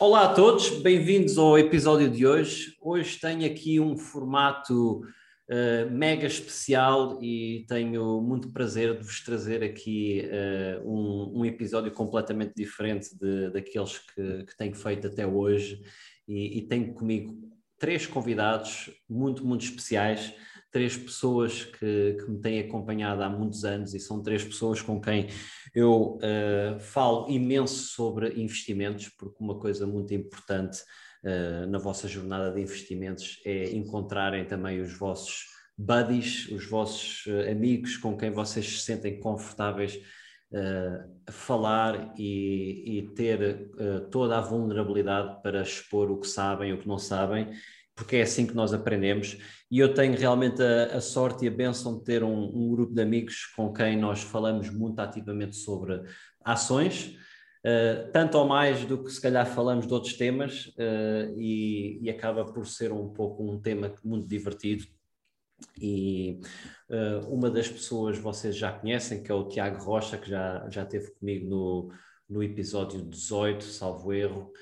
Olá a todos, bem-vindos ao episódio de hoje. Hoje tenho aqui um formato uh, mega especial e tenho muito prazer de vos trazer aqui uh, um, um, episódio completamente diferente de, daqueles que, que tenho feito até hoje. E, e tenho comigo três convidados muito, muito especiais três pessoas que, que, me têm acompanhado há muitos anos e são três pessoas com quem eu uh, falo imenso sobre investimentos, porque uma coisa muito importante uh, na vossa jornada de investimentos é encontrarem também os vossos buddies, os vossos uh, amigos com quem vocês se sentem confortáveis a falar e, e ter toda a vulnerabilidade para expor o que sabem, o que não sabem porque é assim que nós aprendemos. E eu tenho realmente a, a sorte e a benção de ter um, um, grupo de amigos com quem nós falamos muito ativamente sobre ações, uh, tanto ou mais do que se calhar falamos de outros temas, uh, e, e, acaba por ser um pouco um tema muito divertido. E uh, uma das pessoas vocês já conhecem, que é o Tiago Rocha, que já, já esteve comigo no, no episódio 18, salvo erro.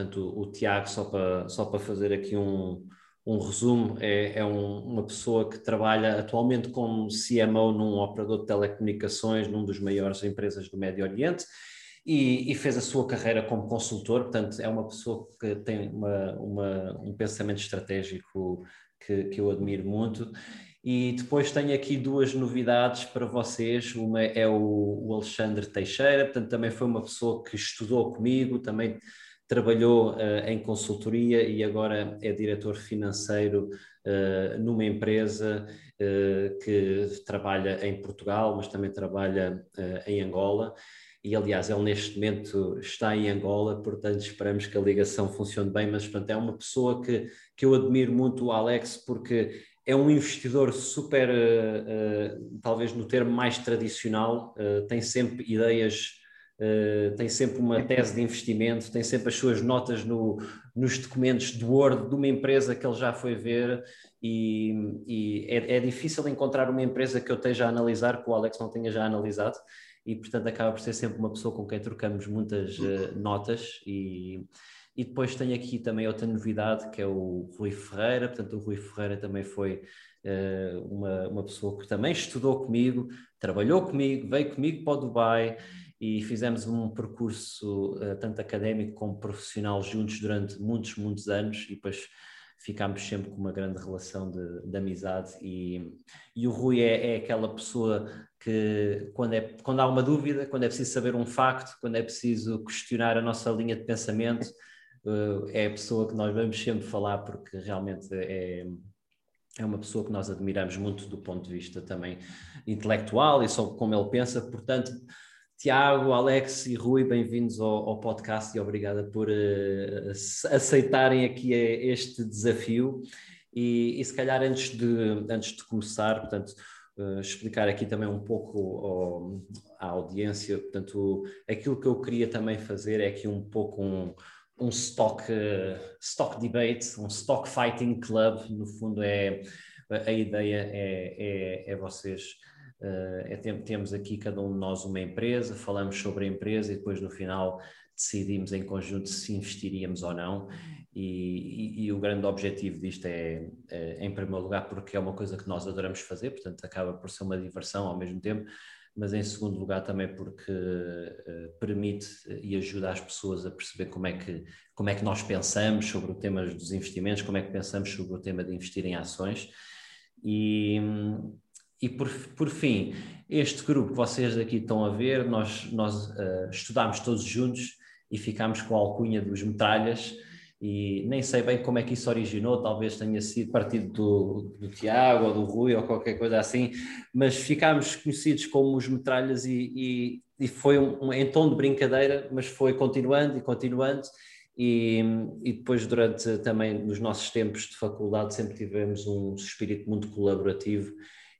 Portanto, o, Tiago, só para, só para fazer aqui um, um resumo, é, é um, uma pessoa que trabalha atualmente como CMO num operador de telecomunicações, num dos maiores empresas do Médio Oriente, e, e, fez a sua carreira como consultor, portanto, é uma pessoa que tem uma, uma, um pensamento estratégico que, que eu admiro muito. E depois tenho aqui duas novidades para vocês. Uma é o, o Alexandre Teixeira, portanto, também foi uma pessoa que estudou comigo, também trabalhou uh, em consultoria e agora é diretor financeiro uh, numa empresa uh, que trabalha em Portugal, mas também trabalha em Angola. E, aliás, ele neste momento está em Angola, portanto, esperamos que a ligação funcione bem. Mas, portanto, é uma pessoa que, que eu admiro muito, o Alex, porque é um investidor super, talvez no termo mais tradicional, tem sempre ideias Uh, tem sempre uma tese de investimento, tem sempre as suas notas no, nos documentos de Word de uma empresa que ele já foi ver e, e é, é, difícil encontrar uma empresa que eu esteja a analisar que o Alex não tenha já analisado e portanto acaba por ser sempre uma pessoa com quem trocamos muitas uh, notas e, e depois tenho aqui também outra novidade que é o Rui Ferreira, portanto o Rui Ferreira também foi uh, uma, uma pessoa que também estudou comigo, trabalhou comigo, veio comigo para o Dubai e fizemos um percurso uh, tanto académico como profissional juntos durante muitos, muitos anos e depois ficámos sempre com uma grande relação de, de amizade. E, e o Rui é, é, aquela pessoa que quando, é, quando há uma dúvida, quando é preciso saber um facto, quando é preciso questionar a nossa linha de pensamento, uh, é a pessoa que nós vamos sempre falar porque realmente é, é uma pessoa que nós admiramos muito do ponto de vista também intelectual e sobre como ele pensa, portanto Tiago, Alex e Rui, bem-vindos ao, ao, podcast e obrigada por uh, aceitarem aqui eh, este desafio. E, e, se calhar antes de, antes de começar, portanto, uh, explicar aqui também um pouco ao, à audiência, portanto, aquilo que eu queria também fazer é aqui um pouco um, um stock, uh, stock debate, um stock fighting club, no fundo é a ideia é, é, é vocês é, temos aqui cada um de nós uma empresa, falamos sobre a empresa e depois no final decidimos em conjunto se investiríamos ou não. E, e, e o grande objetivo disto é, é, em primeiro lugar, porque é uma coisa que nós adoramos fazer, portanto, acaba por ser uma diversão ao mesmo tempo, mas em segundo lugar também porque uh, permite e ajuda as pessoas a perceber como é, que, como é que nós pensamos sobre o tema dos investimentos, como é que pensamos sobre o tema de investir em ações. E, e por, por fim, este grupo que vocês aqui estão a ver, nós, nós uh, estudámos todos juntos e ficámos com a alcunha dos metralhas. E nem sei bem como é que isso originou, talvez tenha sido partido do, do Tiago ou do Rui ou qualquer coisa assim, mas ficámos conhecidos como os metralhas e, e, e foi um, um, em tom de brincadeira, mas foi continuando e continuando. E, e, depois durante também nos nossos tempos de faculdade sempre tivemos um espírito muito colaborativo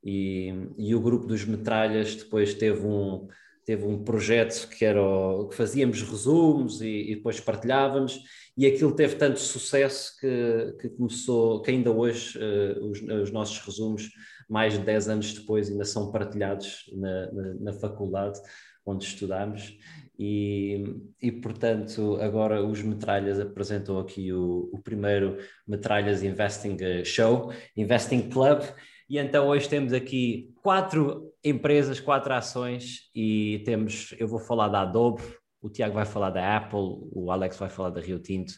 e, e o grupo dos metralhas depois teve um teve um projeto que era o, que fazíamos resumos e, e, depois partilhávamos e aquilo teve tanto sucesso que, que começou, que ainda hoje uh, os, os, nossos resumos, mais de 10 anos depois, ainda são partilhados na, na, na faculdade onde estudámos. E, e, portanto, agora os Metralhas apresentam aqui o, o, primeiro Metralhas Investing eh, Show, Investing Club, e então hoje temos aqui quatro empresas, quatro ações, e temos, eu vou falar da Adobe, o Tiago vai falar da Apple, o Alex vai falar da Rio Tinto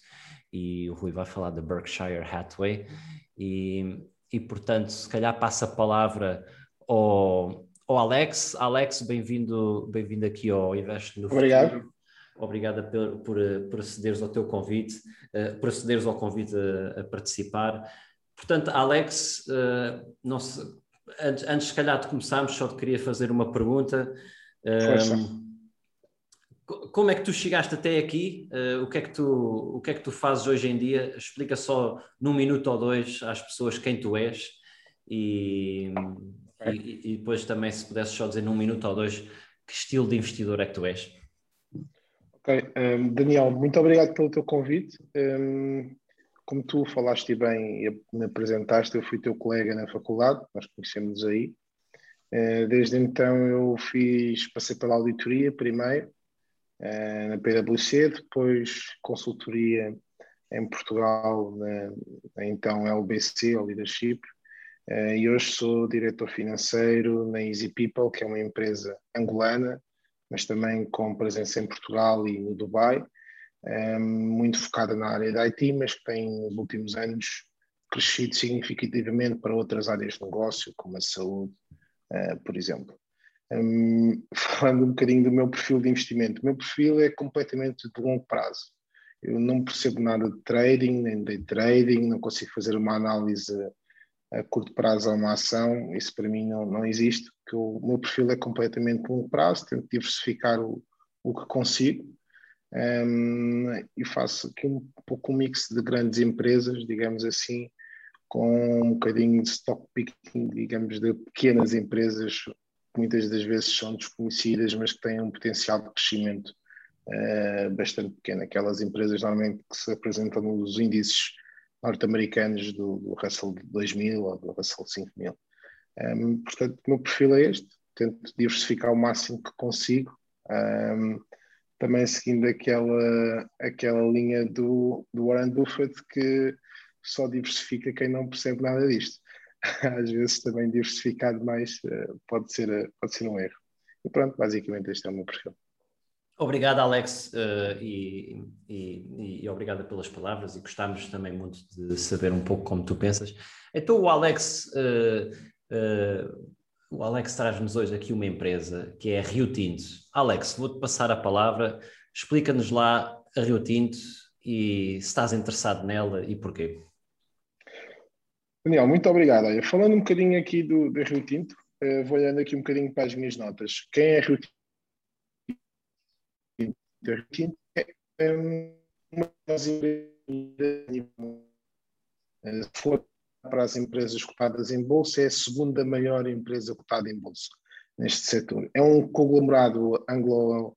e o Rui vai falar da Berkshire Hathaway, e, e portanto, se calhar passa a palavra ao ao Alex. Alex, bem-vindo bem -vindo aqui ao Invest no Obrigado. Futuro. Obrigada por, por, por acederes ao teu convite, uh, por acederes ao convite a, a participar. Portanto, Alex, uh, se, antes, antes, se calhar de começarmos, só te queria fazer uma pergunta. Um, como é que tu chegaste até aqui? Uh, o, que é que tu, o que é que tu fazes hoje em dia? Explica só num minuto ou dois às pessoas quem tu és e, e, e, depois também, se pudesse só dizer num minuto ou dois, que estilo de investidor é que tu és? Ok, um, Daniel, muito obrigado pelo teu convite. Um, como tu falaste bem e me apresentaste, eu fui teu colega na faculdade, nós conhecemos aí. Uh, desde então eu fiz, passei pela auditoria primeiro, uh, na PwC, depois consultoria em Portugal, na, então LBC, ou Leadership, Uh, e hoje sou diretor financeiro na Easy People, que é uma empresa angolana, mas também com presença em Portugal e no Dubai, eh, muito focada na área da IT, mas que tem nos últimos anos crescido significativamente para outras áreas de negócio, como a saúde, uh, por exemplo. Falando um bocadinho do meu perfil de investimento, o meu perfil é completamente de longo prazo. Eu não percebo nada de trading, nem de trading, não consigo fazer uma análise a curto prazo a uma ação, isso para mim não, não existe, porque o meu perfil é completamente longo prazo, tento diversificar o, o que consigo um, e faço aqui um pouco um mix de grandes empresas, digamos assim, com um bocadinho de stock picking, digamos, de pequenas empresas que muitas das vezes são desconhecidas, mas que têm um potencial de crescimento uh, bastante pequeno. Aquelas empresas normalmente que se apresentam nos índices norte-americanos do, do Russell 2000 ou do Russell 5000. Um, portanto, o meu perfil é este, tento diversificar o máximo que consigo, um, também seguindo aquela, aquela linha do, do Warren Buffett que só diversifica quem não percebe nada disto. Às vezes também diversificar demais uh, pode, ser, pode ser um erro. E pronto, basicamente este é o meu perfil. Obrigado, Alex, uh, e, e, e, obrigado pelas palavras, e gostámos também muito de saber um pouco como tu pensas. Então, o Alex, uh, uh, o Alex traz-nos hoje aqui uma empresa que é a Rio Tinto. Alex, vou-te passar a palavra, explica-nos lá a Rio Tinto e se estás interessado nela e porquê. Daniel, muito obrigado. falando um bocadinho aqui do, do Rio Tinto, vou olhando aqui um bocadinho para as minhas notas. Quem é Rio Tinto? é uma das empresas, for para as empresas cotadas em bolsa, é a segunda maior empresa cotada em bolsa neste setor. É um conglomerado anglo,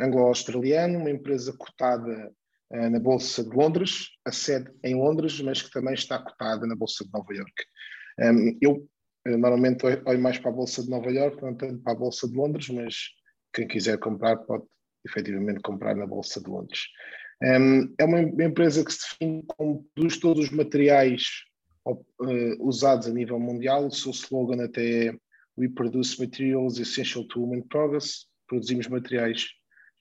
anglo-australiano, uma empresa cotada uh, na Bolsa de Londres, a sede em Londres, mas que também está cotada na Bolsa de Nova York. Um, eu uh, normalmente olho mais para a Bolsa de Nova York, não tanto para a Bolsa de Londres, mas quem quiser comprar pode efetivamente comprar na Bolsa de Londres. Um, é uma empresa que se define como produz todos os materiais usados a nível mundial. O seu slogan até é We produce materials essential to human progress. Produzimos materiais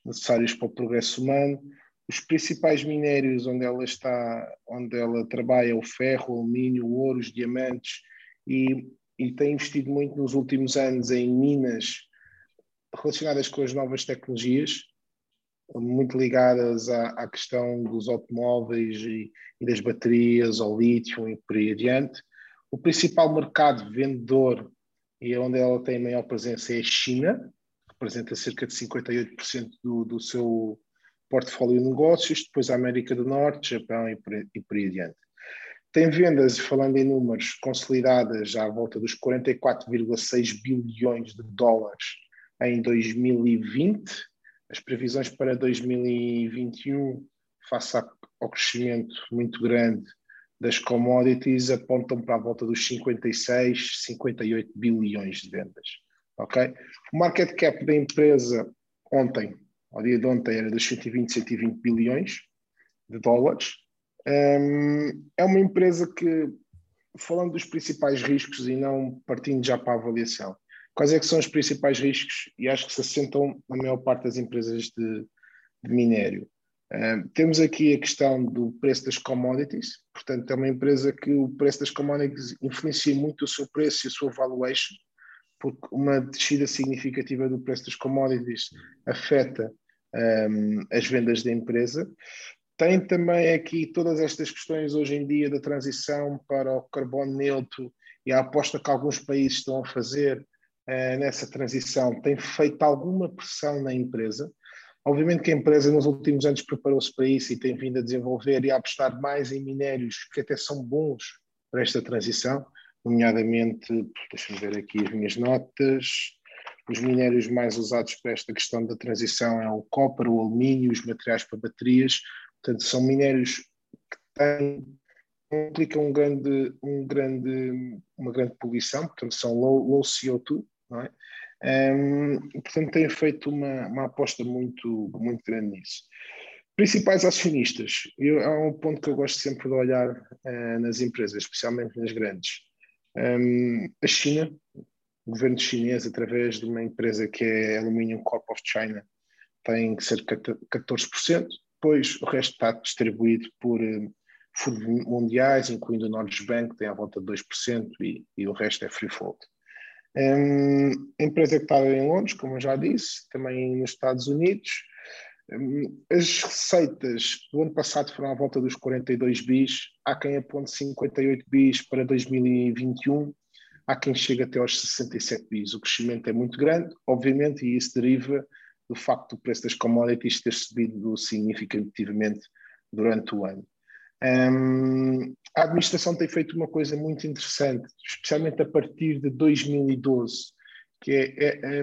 necessários para o progresso humano. Os principais minérios onde ela está, onde ela trabalha, é o ferro, o alumínio, o ouro, os diamantes e, e tem investido muito nos últimos anos em minas relacionadas com as novas tecnologias, muito ligadas à, à questão dos automóveis e, e, das baterias, ao lítio e por aí adiante. O principal mercado vendedor e é onde ela tem maior presença é a China, representa cerca de 58% do, do, seu, portfólio de negócios, depois a América do Norte, Japão e por, e por aí adiante. Tem vendas, falando em números, consolidadas à volta dos 44,6 bilhões de dólares em 2020. As previsões para 2021, face ao crescimento muito grande das commodities, apontam para a volta dos 56, 58 bilhões de vendas. Ok? O market cap da empresa ontem, ao dia de ontem, era dos 120, 120 bilhões de dólares é uma empresa que, falando dos principais riscos e não partindo já para a avaliação, quais é que são os principais riscos e acho que se assentam na maior parte das empresas de, de minério. temos aqui a questão do preço das commodities, portanto, é uma empresa que o preço das commodities influencia muito o seu preço e a sua valuation, porque uma descida significativa do preço das commodities afeta um, as vendas da empresa. Tem também aqui todas estas questões hoje em dia da transição para o carbono neutro e a aposta que alguns países estão a fazer uh, nessa transição tem feito alguma pressão na empresa. Obviamente que a empresa nos últimos anos preparou-se para isso e tem vindo a desenvolver e a apostar mais em minérios que até são bons para esta transição, nomeadamente, deixa-me ver aqui as minhas notas, os minérios mais usados para esta questão da transição é o copper, o alumínio, os materiais para baterias, Portanto, são minérios que têm, implicam um grande, um grande, uma grande poluição, portanto, são low, low CO2, não é? Um, portanto, têm feito uma, uma aposta muito, muito grande nisso. Principais acionistas, eu, há um ponto que eu gosto sempre de olhar uh, nas empresas, especialmente nas grandes. Um, a China, o governo chinês, através de uma empresa que é Aluminium Corp of China, tem cerca de 14% depois o resto está distribuído por uh, fundos mundiais, incluindo o Norges Bank, que tem à volta de 2%, e, e o resto é free float. Um, empresa que está em Londres, como eu já disse, também nos Estados Unidos. Um, as receitas do ano passado foram à volta dos 42 bis, há quem aponte 58 bis para 2021, há quem chegue até aos 67 bis. O crescimento é muito grande, obviamente, e isso deriva do facto do preço das commodities ter subido significativamente durante o ano. Um, a administração tem feito uma coisa muito interessante, especialmente a partir de 2012, que é, é,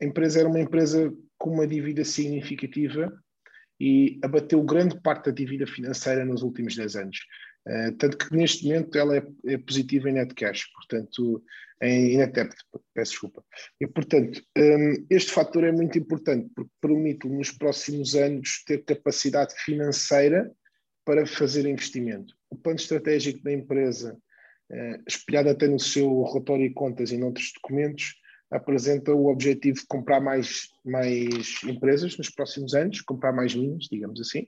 a empresa era uma empresa com uma dívida significativa e abateu grande parte da dívida financeira nos últimos 10 anos. Uh, tanto que neste momento ela é, é, positiva em net cash, portanto, em net debt, peço desculpa. E, portanto, um, este fator é muito importante porque permite nos próximos anos ter capacidade financeira para fazer investimento. O plano estratégico da empresa, uh, espelhado até no seu relatório de contas e noutros documentos, apresenta o objetivo de comprar mais, mais empresas nos próximos anos, comprar mais minas, digamos assim,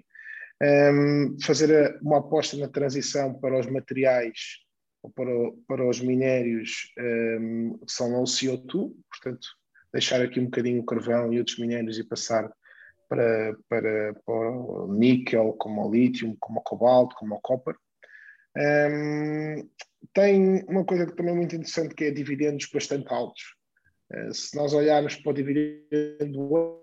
um, fazer uma aposta na transição para os materiais ou para, para os minérios um, que são low CO2, portanto, deixar aqui um bocadinho o carvão e outros minérios e passar para, para, para o níquel, como o lítio, como o cobalto, como o copper. Um, tem uma coisa que também é muito interessante que é dividendos bastante altos. Uh, se nós olharmos para o dividendo do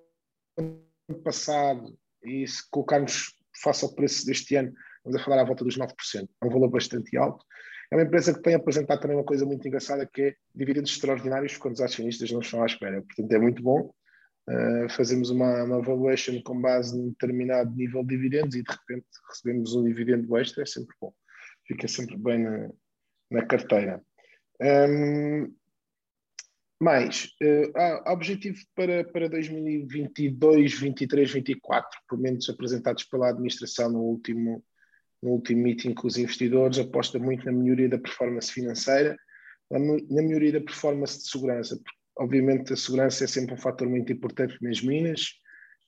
ano passado e se colocarmos face ao preço deste ano, vamos a falar à volta dos 9%. É um valor bastante alto. É uma empresa que tem apresentado também uma coisa muito engraçada, que é dividendos extraordinários quando os acionistas não estão à espera. Portanto, é muito bom uh, fazermos uma, uma valuation com base num determinado nível de dividendos e de repente recebemos um dividendo extra, é sempre bom. Fica sempre bem na, na carteira. Um, mais, uh, há objetivo para, para 2022, 23, 24, pelo menos apresentados pela administração no último, no último meeting com os investidores, aposta muito na melhoria da performance financeira, na, na melhoria da performance de segurança. Porque, obviamente, a segurança é sempre um fator muito importante nas minas,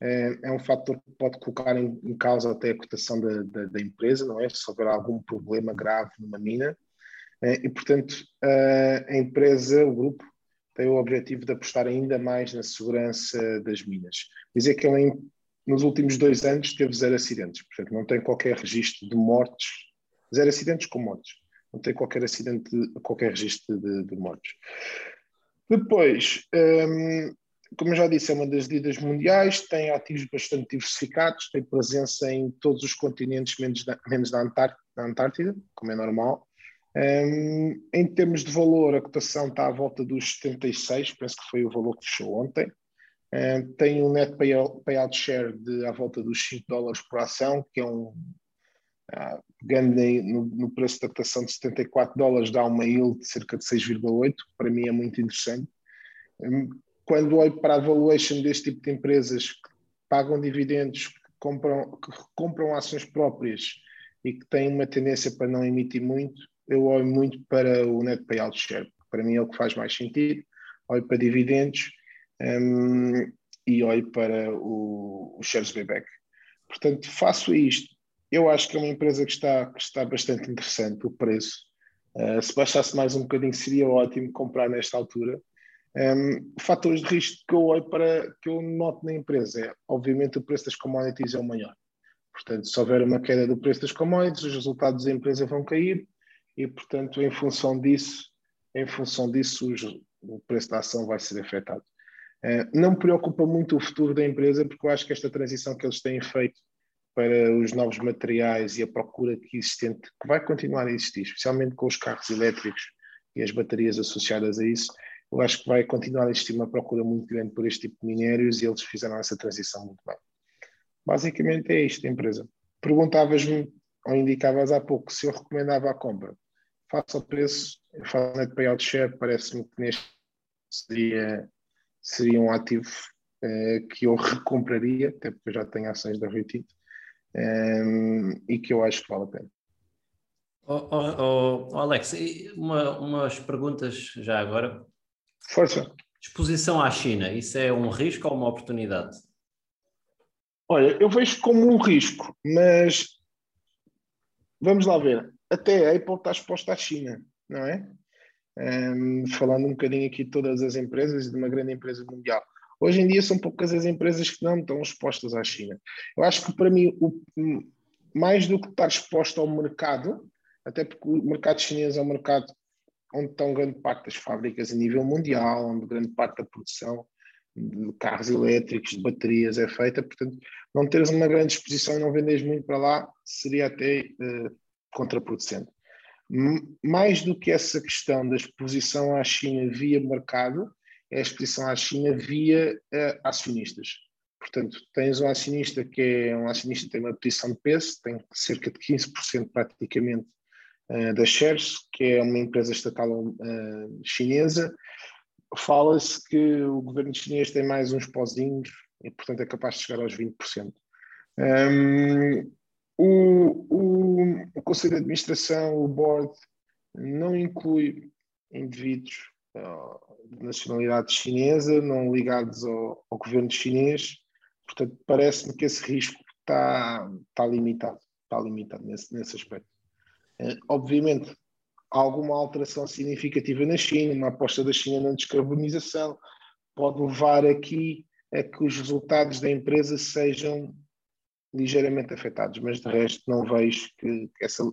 é, é um fator que pode colocar em, causa até a cotação da, da, da, empresa, não é? Se houver algum problema grave numa mina. É, e, portanto, a, empresa, o grupo, tem o objetivo de apostar ainda mais na segurança das minas. Dizer que ele, nos últimos dois anos, teve zero acidentes, portanto, não tem qualquer registro de mortes, zero acidentes com mortes, não tem qualquer acidente, qualquer registro de, de mortes. Depois, um, como eu já disse, é uma das líderes mundiais, tem ativos bastante diversificados, tem presença em todos os continentes, menos, da, menos da, Antártida, da Antártida, como é normal. Um, em termos de valor, a cotação está à volta dos 76, penso que foi o valor que fechou ontem. Um, tem um net payout share de à volta dos 5 dólares por ação, que é um. Uh, pegando no, no, preço da cotação de 74 dólares, dá uma yield de cerca de 6,8, para mim é muito interessante. Um, quando olho para a valuation deste tipo de empresas que pagam dividendos, que compram, que compram ações próprias e que têm uma tendência para não emitir muito, eu olho muito para o net payout share. Para mim é o que faz mais sentido. Olho para dividendos um, e olho para o, o shares buyback. Portanto, faço isto. Eu acho que é uma empresa que está, que está bastante interessante o preço. Uh, se baixasse mais um bocadinho, seria ótimo comprar nesta altura. Um, fatores de risco que eu olho para que eu noto na empresa é, obviamente, o preço das commodities é o maior. Portanto, se houver uma queda do preço das commodities, os resultados da empresa vão cair e, portanto, em função disso, em função disso, os, o preço da ação vai ser afetado. Uh, não me preocupa muito o futuro da empresa, porque eu acho que esta transição que eles têm feito para os novos materiais e a procura que existente, que vai continuar a existir, especialmente com os carros elétricos e as baterias associadas a isso, eu acho que vai continuar a existir uma procura muito grande por este tipo de minérios e eles fizeram essa transição muito bem. Basicamente é isto empresa. Perguntavas-me, ou indicavas há pouco, se eu recomendava a compra. Faça o preço, faço net payout share, parece-me que neste seria, seria um ativo eh, que eu recompraria, até porque eu já tenho ações da Rio Tinto, eh, e que eu acho que vale a pena. Oh, oh, oh, Alex, uma, umas perguntas já agora. Força. Exposição à China, isso é um risco ou uma oportunidade? Olha, eu vejo como um risco, mas vamos lá ver. Até a Apple está exposta à China, não é? Um, falando um bocadinho aqui de todas as empresas e de uma grande empresa mundial. Hoje em dia são poucas as empresas que não estão expostas à China. Eu acho que para mim, o, mais do que estar exposto ao mercado, até porque o mercado chinês é um mercado onde estão grande parte das fábricas a nível mundial, onde grande parte da produção de carros elétricos, de baterias é feita, portanto, não teres uma grande exposição e não venderes muito para lá seria até uh, contraproducente. Mais do que essa questão da exposição à China via mercado, é a exposição à China via uh, acionistas. Portanto, tens um acionista que é um acionista que tem uma posição de peso, tem cerca de 15% praticamente uh, da Shares, que é uma empresa estatal uh, chinesa. Fala-se que o governo chinês tem mais uns pozinhos e, portanto, é capaz de chegar aos 20%. Um, o, o, o, Conselho de Administração, o Board, não inclui indivíduos de nacionalidade chinesa, não ligados ao, ao governo chinês, portanto, parece-me que esse risco está, está limitado, está limitado nesse, nesse aspecto. Eh, obviamente, alguma alteração significativa na China, uma aposta da China na descarbonização, pode levar aqui a que os resultados da empresa sejam ligeiramente afetados, mas de resto não vejo que, essa,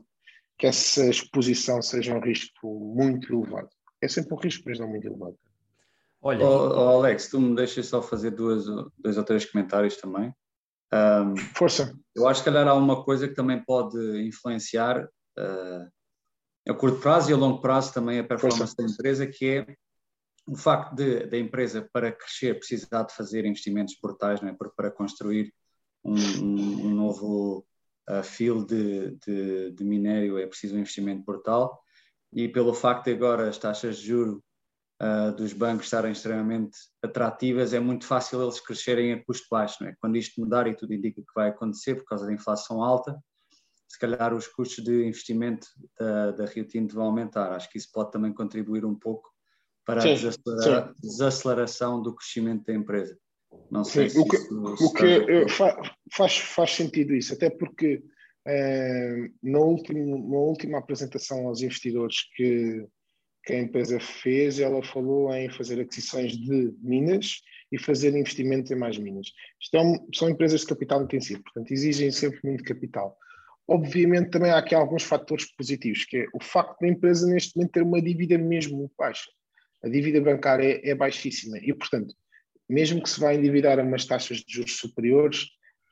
que essa exposição seja um risco muito elevado. É sempre um risco, mas não muito elevado. Olha, oh, oh Alex, tu me deixas só fazer duas, dois ou três comentários também. Um, Força. Eu acho que calhar há uma coisa que também pode influenciar uh, a curto prazo e a longo prazo também a performance da empresa, que é o facto de, da empresa, para crescer, precisar de fazer investimentos brutais, não é? para construir um, um, um novo uh, fio de, de, de, minério é preciso um investimento brutal e pelo facto de agora as taxas de juro uh, dos bancos estarem extremamente atrativas, é muito fácil eles crescerem a custo baixo. Não é? Quando isto mudar, e tudo indica que vai acontecer por causa da inflação alta, se calhar os custos de investimento da, da Rio Tinto vão aumentar. Acho que isso pode também contribuir um pouco para sim, a desacelera, desaceleração do crescimento da empresa. Não sei sim, se o que, o que faz, faz sentido isso, até porque na, última, na última apresentação aos investidores que, que a empresa fez, ela falou em fazer aquisições de minas e fazer investimentos em mais minas. Isto é são empresas de capital intensivo, portanto exigem sempre muito capital. Obviamente também há aqui alguns fatores positivos, que é o facto da empresa neste momento ter uma dívida mesmo baixa. A dívida bancária é, é baixíssima e, portanto, mesmo que se vá endividar a umas taxas de juros superiores,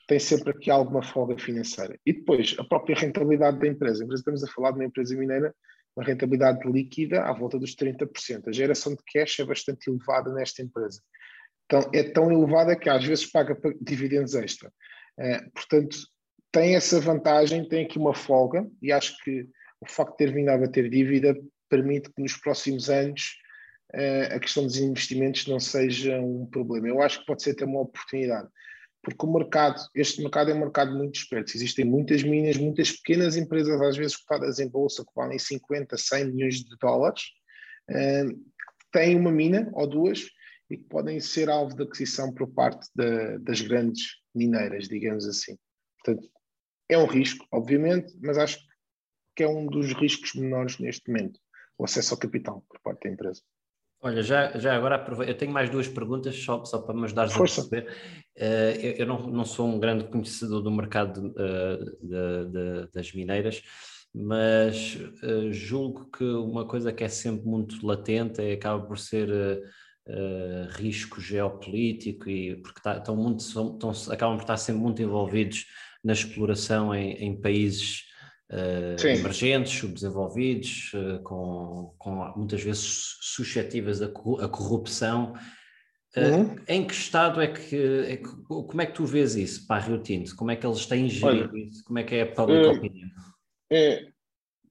tem sempre aqui alguma folga financeira. E depois, a própria rentabilidade da empresa. Estamos a falar de uma empresa mineira, uma rentabilidade líquida à volta dos 30%. A geração de cash é bastante elevada nesta empresa. Então, é tão elevada que às vezes paga dividendos extra. Eh, portanto, tem essa vantagem, tem aqui uma folga, e acho que o facto de ter vindo a bater dívida permite que nos próximos anos uh, a questão dos investimentos não seja um problema. Eu acho que pode ser até uma oportunidade porque o mercado, este mercado é um mercado muito esperto. Existem muitas minas, muitas pequenas empresas, às vezes cotadas em bolsa, que valem 50, 100 milhões de dólares, eh, que têm uma mina ou duas e que podem ser alvo de aquisição por parte da, das grandes mineiras, digamos assim. Portanto, é um risco, obviamente, mas acho que é um dos riscos menores neste momento, o acesso ao capital por parte da empresa. Olha, já, já agora aproveito, eu tenho mais duas perguntas só, só para me ajudares a perceber. Uh, eu, eu não, não, sou um grande conhecedor do mercado uh, de, de, das mineiras, mas uh, julgo que uma coisa que é sempre muito latente é, acaba por ser risco geopolítico e porque tá, estão muito, estão, acabam por estar sempre muito envolvidos na exploração em, em países uh, emergentes, subdesenvolvidos, uh, com, com, muitas vezes suscetíveis a corrupção. Uh, uhum. Em que estado é que, é que, como é que tu vês isso para a Rio Tinto? Como é que eles têm gerido Olha, isso? Como é que é a public opinion? É,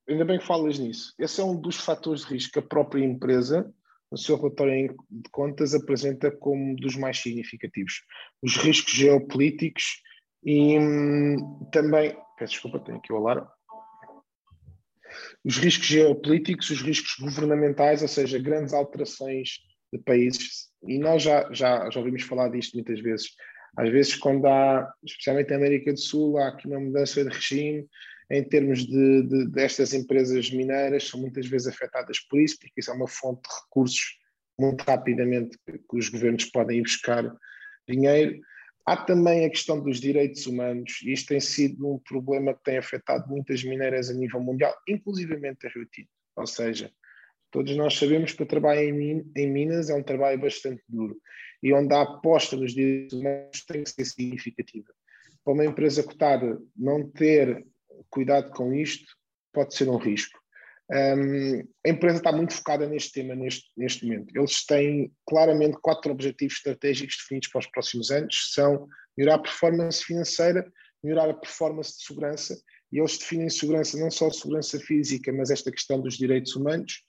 ainda bem que falas nisso. Esse é um dos fatores de risco que a própria empresa, no seu relatório de contas, apresenta como dos mais significativos. Os riscos geopolíticos e hum, também, peço desculpa, tenho aqui o alarme, os riscos geopolíticos, os riscos governamentais, ou seja, grandes alterações de países. E nós já, já, já ouvimos falar disto muitas vezes. Às vezes, quando há, especialmente na América do Sul, há aqui uma mudança de regime em termos de, de, destas empresas mineiras, são muitas vezes afetadas por isso, porque isso é uma fonte de recursos muito rapidamente que os governos podem ir buscar dinheiro. Há também a questão dos direitos humanos, e isto tem sido um problema que tem afetado muitas mineiras a nível mundial, inclusivamente a Rio Tinto. Ou seja, todos nós sabemos que o trabalho em, Minas é um trabalho bastante duro e onde a aposta nos direitos humanos tem que ser significativa. Para uma empresa cotada não ter cuidado com isto pode ser um risco. Um, a empresa está muito focada neste tema neste, neste momento. Eles têm claramente quatro objetivos estratégicos definidos para os próximos anos: são melhorar a performance financeira, melhorar a performance de segurança, e eles definem segurança não só segurança física, mas esta questão dos direitos humanos,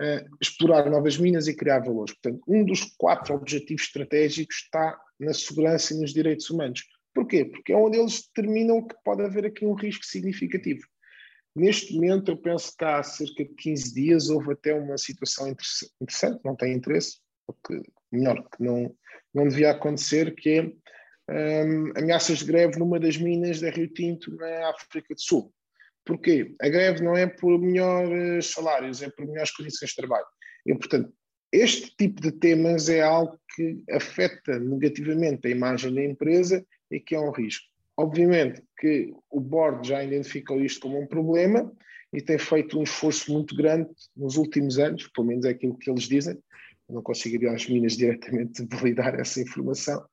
uh, explorar novas minas e criar valores. Portanto, um dos quatro objetivos estratégicos está na segurança e nos direitos humanos. Porquê? Porque é onde eles determinam que pode haver aqui um risco significativo. Neste momento, eu penso que há cerca de 15 dias houve até uma situação interessante, não tem interesse, porque melhor que não, não devia acontecer, que é um, ameaças de greve numa das minas da Rio Tinto na África do Sul. Porquê? A greve não é por melhores salários, é por melhores condições de trabalho. E, portanto, este tipo de temas é algo que afeta negativamente a imagem da empresa e que é um risco. Obviamente que o board já identificou isto como um problema e tem feito um esforço muito grande nos últimos anos, pelo menos é aquilo que eles dizem. Eu não consigo ir às minas diretamente validar essa informação,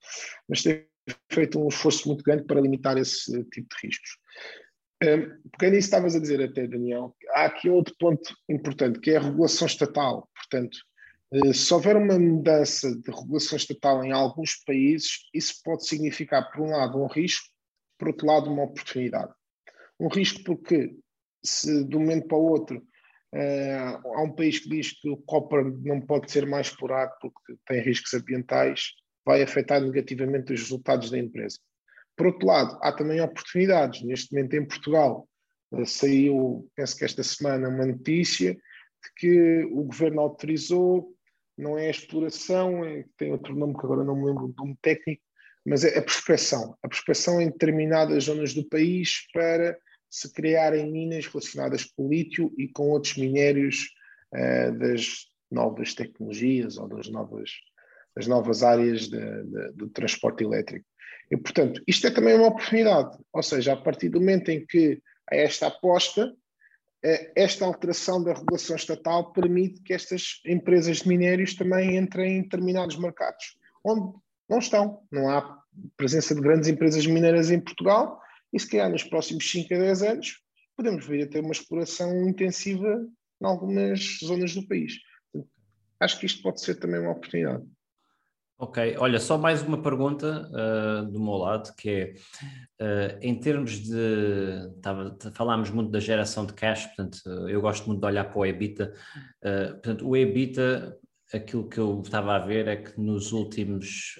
mas tem feito um esforço muito grande para limitar esse tipo de riscos. Porque nisso estavas a dizer até, Daniel, há aqui outro ponto importante, que é a regulação estatal. Portanto, eh, se houver uma mudança de regulação estatal em alguns países, isso pode significar, por um lado, um risco, por outro lado, uma oportunidade. Um risco porque, se de um momento para o outro uh, há um país que diz que o copper não pode ser mais explorado porque tem riscos ambientais, vai afetar negativamente os resultados da empresa. Por outro lado, há também oportunidades. Neste momento, em Portugal, uh, saiu, penso que esta semana, uma notícia de que o governo autorizou, não é a exploração, é, tem outro nome que agora não me lembro, de um técnico, mas é a prospeção. A prospeção em determinadas zonas do país para se criarem minas relacionadas com o lítio e com outros minérios uh, das novas tecnologias ou das novas, das novas áreas de, de, do transporte elétrico. E, portanto, isto é também uma oportunidade, ou seja, a partir do momento em que há esta aposta, eh, esta alteração da regulação estatal permite que estas empresas de minérios também entrem em determinados mercados, onde não estão. Não há presença de grandes empresas mineiras em Portugal e se calhar nos próximos 5 a 10 anos podemos vir a ter uma exploração intensiva em algumas zonas do país. Acho que isto pode ser também uma oportunidade. Ok, olha, só mais uma pergunta uh, do meu lado, que é, uh, em termos de, tava, falámos muito da geração de cash, portanto, eu gosto muito de olhar para o EBITDA, uh, portanto, o EBITDA, aquilo que eu estava a ver é que nos últimos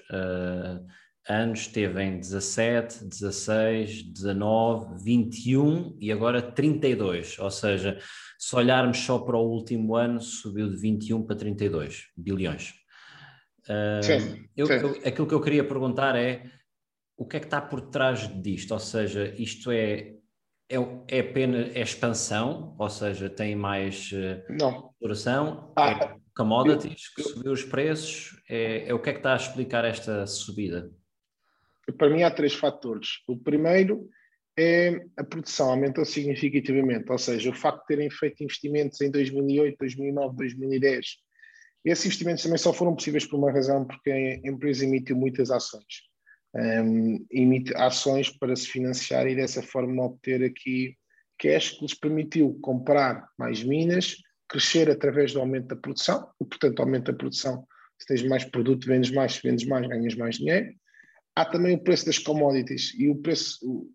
anos esteve em 17, 16, 19, 21 e agora 32, ou seja, se olharmos só para o último ano, subiu de 21 para 32 bilhões. Uh, sim, eu, sim. Eu, aquilo que eu queria perguntar é o que é que está por trás disto? Ou seja, isto é, é, é apenas é expansão, ou seja, tem mais uh, Não. exploração, ah, é commodities, que subiu os preços, é, é o que é que está a explicar esta subida? Para mim há três fatores. O primeiro é a produção aumentou significativamente, ou seja, o facto de terem feito investimentos em 2008, 2009, 2010 esses investimentos também só foram possíveis por uma razão, porque a empresa emitiu muitas ações. Um, emite ações para se financiar e dessa forma obter aqui cash que lhes permitiu comprar mais minas, crescer através do aumento da produção, e portanto aumenta a produção, se tens mais produto, vendes mais, se vendes mais, ganhas mais dinheiro. Há também o preço das commodities e o preço,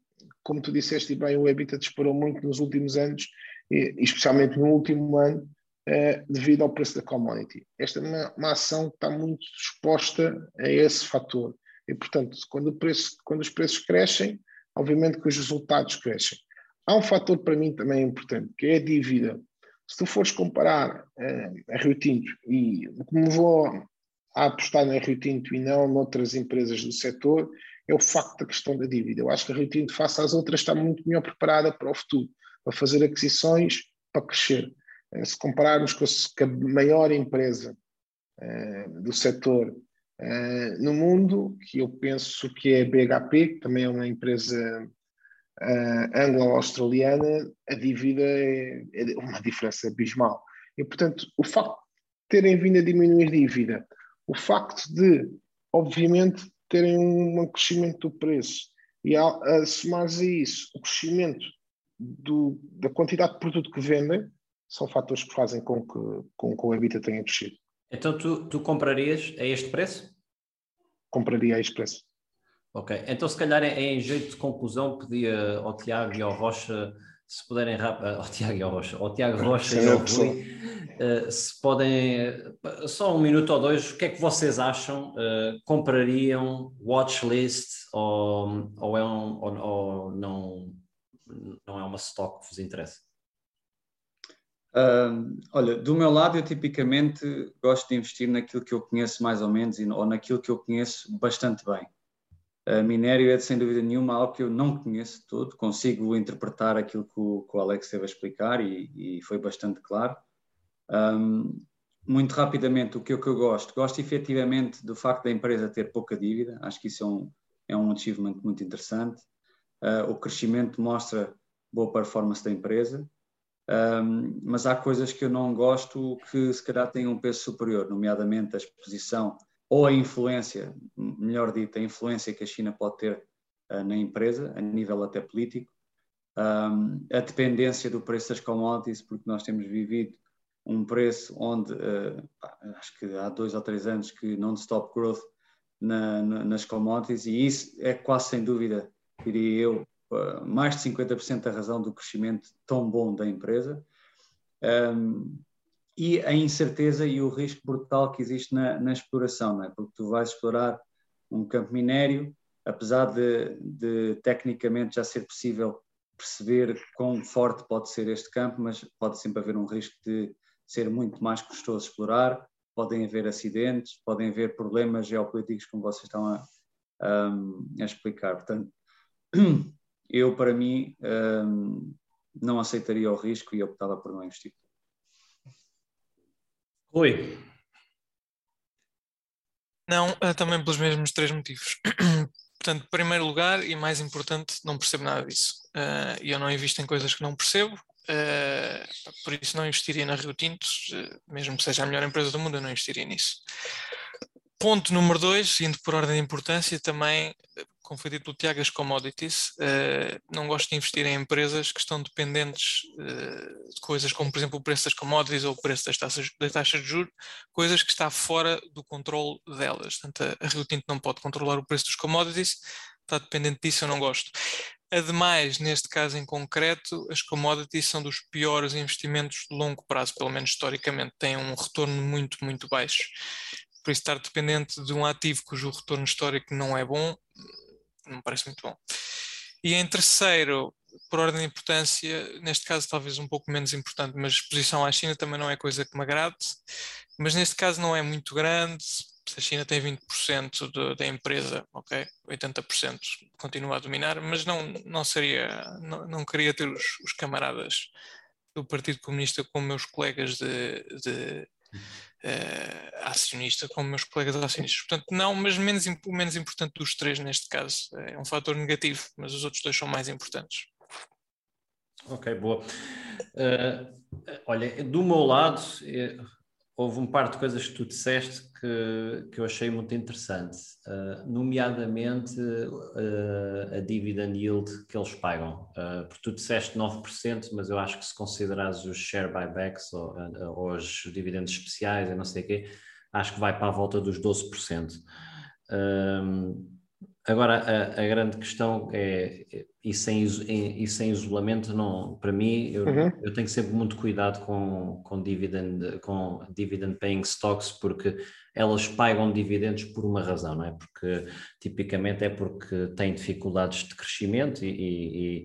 como tu disseste bem, o EBITDA disparou muito nos últimos anos, e especialmente no último ano, uh, devido ao preço da commodity. Esta é uma, uma, ação que está muito exposta a esse fator. E, portanto, quando, preço, quando os preços crescem, obviamente que os resultados crescem. Há um fator para mim também importante, que é a dívida. Se tu fores comparar uh, a Rio Tinto, e como vou a apostar na Rio Tinto e não noutras empresas do setor, é o facto da questão da dívida. Eu acho que a Rio Tinto, face às outras, está muito melhor preparada para o futuro, para fazer aquisições, para crescer. Eh, se compararmos com a maior empresa uh, do setor uh, no mundo, que eu penso que é a BHP, que também é uma empresa uh, anglo-australiana, a dívida é, é, uma diferença abismal. E, portanto, o facto de terem vindo a diminuir a dívida, o facto de, obviamente, terem um crescimento do preço e a, a somar a isso o crescimento do, da quantidade de produto que vendem, são fatores que fazem com que, com que o EBITDA tenha crescido. Então tu, tu comprarias a este preço? Compraria a este preço. Ok, então se calhar em jeito de conclusão pedia ao Tiago e ao Rocha se puderem ao Tiago e ao Rocha, ao Tiago Rocha e ao Rui, uh, se podem, uh, só um minuto ou dois, o que é que vocês acham? Uh, comprariam watchlist ou, ou, é um, ou, ou não, não é uma stock que vos interessa? Uh, olha, do meu lado, eu tipicamente gosto de investir naquilo que eu conheço mais ou menos ou naquilo que eu conheço bastante bem. Uh, minério é, sem dúvida nenhuma, algo que eu não conheço todo, consigo interpretar aquilo que o, que o Alex esteve a explicar e, e foi bastante claro. Um, muito rapidamente, o que eu, que eu gosto? Gosto efetivamente do facto da empresa ter pouca dívida, acho que isso é um, é um achievement muito interessante. Uh, o crescimento mostra boa performance da empresa. Um, mas há coisas que eu não gosto que se calhar têm um peso superior, nomeadamente a exposição ou a influência, melhor dito, a influência que a China pode ter uh, na empresa, a nível até político, um, a dependência do preço das commodities, porque nós temos vivido um preço onde, uh, acho que há dois ou três anos, que non-stop growth na, na, nas commodities, e isso é quase sem dúvida, diria eu, uh, mais de 50% da razão do crescimento tão bom da empresa. Um, e a incerteza e o risco brutal que existe na, na exploração, não é? porque tu vais explorar um campo minério, apesar de, de, tecnicamente já ser possível perceber quão forte pode ser este campo, mas pode sempre haver um risco de ser muito mais custoso explorar, podem haver acidentes, podem haver problemas geopolíticos, como vocês estão a, a, explicar. Portanto, eu, para mim, um, não aceitaria o risco e optava por não investir. Oi. Não, eh, também pelos mesmos três motivos. Portanto, em primeiro lugar, e mais importante, não percebo nada disso. Uh, eu não invisto em coisas que não percebo, uh, por isso não investiria na Rio Tinto, uh, mesmo que seja a melhor empresa do mundo, eu não investiria nisso. ponto número dois, indo por ordem de importância, também, como foi dito pelo Tiago, as commodities. Uh, não gosto de investir em empresas que estão dependentes uh, de coisas como, por exemplo, o preço das commodities ou o preço das taxas, das taxas de juros, coisas que está fora do controle delas. Portanto, a Rio Tinto não pode controlar o preço dos commodities, está dependente disso, eu não gosto. Ademais, neste caso em concreto, as commodities são dos piores investimentos de longo prazo, pelo menos historicamente, têm um retorno muito, muito baixo. Por isso, estar dependente de um ativo cujo retorno histórico não é bom, não me parece muito bom. E em terceiro, por ordem de importância, neste caso talvez um pouco menos importante, mas exposição à China também não é coisa que me agrade, mas neste caso não é muito grande, a China tem 20% de, da empresa, ok, 80% continua a dominar, mas não, não seria, não, não queria ter os, os camaradas do Partido Comunista como meus colegas de, de uh, acionista, como meus colegas acionistas. Portanto, não, mas menos, o menos importante dos três neste caso. É um fator negativo, mas os outros dois são mais importantes. Ok, boa. Uh, olha, do meu lado, houve um par de coisas que tu disseste que, que eu achei muito interessante, uh, nomeadamente uh, a dividend yield que eles pagam. Uh, porque tu disseste 9%, mas eu acho que se considerares os share buybacks ou, ou os dividendos especiais, eu não sei o quê, acho que vai para a volta dos 12%. Agora, a, a, grande questão é, e sem, e sem isolamento, não, para mim, eu, uhum. eu tenho sempre muito cuidado com, com, dividend, com dividend paying stocks, porque elas pagam dividendos por uma razão, não é? Porque tipicamente é porque têm dificuldades de crescimento e, e,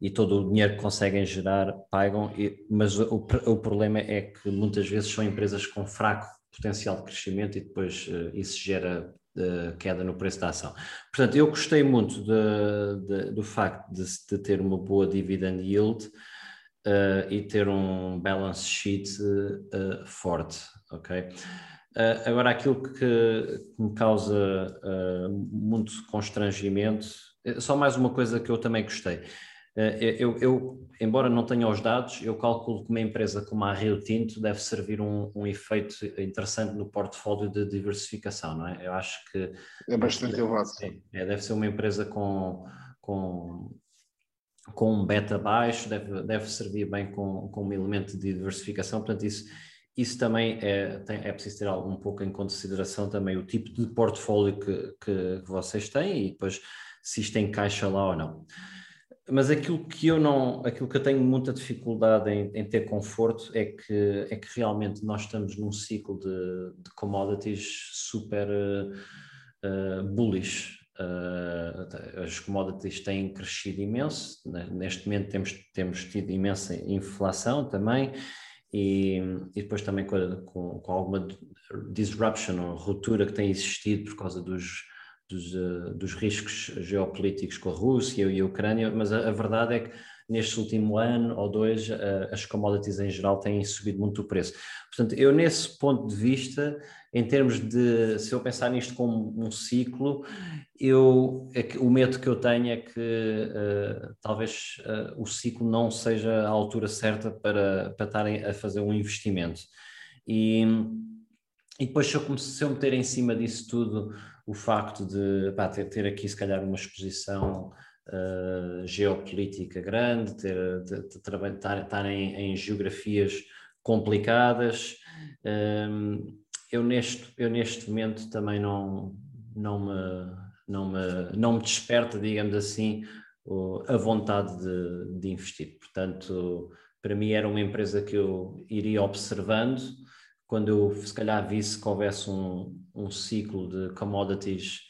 e todo o dinheiro que conseguem gerar pagam, mas o, o problema é que muitas vezes são empresas com fraco potencial de crescimento e depois uh, isso gera queda no preço da ação. Portanto, eu gostei muito de, de, do facto de, de, ter uma boa dividend yield uh, e ter um balance sheet uh, forte, ok? Uh, agora, aquilo que, que me causa muito constrangimento, só mais uma coisa que eu também gostei. Eh, eu, eu, embora não tenha os dados, eu calculo que uma empresa como a Rio Tinto deve servir um, um efeito interessante no portfólio de diversificação, não é? Eu acho que... É bastante elevado. É, deve ser uma empresa com, com, com um beta baixo, deve, deve servir bem com, com um elemento de diversificação, portanto isso, isso também é, tem, é preciso ter um pouco em consideração também o tipo de portfólio que, que, que vocês têm e depois se isto encaixa lá ou não mas aquilo que eu não, aquilo que eu tenho muita dificuldade em, em ter conforto é que, é que realmente nós estamos num ciclo de, de commodities super uh, bullish. Uh, as commodities têm crescido imenso, né? neste momento temos, temos tido imensa inflação também, e, e depois também com, com, com alguma disruption ou ruptura que tem existido por causa dos, dos, uh, dos riscos geopolíticos com a Rússia e a Ucrânia, mas a, a verdade é que neste último ano ou dois uh, as commodities em geral têm subido muito o preço. Portanto, eu nesse ponto de vista, em termos de, se eu pensar nisto como um ciclo, eu, é que, o medo que eu tenho é que uh, talvez o ciclo não seja a altura certa para, para estarem a fazer um investimento. E, e depois se eu, se eu meter em cima disso tudo o facto de pá, ter, ter, aqui, se calhar, uma exposição uh, geopolítica grande, ter, de, estar, estar em, em, geografias complicadas. Um, ehm, eu, neste, eu, neste momento, também não, não, me, não, me, não me desperta, digamos assim, a vontade de, de investir. Portanto, para mim era uma empresa que eu iria observando quando eu se calhar visse que houvesse um, um ciclo de commodities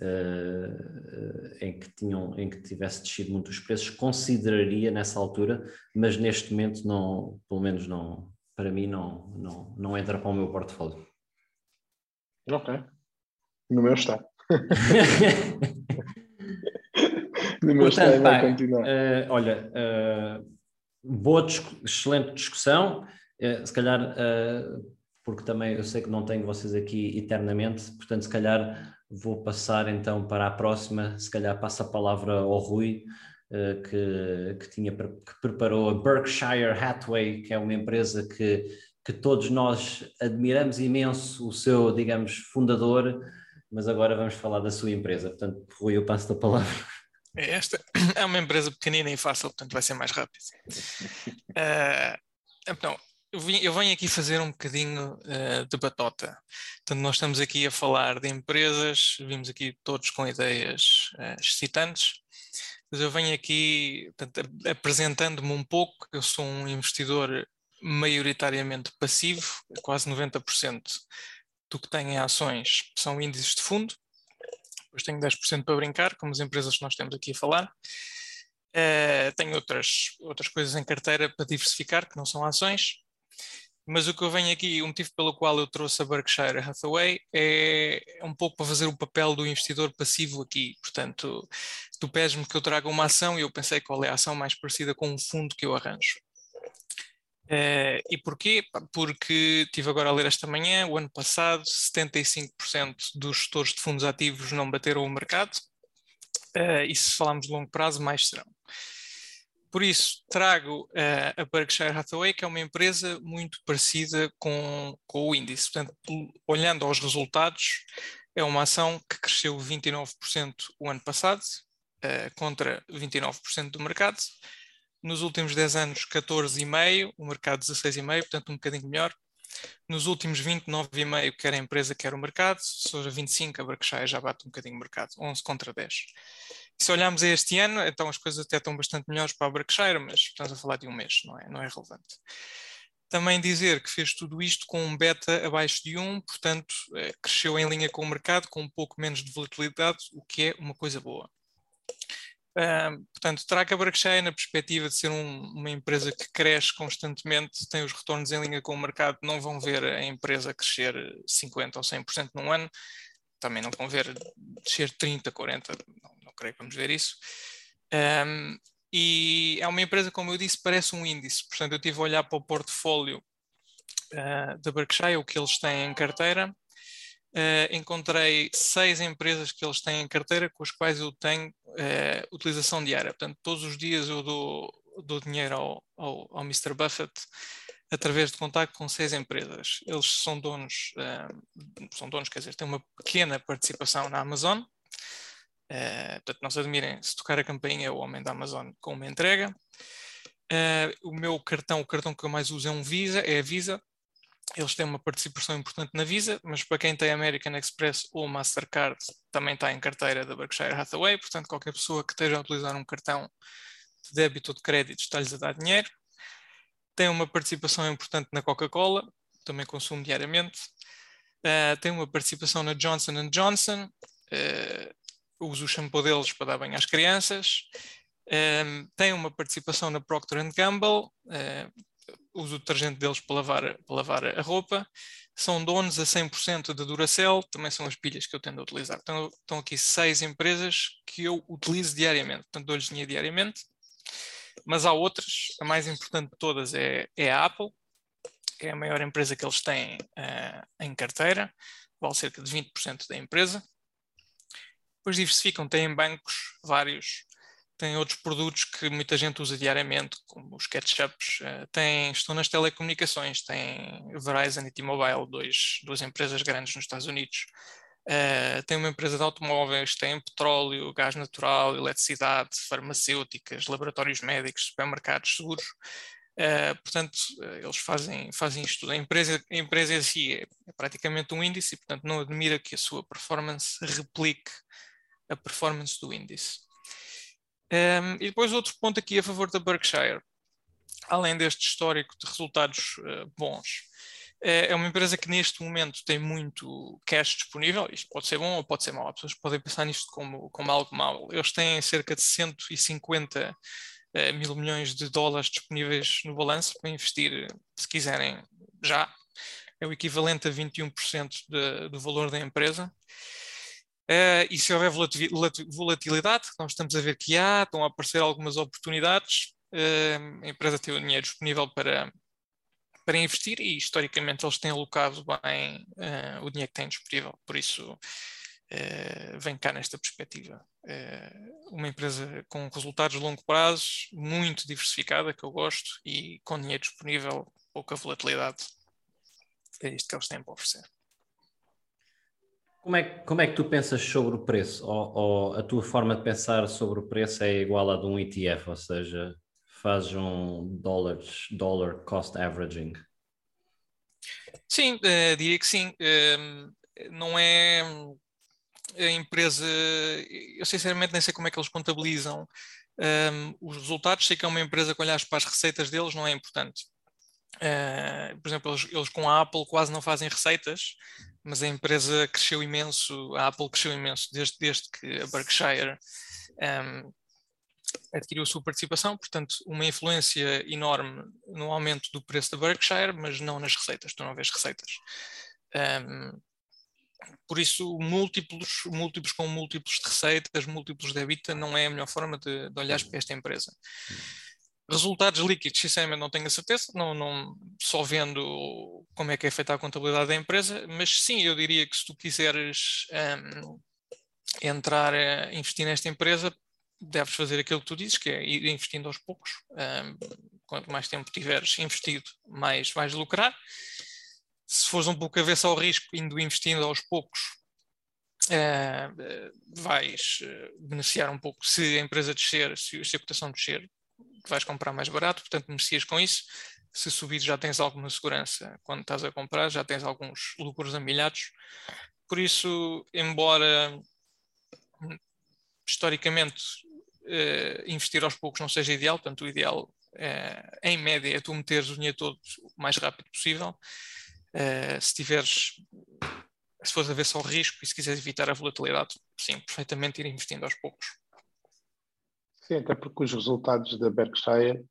uh, em, que tinham, em que tivesse descido muito os preços, consideraria nessa altura, mas neste momento não, pelo menos não, para mim não, não, não entra para o meu portfólio. Ok. No meu está. no meu Portanto, está vai continuar. Uh, olha, uh, boa, excelente discussão. Uh, se calhar porque também eu sei que não tenho vocês aqui eternamente, portanto, se calhar vou passar então para a próxima, se calhar passa a palavra ao Rui, uh, que, que, tinha, que preparou a Berkshire Hathaway, que é uma empresa que, que todos nós admiramos imenso o seu, digamos, fundador, mas agora vamos falar da sua empresa. Portanto, Rui, eu passo a palavra. É, esta é uma empresa pequenina e fácil, portanto vai ser mais rápido. Uh, então, eu, vim, eu, venho aqui fazer um bocadinho uh, de batota. Portanto, nós estamos aqui a falar de empresas, vimos aqui todos com ideias uh, excitantes, mas eu venho aqui apresentando-me um pouco. Eu sou um investidor maioritariamente passivo, quase 90% do que tem em ações são índices de fundo. Depois tenho 10% para brincar, como as empresas que nós temos aqui a falar. Uh, tenho outras, outras coisas em carteira para diversificar, que não são ações. Mas o que eu venho aqui, o motivo pelo qual eu trouxe a Berkshire Hathaway é um pouco para fazer o papel do investidor passivo aqui. Portanto, tu pedes-me que eu traga uma ação e eu pensei qual é a ação mais parecida com o fundo que eu arranjo. Uh, e porquê? Porque tive agora a ler esta manhã, o ano passado, 75% dos gestores de fundos ativos não bateram o mercado, uh, e se falarmos de longo prazo, mais serão. Por isso, trago uh, a Berkshire Hathaway, que é uma empresa muito parecida com, com o índice. Portanto, olhando aos resultados, é uma ação que cresceu 29% o ano passado, contra 29% do mercado, nos últimos 10 anos 14,5, o mercado 16,5, portanto um bocadinho melhor. Nos últimos 29,5, quer a empresa, quer o mercado, se for 25, a Berkshire já bate um bocadinho o mercado, 11 contra 10. Se olharmos a este ano, então as coisas até estão bastante melhores para a Berkshire, mas estamos a falar de um mês, não é, não é relevante. Também dizer que fez tudo isto com um beta abaixo de 1, portanto é, cresceu em linha com o mercado, com um pouco menos de volatilidade, o que é uma coisa boa. Uh, portanto, a Berkshire na perspectiva de ser um, uma empresa que cresce constantemente, tem os retornos em linha com o mercado, não vão ver a empresa crescer 50% ou 100% num ano, também não ver descer 30%, 40%, não, não creio que vamos ver isso. Um, e é uma empresa, como eu disse, parece um índice, portanto, eu estive a olhar para o portfólio uh, da Berkshire, o que eles têm em carteira, Uh, encontrei seis empresas que eles têm em carteira com as quais eu tenho uh, utilização diária. Portanto, todos os dias eu dou, dou dinheiro ao, ao, ao, Mr. Buffett através de contato com seis empresas. Eles são donos, uh, são donos, quer dizer, têm uma pequena participação na Amazon. portanto, não se admirem se tocar a campainha o homem da Amazon com uma entrega. o meu cartão, o cartão que eu mais uso é um Visa, é a Visa eles têm uma participação importante na Visa, mas para quem tem American Express ou Mastercard também está em carteira da Berkshire Hathaway, portanto qualquer pessoa que esteja a utilizar um cartão de débito ou de crédito está-lhes a dar dinheiro. Tem uma participação importante na Coca-Cola, também consumo diariamente. Uh, tem uma participação na Johnson Johnson, uh, uso o shampoo deles para dar banho às crianças. Ah, tem uma participação na Procter Gamble, uh, uso o detergente deles para lavar, para lavar a roupa, são donos a 100% da Duracell, também são as pilhas que eu tendo a utilizar. Então, estão aqui seis empresas que eu utilizo diariamente, portanto dou-lhes dinheiro diariamente, mas há outras, a mais importante de todas é, é a Apple, que é a maior empresa que eles têm uh, em carteira, vale cerca de 20% da empresa. Depois diversificam, têm bancos, vários, tem outros produtos que muita gente usa diariamente, como os ketchups, uh, tem, estão nas telecomunicações, tem Verizon e T-Mobile, duas empresas grandes nos Estados Unidos. Uh, tem uma empresa de automóveis, tem petróleo, gás natural, eletricidade, farmacêuticas, laboratórios médicos, supermercados, seguros. Uh, portanto, eles fazem, fazem isto tudo. A empresa, a empresa em si é, é praticamente um índice e, portanto, não admira que a sua performance replique a performance do índice. Um, e depois outro ponto aqui a favor da Berkshire, além deste histórico de resultados uh, bons, é, é uma empresa que neste momento tem muito cash disponível, isto pode ser bom ou pode ser mau, as pessoas podem pensar nisto como, como algo mau. Eles têm cerca de 150 uh, eh, mil milhões de dólares disponíveis no balanço para investir, se quiserem, já. É o equivalente a 21% de, do valor da empresa. Uh, e se houver volatilidade, nós estamos a ver que há, estão a aparecer algumas oportunidades, uh, a empresa tem o dinheiro disponível para, para investir e historicamente eles têm alocado bem uh, o dinheiro que têm disponível, por isso vem cá nesta perspectiva. uma empresa com resultados de longo prazo, muito diversificada, que eu gosto, e com dinheiro disponível, pouca volatilidade, é isto que eles têm para oferecer. Como é, como é que tu pensas sobre o preço? Ou, ou, a tua forma de pensar sobre o preço é igual à de um ETF, ou seja, fazes um dollars, dollar cost averaging? Sim, uh, diria que sim. Uh, não é a empresa, eu sinceramente nem sei como é que eles contabilizam um, os resultados, sei que é uma empresa que olhar para as receitas deles não é importante. Uh, por exemplo, eles, eles, com a Apple quase não fazem receitas, mas a empresa cresceu imenso, a Apple cresceu imenso desde, desde que a Berkshire um, adquiriu a sua participação, portanto, uma influência enorme no aumento do preço da Berkshire, mas não nas receitas, tu não vês receitas. Um, por isso, múltiplos, múltiplos com múltiplos de receitas, múltiplos de EBITDA, não é a melhor forma de, de olhar para esta empresa. Resultados líquidos, sinceramente não tenho a certeza, não, não, só vendo como é que é feita a contabilidade da empresa, mas sim, eu diria que se tu quiseres um, entrar a investir nesta empresa, deves fazer aquilo que tu dizes, que é ir investindo aos poucos. Um, quanto mais tempo tiveres investido, mais vais lucrar se fores um pouco avesso ao risco, indo investindo aos poucos, uh, vais uh, beneficiar um pouco. Se a empresa descer, se, a cotação descer, vais comprar mais barato, portanto beneficias com isso. Se subir, já tens alguma segurança quando estás a comprar, já tens alguns lucros amilhados. Por isso, embora historicamente uh, investir aos poucos não seja ideal, portanto, o ideal em média é tu meteres o dinheiro todo o mais rápido possível. Uh, se tiveres, se fores a ver só o risco e se quiseres evitar a volatilidade, sim, perfeitamente ir investindo aos poucos. Sim, até porque os resultados da Berkshire,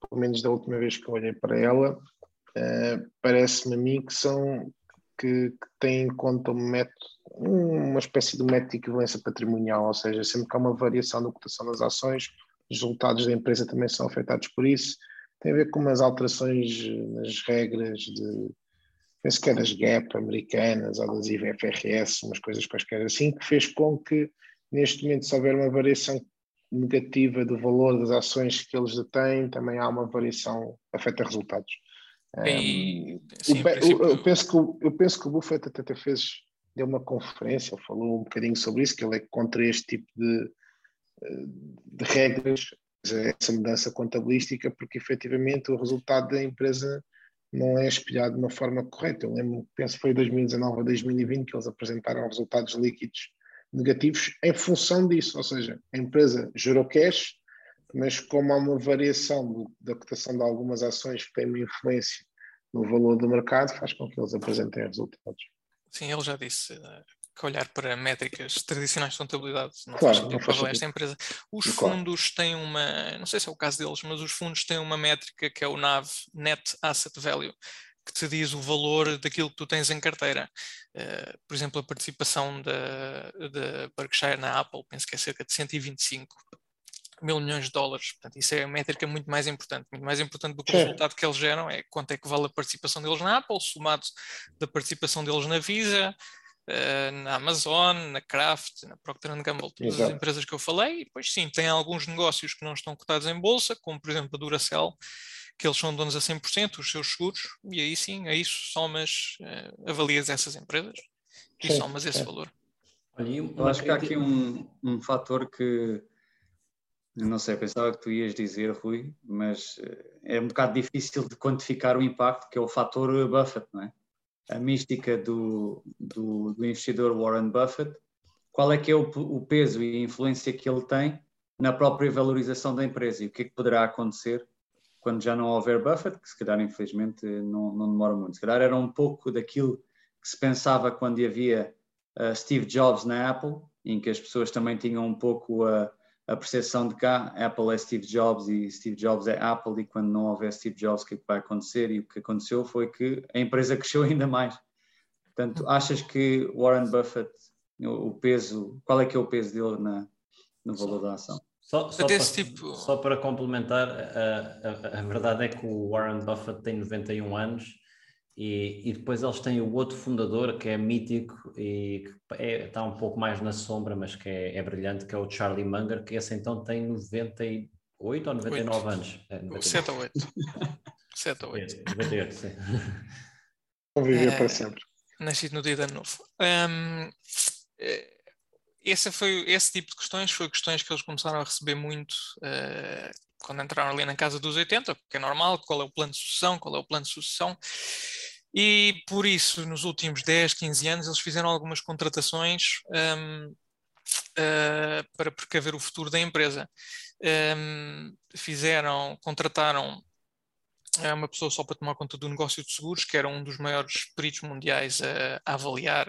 pelo menos da última vez que eu olhei para ela, uh, parece-me a mim que são que, que têm em conta um método, uma espécie de método de equivalência patrimonial, ou seja, sempre que há uma variação na cotação das ações, os resultados da empresa também são afetados por isso. Tem a ver com umas alterações nas regras de penso que é das GAP americanas ou das IFRS, umas coisas quaisquer assim, que fez com que neste momento se houver uma variação negativa do valor das ações que eles detêm, também há uma variação afeta resultados. E, um, sim, o, princípio... eu, penso que, o, eu penso que o Buffett até fez deu uma conferência, falou um bocadinho sobre isso, que ele é contra este tipo de, de regras, essa mudança contabilística, porque efetivamente o resultado da empresa não é espelhado de uma forma correta. Eu lembro, penso que foi 2019 a 2020 que eles apresentaram resultados líquidos negativos em função disso, ou seja, a empresa gerou cash, mas como há uma variação da cotação de algumas ações que tem uma influência no valor do mercado, faz com que eles apresentem resultados. Sim, ele já disse eh, que olhar para métricas tradicionais de contabilidade não claro, faz sentido para avaliar esta empresa. Os claro. fundos têm uma, não sei se é o caso deles, mas os fundos têm uma métrica que é o NAV, Net Asset Value, que te diz o valor daquilo que tu tens em carteira. Uh, por exemplo, a participação da, da Berkshire na Apple, penso que é cerca de 125 mil milhões de dólares. Portanto, isso é a métrica muito mais importante. Muito mais importante do que o resultado que eles geram é quanto é que vale a participação deles na Apple, somado da participação deles na Visa, uh, na Amazon, na Kraft, na Procter Gamble, todas Exato. as empresas que eu falei, e depois sim, tem alguns negócios que não estão cotados em bolsa, como por exemplo a Duracell, que eles são donos a 100%, os seus seguros, e aí sim, a isso somas, uh, avalias essas empresas e sim, somas esse valor. Eu acho que há aqui um, um fator que não sei, pensava que tu ias dizer, Rui, mas eh, é um bocado difícil de quantificar o impacto, que é o fator Buffett, não é? a mística do, do, do, investidor Warren Buffett, qual é que é o, o, peso e a influência que ele tem na própria valorização da empresa e o que é que poderá acontecer quando já não houver Buffett, que se calhar infelizmente não, não demora muito. Se calhar era um pouco daquilo que se pensava quando havia uh, Steve Jobs na Apple, em que as pessoas também tinham um pouco a uh, a percepção de cá, Apple é Steve Jobs e Steve Jobs é Apple, e quando não houver Steve Jobs, o que, é que vai acontecer? E o que aconteceu foi que a empresa cresceu ainda mais. Portanto, achas que Warren Buffett, o peso, qual é que é o peso dele na, no valor da ação? Só, só, para, tipo... só para complementar, a, a, a, verdade é que o Warren Buffett tem 91 anos e, e, depois eles têm o outro fundador que é mítico e que é, está um pouco mais na sombra, mas que é, é, brilhante, que é o Charlie Munger, que esse então tem 98 ou 99 8. anos. É, 7 ou 8. 7 ou 8. 98, sim. Conviver uh, para sempre. Nascido no dia de ano novo. Um, esse, foi, esse tipo de questões foi questões que eles começaram a receber muito uh, quando entraram ali na casa dos 80, porque é normal, qual é o plano de sucessão, qual é o plano de sucessão. E por isso, nos últimos 10, 15 anos, eles fizeram algumas contratações um, uh, eh, para precaver o futuro da empresa. Um, fizeram, contrataram eh, uma pessoa só para tomar conta do negócio de seguros, que era um dos maiores peritos mundiais a, a avaliar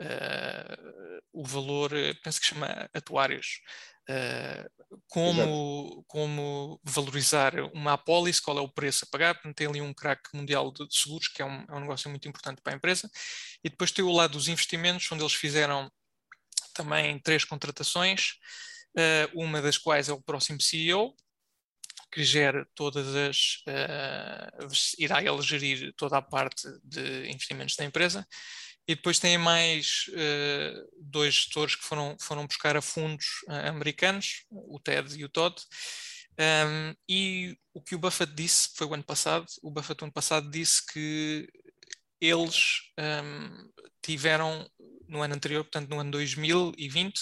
uh, o valor, penso que chama atuários, uh, como, como valorizar uma apólice, qual é o preço a pagar, portanto tem ali um crack mundial de, de seguros, que é um, é um negócio muito importante para a empresa, e depois tem o lado dos investimentos, onde eles fizeram também três contratações, uh, uma das quais é o próximo CEO, que gera todas as. Uh, irá ele gerir toda a parte de investimentos da empresa. E depois tem mais uh, dois gestores que foram, foram buscar a fundos uh, americanos, o Ted e o Todd. Um, e o que o Buffett disse foi o ano passado. O Buffett, o ano passado, disse que eles um, tiveram, no ano anterior, portanto, no ano 2020,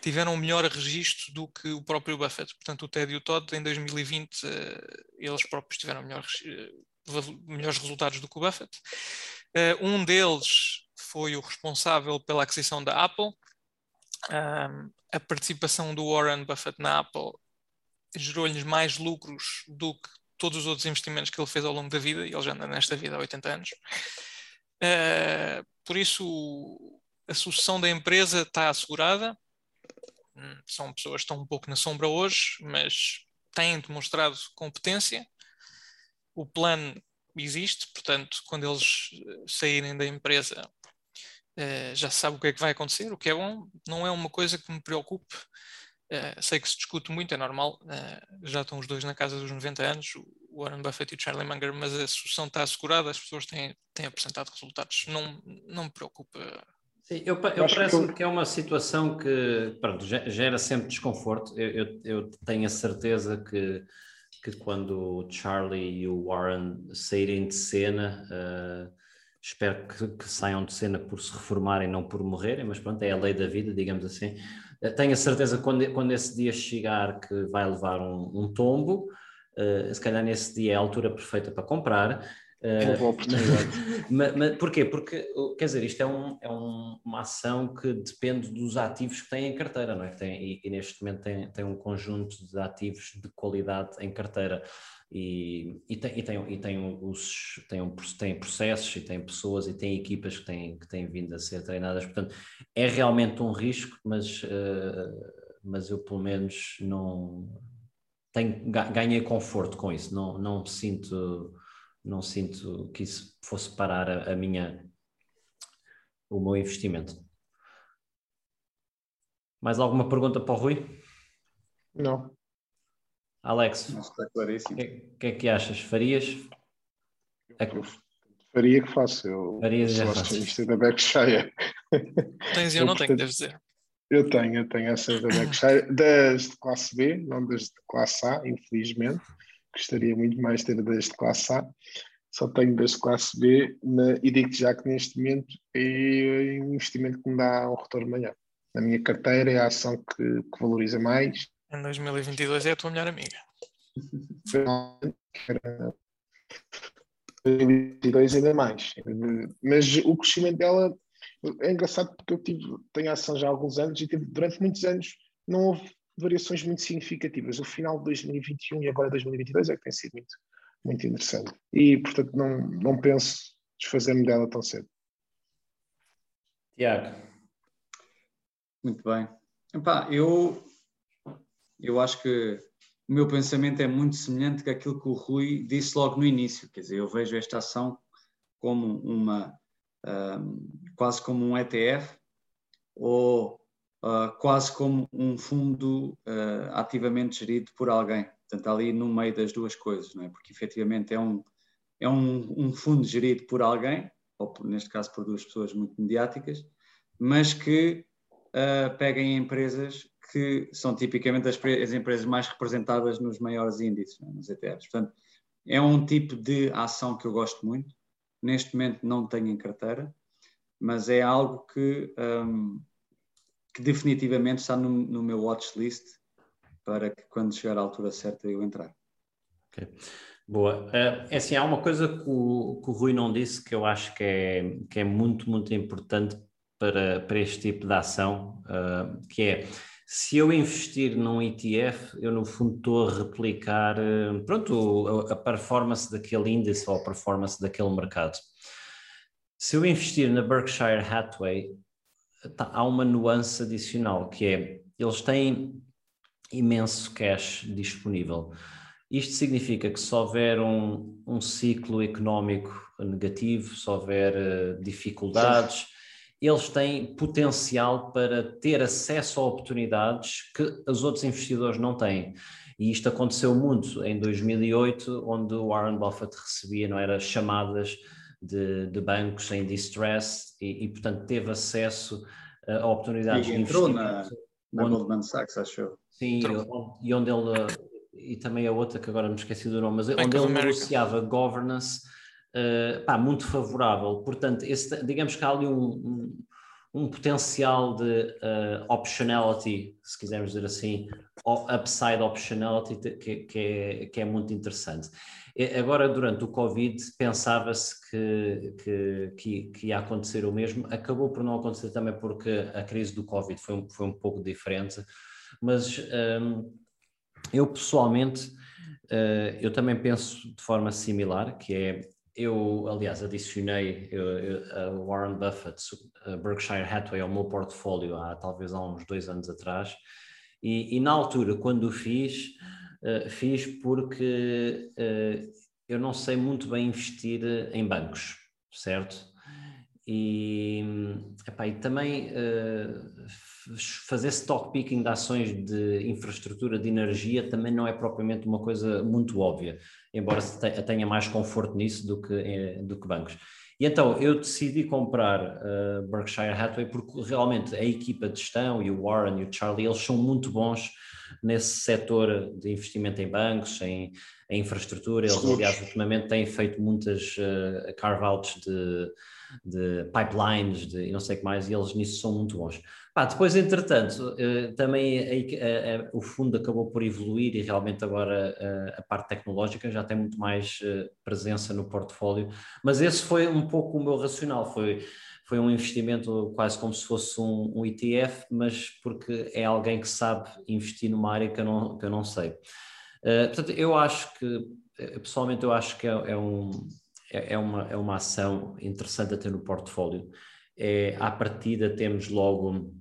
tiveram um melhor registro do que o próprio Buffett. Portanto, o Ted e o Todd, em 2020, uh, eles próprios tiveram melhor, melhores resultados do que o Buffett. Uh, um deles foi o responsável pela aquisição da Apple. Um, a participação do Warren Buffett na Apple gerou-lhes mais lucros do que todos os outros investimentos que ele fez ao longo da vida, e ele já anda nesta vida há 80 anos. Uh, por isso, a sucessão da empresa está assegurada. Hum, são pessoas que estão um pouco na sombra hoje, mas têm demonstrado competência. O plano existe, portanto, quando eles eh, saírem da empresa, uh, já se sabe o que é que vai acontecer, o que é bom, não é uma coisa que me preocupe. Uh, sei que se discute muito, é normal, já estão os dois na casa dos 90 anos, o Warren Buffett e o Charlie Munger, mas a solução está assegurada, as pessoas têm, têm apresentado resultados, não, não me preocupa. Sim, eu, eu parece-me que é uma situação que pronto, gera sempre desconforto. Eu, eu, eu tenho a certeza que que quando o Charlie e o Warren saírem de cena, uh, espero que, que, saiam de cena por se reformarem, não por morrerem, mas pronto, é a lei da vida, digamos assim. Uh, tenho a certeza que quando, quando esse dia chegar que vai levar um, um tombo, uh, se calhar nesse dia é a altura perfeita para comprar. É boa oportunidade. mas, mas, porquê? Porque, quer dizer, isto é, um, é um, uma ação que depende dos ativos que têm em carteira, não é? Que tem, e, e, neste momento tem, tem um conjunto de ativos de qualidade em carteira. E, e, tem, e, tem, e tem, os, tem, um, tem processos e tem pessoas e tem equipas que têm, que têm vindo a ser treinadas. Portanto, é realmente um risco, mas, uh, mas eu pelo menos não tenho, ganhei conforto com isso, não, não me sinto não sinto que isso fosse parar a, a minha, o meu investimento. Mais alguma pergunta para o Rui? Não. Alex, o que, que, é que achas? Farias? Eu, faria que faço. Eu Farias sou acionista da Berkshire. Tens eu, eu não portanto, tenho, deves dizer. Eu tenho, eu tenho essas da Berkshire, das de classe B, não das de classe A, infelizmente gostaria muito mais de ter das de classe A, só tenho das de classe B na, e digo já que neste momento é um investimento que me dá um retorno maior. Na minha carteira é a ação que, que valoriza mais. Em 2022 é a tua melhor amiga. 2022 ainda mais. Mas o crescimento dela é engraçado porque eu tive, tenho a ação já há alguns anos e tive, durante muitos anos não houve variações muito significativas. O final de 2021 e agora 2022 é que tem sido muito, muito interessante. E, portanto, não, não penso desfazer-me dela tão cedo. Tiago. Muito bem. Epá, eu, eu acho que o meu pensamento é muito semelhante com aquilo que o Rui disse logo no início. Quer dizer, eu vejo esta ação como uma, um, quase como um ETF ou uh, quase como um fundo uh, ativamente gerido por alguém. Portanto, ali no meio das duas coisas, não é? porque efetivamente é um, é um, um fundo gerido por alguém, ou neste caso por duas pessoas muito mediáticas, mas que uh, peguem empresas que são tipicamente as, as, empresas mais representadas nos maiores índices, é? nos ETFs. Portanto, é um tipo de ação que eu gosto muito, neste momento não tenho em carteira, mas é algo que, um, que definitivamente está no, no meu watchlist para que quando chegar à altura certa eu entrar. Ok. Boa. Uh, é assim, há uma coisa que o, que o Rui não disse que eu acho que é, que é muito, muito importante para, para este tipo de ação, uh, que é se eu investir num ETF, eu no fundo estou a replicar uh, pronto, a, a, performance daquele índice ou a performance daquele mercado. Se eu investir na Berkshire Hathaway, tá, há uma nuance adicional que é eles têm imenso cash disponível. Isto significa que se houver um, um ciclo económico negativo, se houver uh, dificuldades, Sim. eles têm potencial para ter acesso a oportunidades que os outros investidores não têm. E isto aconteceu muito em 2008, onde o Warren Buffett recebia, não era, chamadas de, de bancos em distress e, e, portanto, teve acesso a oportunidades e entrou na, na onde, Goldman Sachs, acho Sim, e onde ele e também a outra que agora me esqueci do nome, mas Bank onde ele America. negociava governance uh, pá, muito favorável. Portanto, esse, digamos que há ali um, um, um potencial de uh, optionality, se quisermos dizer assim, upside optionality, que, que, é, que é muito interessante. Agora, durante o Covid, pensava-se que, que, que, que, ia acontecer o mesmo, acabou por não acontecer também porque a crise do Covid foi um, foi um pouco diferente, mas. Um, eu pessoalmente, uh, eu também penso de forma similar, que é, eu aliás adicionei a Warren Buffett, a Berkshire Hathaway ao meu portfólio há talvez há uns dois anos atrás, e, e na altura, quando o fiz, uh, fiz porque uh, eu não sei muito bem investir em bancos, certo? E, epá, e também uh, fazer stock picking de ações de infraestrutura de energia também não é propriamente uma coisa muito óbvia, embora tenha mais conforto nisso do que, eh, do que bancos. E então eu decidi comprar uh, Berkshire Hathaway porque realmente a equipa de gestão e o Warren e o Charlie, eles são muito bons nesse setor de investimento em bancos, em, em infraestrutura. Eles, aliás, ultimamente têm feito muitas uh, carve-outs de, de pipelines de, e não sei o que mais, e eles nisso são muito bons. Pá, depois, entretanto, uh, também a, a, a, o fundo acabou por evoluir e realmente agora uh, a parte tecnológica já tem muito mais uh, presença no portfólio, mas esse foi um pouco o meu racional, foi, foi um investimento quase como se fosse um, um ETF, mas porque é alguém que sabe investir numa área que eu não, que eu não sei. portanto, eu acho que, pessoalmente, eu acho que é, é um, é, é, uma, é uma ação interessante a ter no portfólio. É, à partida temos logo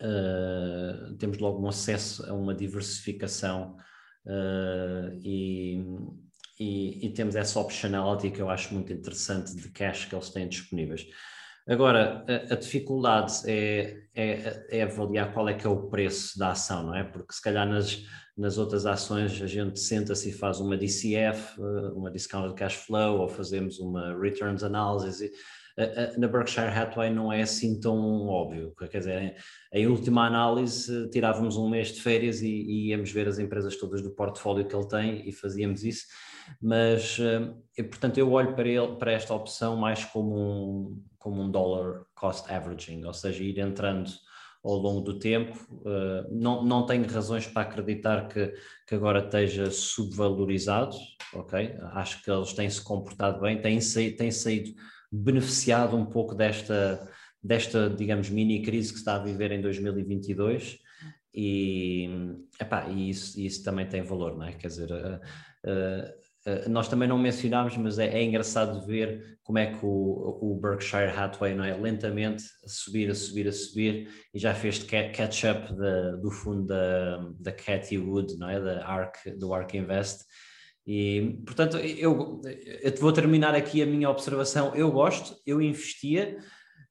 uh, temos logo um acesso a uma diversificação uh, e, e, e, temos essa optionality que eu acho muito interessante de cash que eles têm disponíveis. Agora, a, a dificuldade é, é, é, avaliar qual é que é o preço da ação, não é? Porque se calhar nas, nas outras ações a gente senta-se e faz uma DCF, eh, uma Discounted Cash Flow, ou fazemos uma Returns Analysis, na Berkshire Hathaway não é assim tão óbvio. Quer dizer, em última análise, tirávamos um mês de férias e, e íamos ver as empresas todas do portfólio que ele tem e fazíamos isso. Mas, eh, portanto, eu olho para, ele, para esta opção mais como um, como um dollar cost averaging, ou seja, ir entrando ao longo do tempo. Uh, não, não tenho razões para acreditar que, que agora esteja subvalorizado, ok? Acho que eles têm se comportado bem, têm, saído, têm saído beneficiado um pouco desta, desta digamos, mini crise que está a viver em 2022 e, epá, e isso, isso também tem valor, não é? Quer dizer, uh, uh, nós também não mencionámos, mas é, é, engraçado ver como é que o, o Berkshire Hathaway não é? lentamente a subir, a subir, a subir e já fez catch-up do fundo da, da Cathy Wood, não é? da ARK, do ARK Invest, e, portanto, eu, eu vou terminar aqui a minha observação. Eu gosto, eu investia,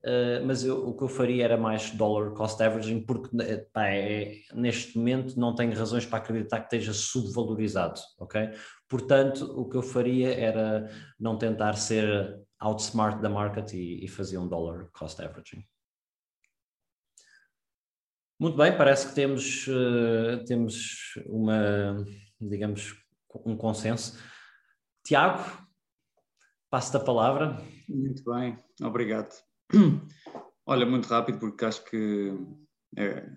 uh, mas eu, o que eu faria era mais dollar cost averaging, porque pá, é, neste momento não tenho razões para acreditar que esteja subvalorizado, ok? Portanto, o que eu faria era não tentar ser outsmart da market e, e fazer um dollar cost averaging. Muito bem, parece que temos, uh, temos uma, digamos, um consenso. Tiago, passo a palavra. Muito bem, obrigado. Olha, muito rápido, porque acho que é,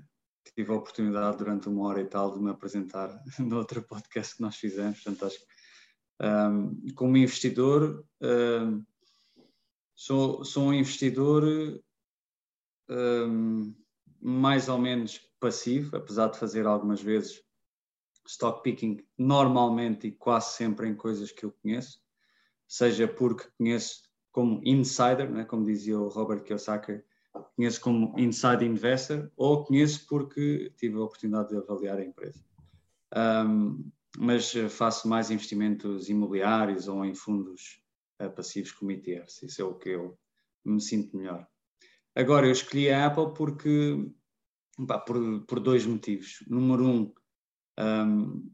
tive a oportunidade durante uma hora e tal de me apresentar no outro podcast que nós fizemos, portanto acho que um, como investidor um, sou, sou um investidor um, mais ou menos passivo, apesar de fazer algumas vezes stock picking normalmente e quase sempre em coisas que eu conheço, seja porque conheço como insider, né, como dizia o Robert Kiyosaki, conheço como inside investor ou conheço porque tive a oportunidade de avaliar a empresa. Um, mas faço mais investimentos imobiliários ou em fundos uh, passivos como ETFs, isso é o que eu me sinto melhor. Agora, eu escolhi a Apple porque, pá, por, por dois motivos. Número um, um,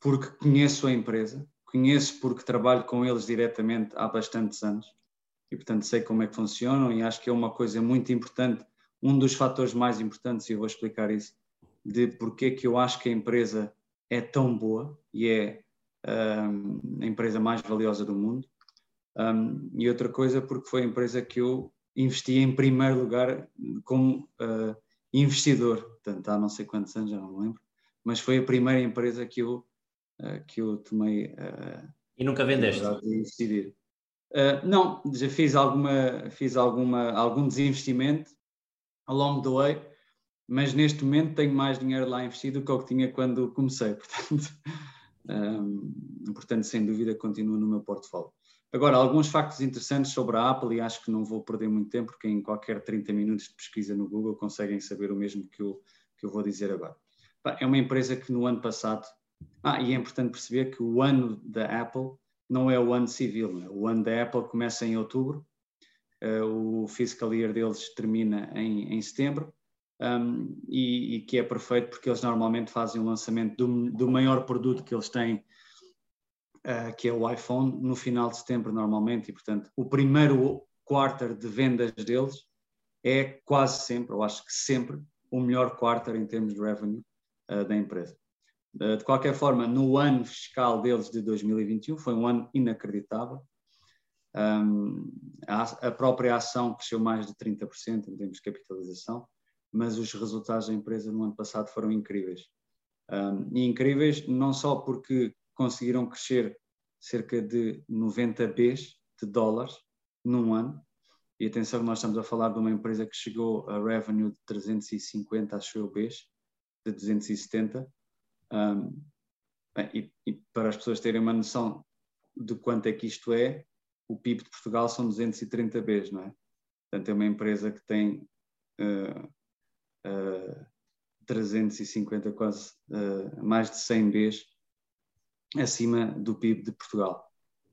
porque conheço a empresa, conheço porque trabalho com eles diretamente há bastantes anos e, portanto, sei como é que funcionam e acho que é uma coisa muito importante, um dos fatores mais importantes, e eu vou explicar isso, de porque é que eu acho que a empresa é tão boa e é um, a empresa mais valiosa do mundo. Um, e outra coisa, porque foi a empresa que eu investi em primeiro lugar como uh, investidor, portanto, há não sei quantos anos, já não me lembro, mas foi a primeira empresa que eu, uh, que eu tomei. Uh, e nunca vendeste? De decidir. Uh, não, já fiz, alguma, fiz alguma, algum desinvestimento along the way, mas neste momento tenho mais dinheiro lá investido do que o que tinha quando comecei, portanto, um, portanto sem dúvida continua no meu portfólio. Agora, alguns factos interessantes sobre a Apple, e acho que não vou perder muito tempo, porque em qualquer 30 minutos de pesquisa no Google conseguem saber o mesmo que eu, que eu vou dizer agora. É uma empresa que no ano passado, ah, e é importante perceber que o ano da Apple não é o ano civil, é? o ano da Apple começa em outubro, uh, o fiscal year deles termina em, em setembro, um, e, e, que é perfeito porque eles normalmente fazem o lançamento do, do maior produto que eles têm uh, que é o iPhone, no final de setembro normalmente, e portanto o primeiro quarter de vendas deles é quase sempre, ou acho que sempre, o melhor quarter em termos de revenue uh, da empresa. Uh, de qualquer forma, no ano fiscal deles de 2021 foi um ano inacreditável. A, própria ação cresceu mais de 30% em termos de capitalização, mas os resultados da empresa no ano passado foram incríveis. E incríveis não só porque conseguiram crescer cerca de 90 Bs de dólares num ano. E atenção, nós estamos a falar de uma empresa que chegou a revenue de 350, acho eu, Bs, de 270. Um, bem, e, e, para as pessoas terem uma noção de quanto é que isto é, o PIB de Portugal são 230 Bs, não é? Portanto, é uma empresa que tem uh, uh, 350, quase uh, mais de 100 Bs acima do PIB de Portugal.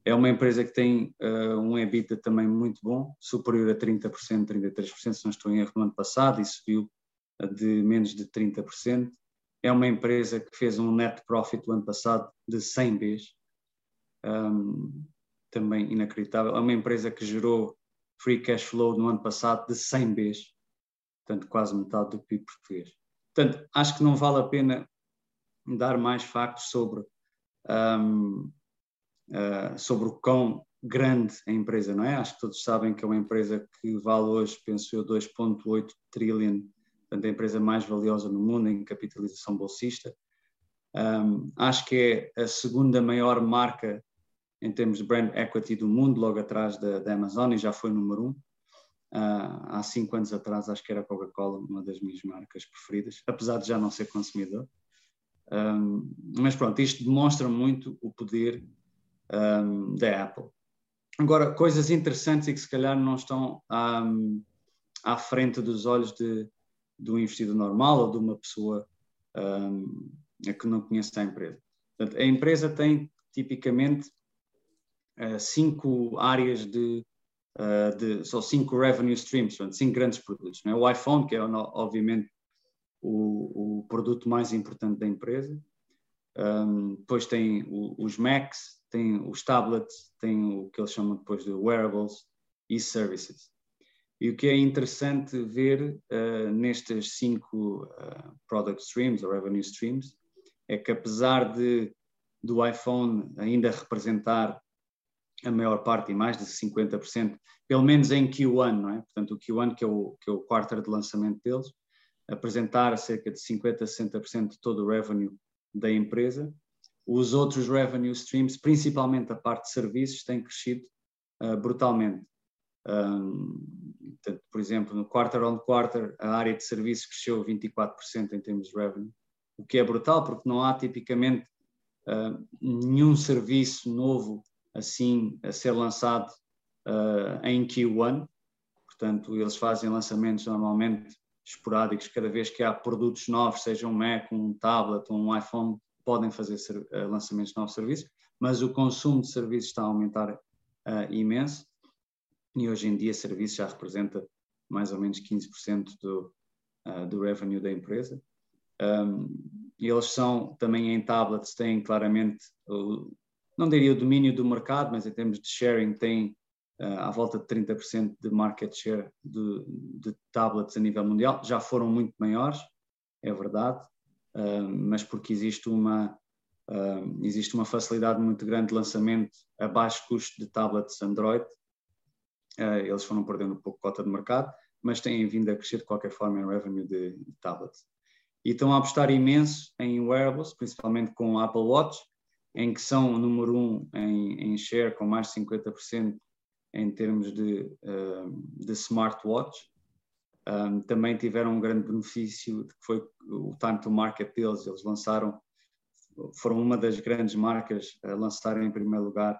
É uma empresa que tem uh, um EBITDA também muito bom, superior a 30%, 33%, se não estou em erro, no ano passado, e subiu de menos de 30%. É uma empresa que fez um net profit no ano passado de 100 Bs, um, também inacreditável. É uma empresa que gerou free cash flow no ano passado de 100 Bs, portanto, quase metade do PIB português. Portanto, acho que não vale a pena dar mais factos sobre um, uh, sobre o quão grande a empresa, não é? Acho que todos sabem que é uma empresa que vale hoje, penso eu, 2,8 trillion, portanto, a empresa mais valiosa no mundo em capitalização bolsista. Um, acho que é a segunda maior marca em termos de brand equity do mundo, logo atrás da, da Amazon, e já foi número um. Uh, há cinco anos atrás, acho que era a Coca-Cola, uma das minhas marcas preferidas, apesar de já não ser consumidor. Um, mas pronto, isto demonstra muito o poder um, da Apple. Agora, coisas interessantes e que se calhar não estão à frente dos olhos de, do investidor normal ou de uma pessoa que não conhece a empresa. Portanto, a empresa tem tipicamente uh, cinco áreas de, uh, de só cinco revenue streams, portanto, cinco grandes produtos. É? O iPhone, que é obviamente o, o produto mais importante da empresa. Um, depois tem o, os Macs, tem os tablets, tem o que eles chamam depois de wearables e services. E o que é interessante ver uh, nestes cinco uh, product streams ou revenue streams é que apesar de do iPhone ainda representar a maior parte e mais de 50%, pelo menos em Q1, não é? Portanto, o Q1, que é o, que é o quarto de lançamento deles, apresentar cerca de 50% a 60% de todo o revenue da empresa. Os outros revenue streams, principalmente a parte de serviços, têm crescido uh, brutalmente. Um, portanto, por exemplo, no quarter on quarter, a área de serviços cresceu 24% em termos de revenue, o que é brutal, porque não há tipicamente uh, nenhum serviço novo assim a ser lançado uh, em Q1. Portanto, eles fazem lançamentos normalmente esporádicos, cada vez que há produtos novos, seja um Mac, um tablet, um iPhone, podem fazer uh, lançamentos de novos serviços, mas o consumo de serviços está a aumentar uh, imenso e hoje em dia serviços já representa mais ou menos 15% do, do revenue da empresa. Um, eles são também em tablets, têm claramente não diria o domínio do mercado, mas em termos de sharing tem uh, à volta de 30% de market share de, de, tablets a nível mundial. Já foram muito maiores, é verdade, uh, mas porque existe uma, uh, existe uma facilidade muito grande de lançamento a baixo custo de tablets Android. Eles foram perdendo um pouco cota de mercado, mas têm vindo a crescer de qualquer forma em revenue de, de tablets. E estão a apostar imenso em wearables, principalmente com o Apple Watch, em que são o número um em, em share, com mais de 50% em termos de, uh, de smartwatch. Um, também tiveram um grande benefício, que foi o time to market deles. Eles lançaram, foram uma das grandes marcas a lançar em primeiro lugar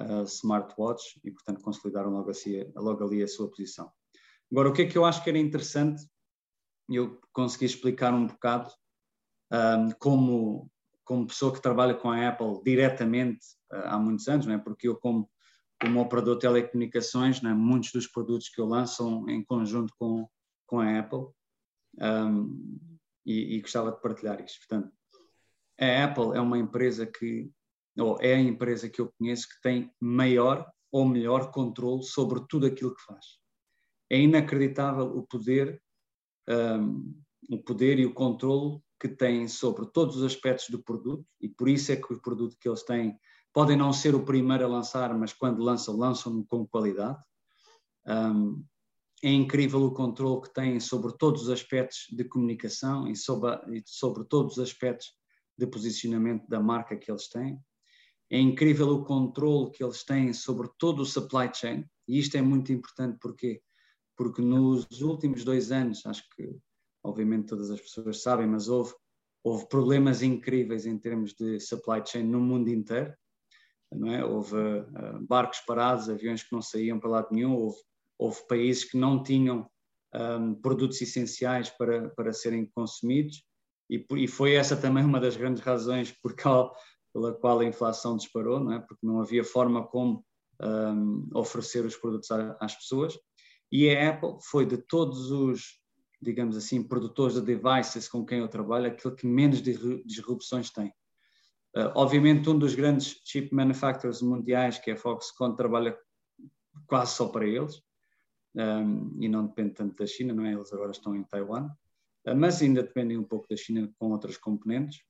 uh, smartwatch e, portanto, consolidaram logo, assim, logo ali a sua posição. Agora, o que é que eu acho que era interessante, eu consegui explicar um bocado um, como como pessoa que trabalha com a Apple diretamente uh, há muitos anos, não é? porque eu, como, como operador de telecomunicações, não é? muitos dos produtos que eu lanço são em conjunto com, com a Apple um, e, e, gostava de partilhar isto. Portanto, a Apple é uma empresa que, ou é a empresa que eu conheço que tem maior ou melhor controle sobre tudo aquilo que faz. É inacreditável o poder, um, o poder e o controle que têm sobre todos os aspectos do produto e por isso é que o produto que eles têm podem não ser o primeiro a lançar, mas quando lançam, lançam com qualidade. Um, é incrível o controle que têm sobre todos os aspectos de comunicação e sobre, e sobre todos os aspectos de posicionamento da marca que eles têm. É incrível o controle que eles têm sobre todo o supply chain, e isto é muito importante porque porque nos últimos dois anos, acho que obviamente todas as pessoas sabem, mas houve, houve problemas incríveis em termos de supply chain no mundo inteiro. Não é? Houve uh, barcos parados, aviões que não saíam para lado nenhum, houve, houve países que não tinham um, produtos essenciais para, para serem consumidos, e, e, foi essa também uma das grandes razões por qual, pela qual a inflação disparou, não é? porque não havia forma como um, oferecer os produtos às pessoas. E a Apple foi de todos os digamos assim, produtores de devices com quem eu trabalho, aquele que menos disrupções tem. Uh, obviamente, um dos grandes chip manufacturers mundiais, que é a Foxconn, trabalha quase só para eles um, e não depende tanto da China, não é? Eles agora estão em Taiwan, uh, mas ainda dependem um pouco da China com outras componentes,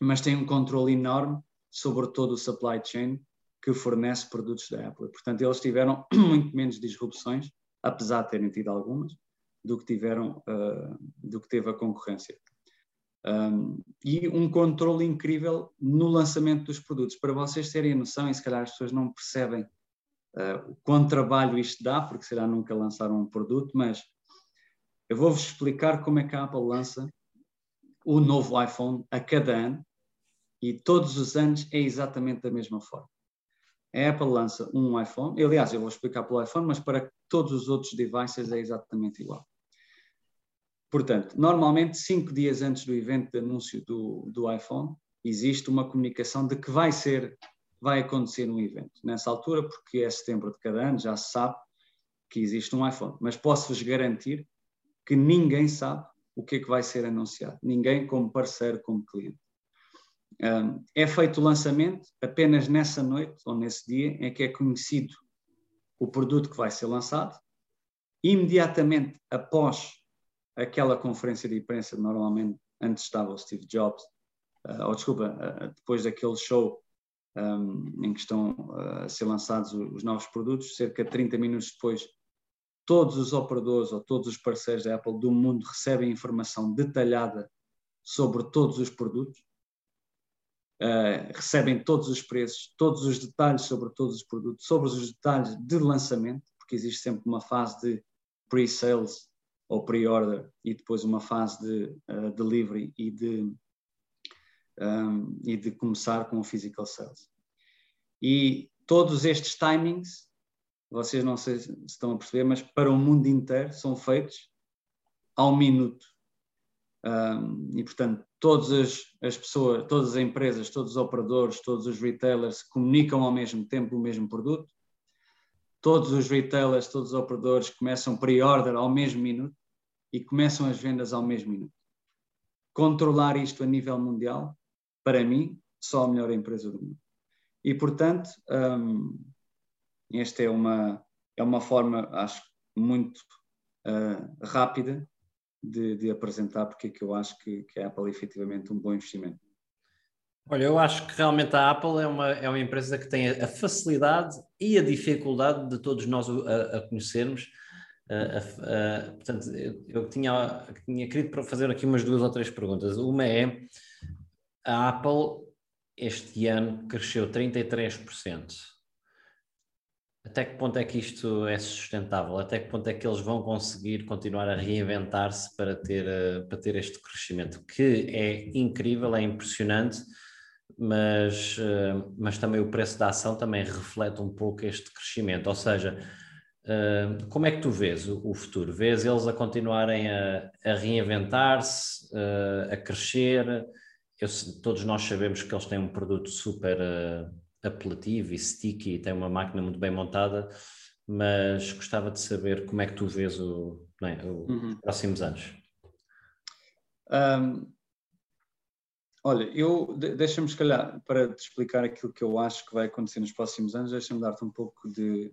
mas tem um controle enorme sobre todo o supply chain que fornece produtos da Apple. Portanto, eles tiveram muito menos disrupções, apesar de terem tido algumas, do que tiveram, uh, do que teve a concorrência. Um, e um controle incrível no lançamento dos produtos. Para vocês terem noção, e se calhar as pessoas não percebem uh, o quanto trabalho isto dá, porque será nunca lançaram um produto, mas eu vou-vos explicar como é que a Apple lança o novo iPhone a cada ano e todos os anos é exatamente da mesma forma. A Apple lança um iPhone, aliás, eu vou explicar pelo iPhone, mas para todos os outros devices é exatamente igual. Portanto, normalmente, cinco dias antes do evento de anúncio do, do iPhone, existe uma comunicação de que vai ser, vai acontecer um evento. Nessa altura, porque é setembro de cada ano, já se sabe que existe um iPhone. Mas posso-vos garantir que ninguém sabe o que é que vai ser anunciado. Ninguém como parceiro, como cliente. É feito o lançamento, apenas nessa noite ou nesse dia é que é conhecido o produto que vai ser lançado. Imediatamente após aquela conferência de imprensa, normalmente antes estava o Steve Jobs, uh, ou desculpa, uh, depois daquele show em que estão a ser lançados os novos produtos, cerca de 30 minutos depois, todos os operadores ou todos os parceiros da Apple do mundo recebem informação detalhada sobre todos os produtos, uh, recebem todos os preços, todos os detalhes sobre todos os produtos, sobre os detalhes de lançamento, porque existe sempre uma fase de pre-sales ou pre-order e depois uma fase de uh, delivery e de um, e de começar com o physical sales. E todos estes timings, vocês não sei se estão a perceber, mas para o mundo inteiro são feitos ao minuto. Um, e portanto, todas as, as, pessoas, todas as empresas, todos os operadores, todos os retailers comunicam ao mesmo tempo o mesmo produto. Todos os retailers, todos os operadores começam pre-order ao mesmo minuto e começam as vendas ao mesmo minuto. Controlar isto a nível mundial para mim, só a melhor empresa do mundo. E, portanto, um, esta é uma, é uma forma, acho, muito uh, rápida de, de, apresentar porque é que eu acho que, que a Apple é efetivamente um bom investimento. Olha, eu acho que realmente a Apple é uma, é uma empresa que tem a facilidade e a dificuldade de todos nós a, a conhecermos. Portanto, eu, eu, tinha, tinha querido fazer aqui umas duas ou três perguntas. Uma é a Apple este ano cresceu 33%. Até que ponto é que isto é sustentável? Até que ponto é que eles vão conseguir continuar a reinventar-se para ter, eh, para ter este crescimento? Que é incrível, é impressionante, mas, eh, mas também o preço da ação também reflete um pouco este crescimento. Ou seja, eh, como é que tu vês o futuro? Vês eles a continuarem a, a reinventar-se, a crescer? eu, todos nós sabemos que eles têm um produto super apelativo e sticky, tem uma máquina muito bem montada, mas gostava de saber como é que tu vês o, é, uhum. os próximos anos. Um, olha, eu deixa-me se calhar para te explicar aquilo que eu acho que vai acontecer nos próximos anos, deixa-me dar-te um pouco de,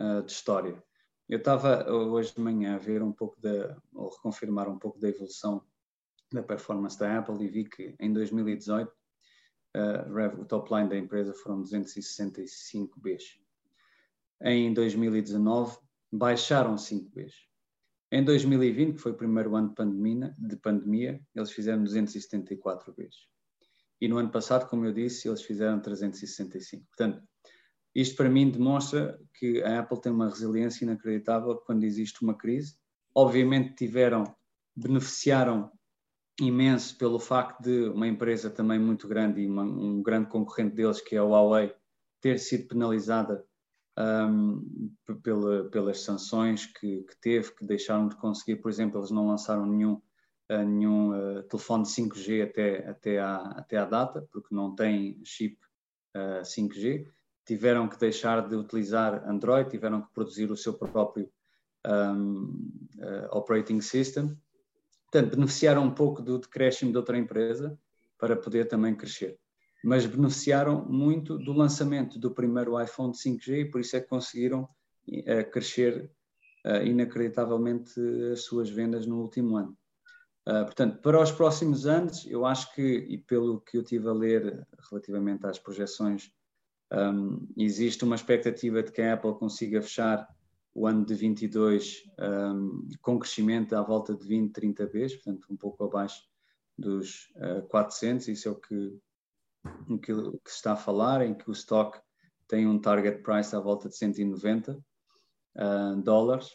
uh, de história. Eu estava hoje de manhã a ver um pouco da, ou reconfirmar um pouco da evolução da performance da Apple e vi que em 2018 uh, o top line da empresa foram 265 Bs. Em 2019 baixaram 5 Bs. Em 2020, que foi o primeiro ano de pandemia, de pandemia eles fizeram 274 Bs. E no ano passado, como eu disse, eles fizeram 365. Portanto, isto para mim demonstra que a Apple tem uma resiliência inacreditável quando existe uma crise. Obviamente tiveram, beneficiaram imenso pelo facto de uma empresa também muito grande e uma, um grande concorrente deles, que é a Huawei, ter sido penalizada um, pela, pelas sanções que, que, teve, que deixaram de conseguir, por exemplo, eles não lançaram nenhum, uh, nenhum uh, telefone 5G até, até, à, até à data, porque não tem chip uh, 5G, tiveram que deixar de utilizar Android, tiveram que produzir o seu próprio um, uh, operating system, Portanto, beneficiaram um pouco do decréscimo de outra empresa para poder também crescer. Mas beneficiaram muito do lançamento do primeiro iPhone 5G e por isso é que conseguiram uh, crescer uh, inacreditavelmente as suas vendas no último ano. Uh, portanto, para os próximos anos, eu acho que, e pelo que eu tive a ler relativamente às projeções, um, existe uma expectativa de que a Apple consiga fechar o ano de 22 um, com crescimento à volta de 20, 30 vezes, portanto um pouco abaixo dos uh, 400, isso é o que, o que, o que, se está a falar, em que o stock tem um target price à volta de 190 uh, dólares.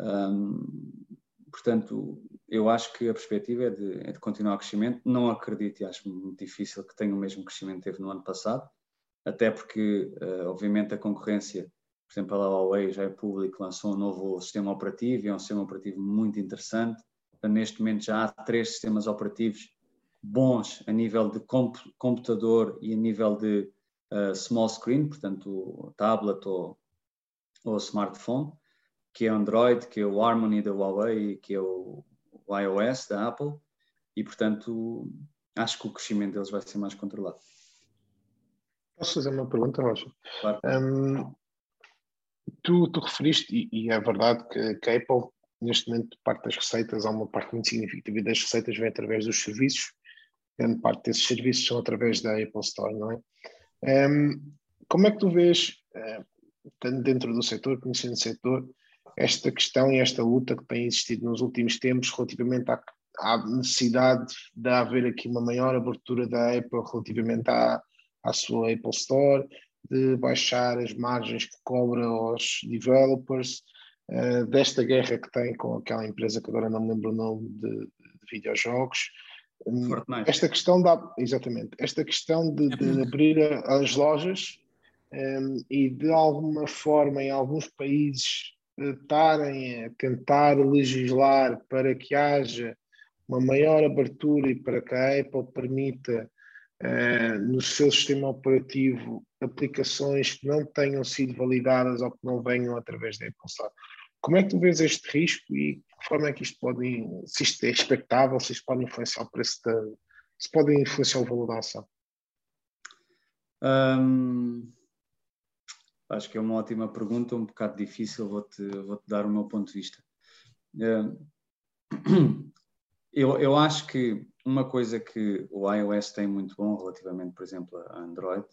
Um, portanto, eu acho que a perspectiva é de, é de, continuar o crescimento. Não acredito e acho muito difícil que tenha o mesmo crescimento que teve no ano passado, até porque, uh, obviamente, a concorrência por exemplo, a Huawei já é público, lançou um novo sistema operativo, e é um sistema operativo muito interessante. Neste momento já há três sistemas operativos bons a nível de computador e a nível de uh, small screen, portanto, tablet ou, ou smartphone, que é Android, que é o Harmony da Huawei e que é o, o iOS da Apple. E, portanto, acho que o crescimento deles vai ser mais controlado. Posso fazer uma pergunta, Rocha? Claro. Um, tu, tu referiste, e, e, é verdade que, que a Apple, neste momento, parte das receitas, há uma parte muito significativa das receitas vem através dos serviços, grande parte desses serviços são através da Apple Store, não é? Um, como é que tu vês, uh, estando dentro do setor, conhecendo o setor, esta questão e esta luta que tem existido nos últimos tempos relativamente à, à necessidade de haver aqui uma maior abertura da Apple relativamente à, à sua Apple Store, de baixar as margens que cobra aos developers, uh, desta guerra que tem com aquela empresa que agora não me lembro o nome de, de videojogos. Hum, Fortnite. Esta questão da exatamente, esta questão de, de abrir as lojas um, e de alguma forma em alguns países estarem a tentar legislar para que haja uma maior abertura e para que a Apple permita uh, no seu sistema operativo aplicações que não tenham sido validadas ou que não venham através da Apple Store. Como é que tu vês este risco e de que forma é que isto pode, se isto é expectável, se isto pode influenciar o preço da, se pode influenciar o valor da ação? Um, acho que é uma ótima pergunta, um bocado difícil, vou-te vou -te dar o meu ponto de vista. Um, eu, eu acho que uma coisa que o iOS tem muito bom relativamente, por exemplo, a Android,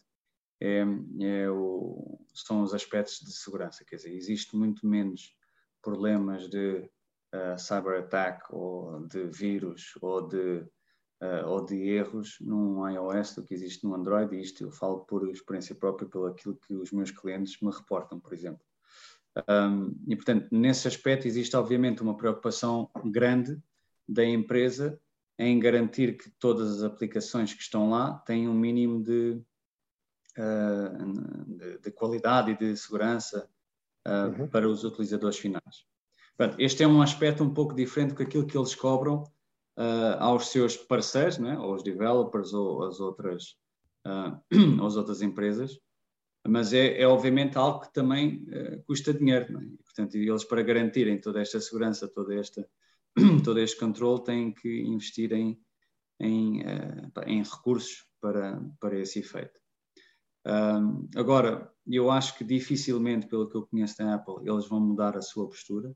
é, é o, são os aspectos de segurança. Quer dizer, existe muito menos problemas de uh, cyber attack ou de vírus ou de, uh, ou de erros num iOS do que existe no Android, e isto eu falo por experiência própria, pelo aquilo que os meus clientes me reportam, por exemplo. Um, e, portanto, nesse aspecto existe obviamente uma preocupação grande da empresa em garantir que todas as aplicações que estão lá têm um mínimo de, uh, de, de qualidade e de segurança uh, uhum. para os utilizadores finais. Portanto, este é um aspecto um pouco diferente do que aquilo que eles cobram uh, aos seus parceiros, né, aos developers ou às outras, às outras empresas, mas é, é, obviamente algo que também custa dinheiro. Né? Portanto, eles para garantirem toda esta segurança, toda esta, todo este controle, têm que investir em, em, em recursos para, para esse efeito. Um, agora, eu acho que dificilmente, pelo que eu conheço da Apple, eles vão mudar a sua postura.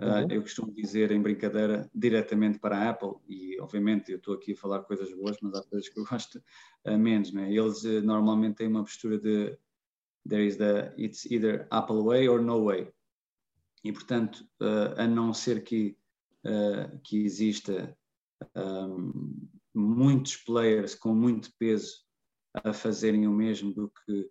Ah, uhum. Uh, eu costumo dizer em brincadeira diretamente para a Apple, e obviamente eu estou aqui a falar coisas boas, mas há coisas que eu gosto uh, menos. Né? Eles uh, normalmente têm uma postura de there is the, it's either Apple way or no way. E portanto, a não ser que, que exista um, muitos players com muito peso a fazerem o mesmo do que,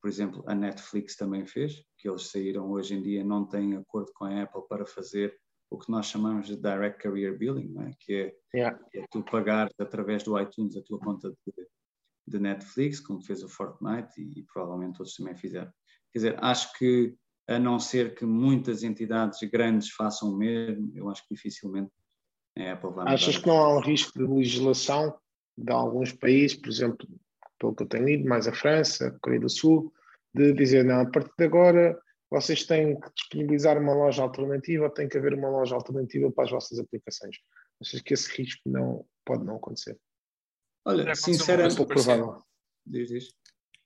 por exemplo, a Netflix também fez, que eles saíram hoje em dia, não têm acordo com a Apple para fazer o que nós chamamos de Direct Career Billing, é? Que, é, yeah. que, é, tu pagar através do iTunes a tua conta de, de Netflix, como fez o Fortnite e, e, provavelmente outros também fizeram. Quer dizer, acho que a não ser que muitas entidades grandes façam o mesmo, eu acho que dificilmente a Apple vai Achas que não há um risco de legislação de alguns países, por exemplo, pelo que eu tenho lido, mais a França, a Coreia do Sul, de dizer, não, a partir de agora vocês têm que disponibilizar uma loja alternativa, tem que haver uma loja alternativa para as vossas aplicações. Achas que esse risco não pode não acontecer? Olha, sinceramente, pouco provável. Diz, diz.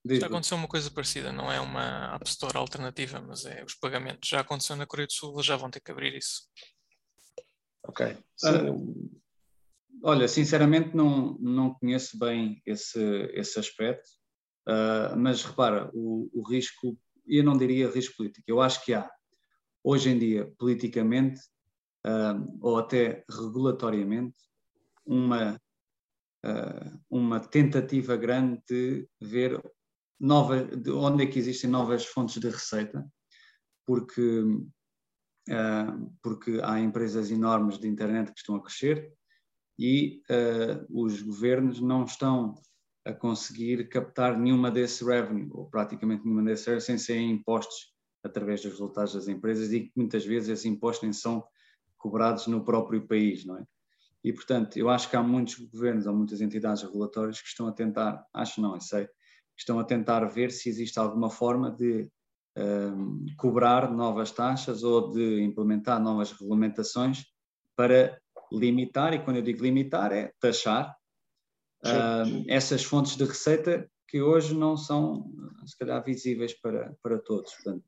Já aconteceu uma coisa parecida, não é uma App Store alternativa, mas é os pagamentos. Já aconteceu na Coreia do Sul, eles já vão ter que abrir isso. Ok. Uh, Olha, sinceramente não, não conheço bem esse, esse aspecto, uh, mas repara, o, o risco, eu não diria risco político, eu acho que há, hoje em dia, politicamente, uh, ou até regulatoriamente, uma, uh, uma tentativa grande de ver de onde é que existem novas fontes de receita, porque, porque há empresas enormes de internet que estão a crescer, e uh, os governos não estão a conseguir captar nenhuma desse revenue, ou praticamente nenhuma desse sem serem impostos através dos resultados das empresas e que muitas vezes esses impostos nem são cobrados no próprio país, não é? E, portanto, eu acho que há muitos governos ou muitas entidades regulatórias que estão a tentar, acho não, eu sei, estão a tentar ver se existe alguma forma de um, eh, cobrar novas taxas ou de implementar novas regulamentações para limitar, e quando eu digo limitar é taxar uh, essas fontes de receita que hoje não são, se calhar, visíveis para, para todos. Portanto,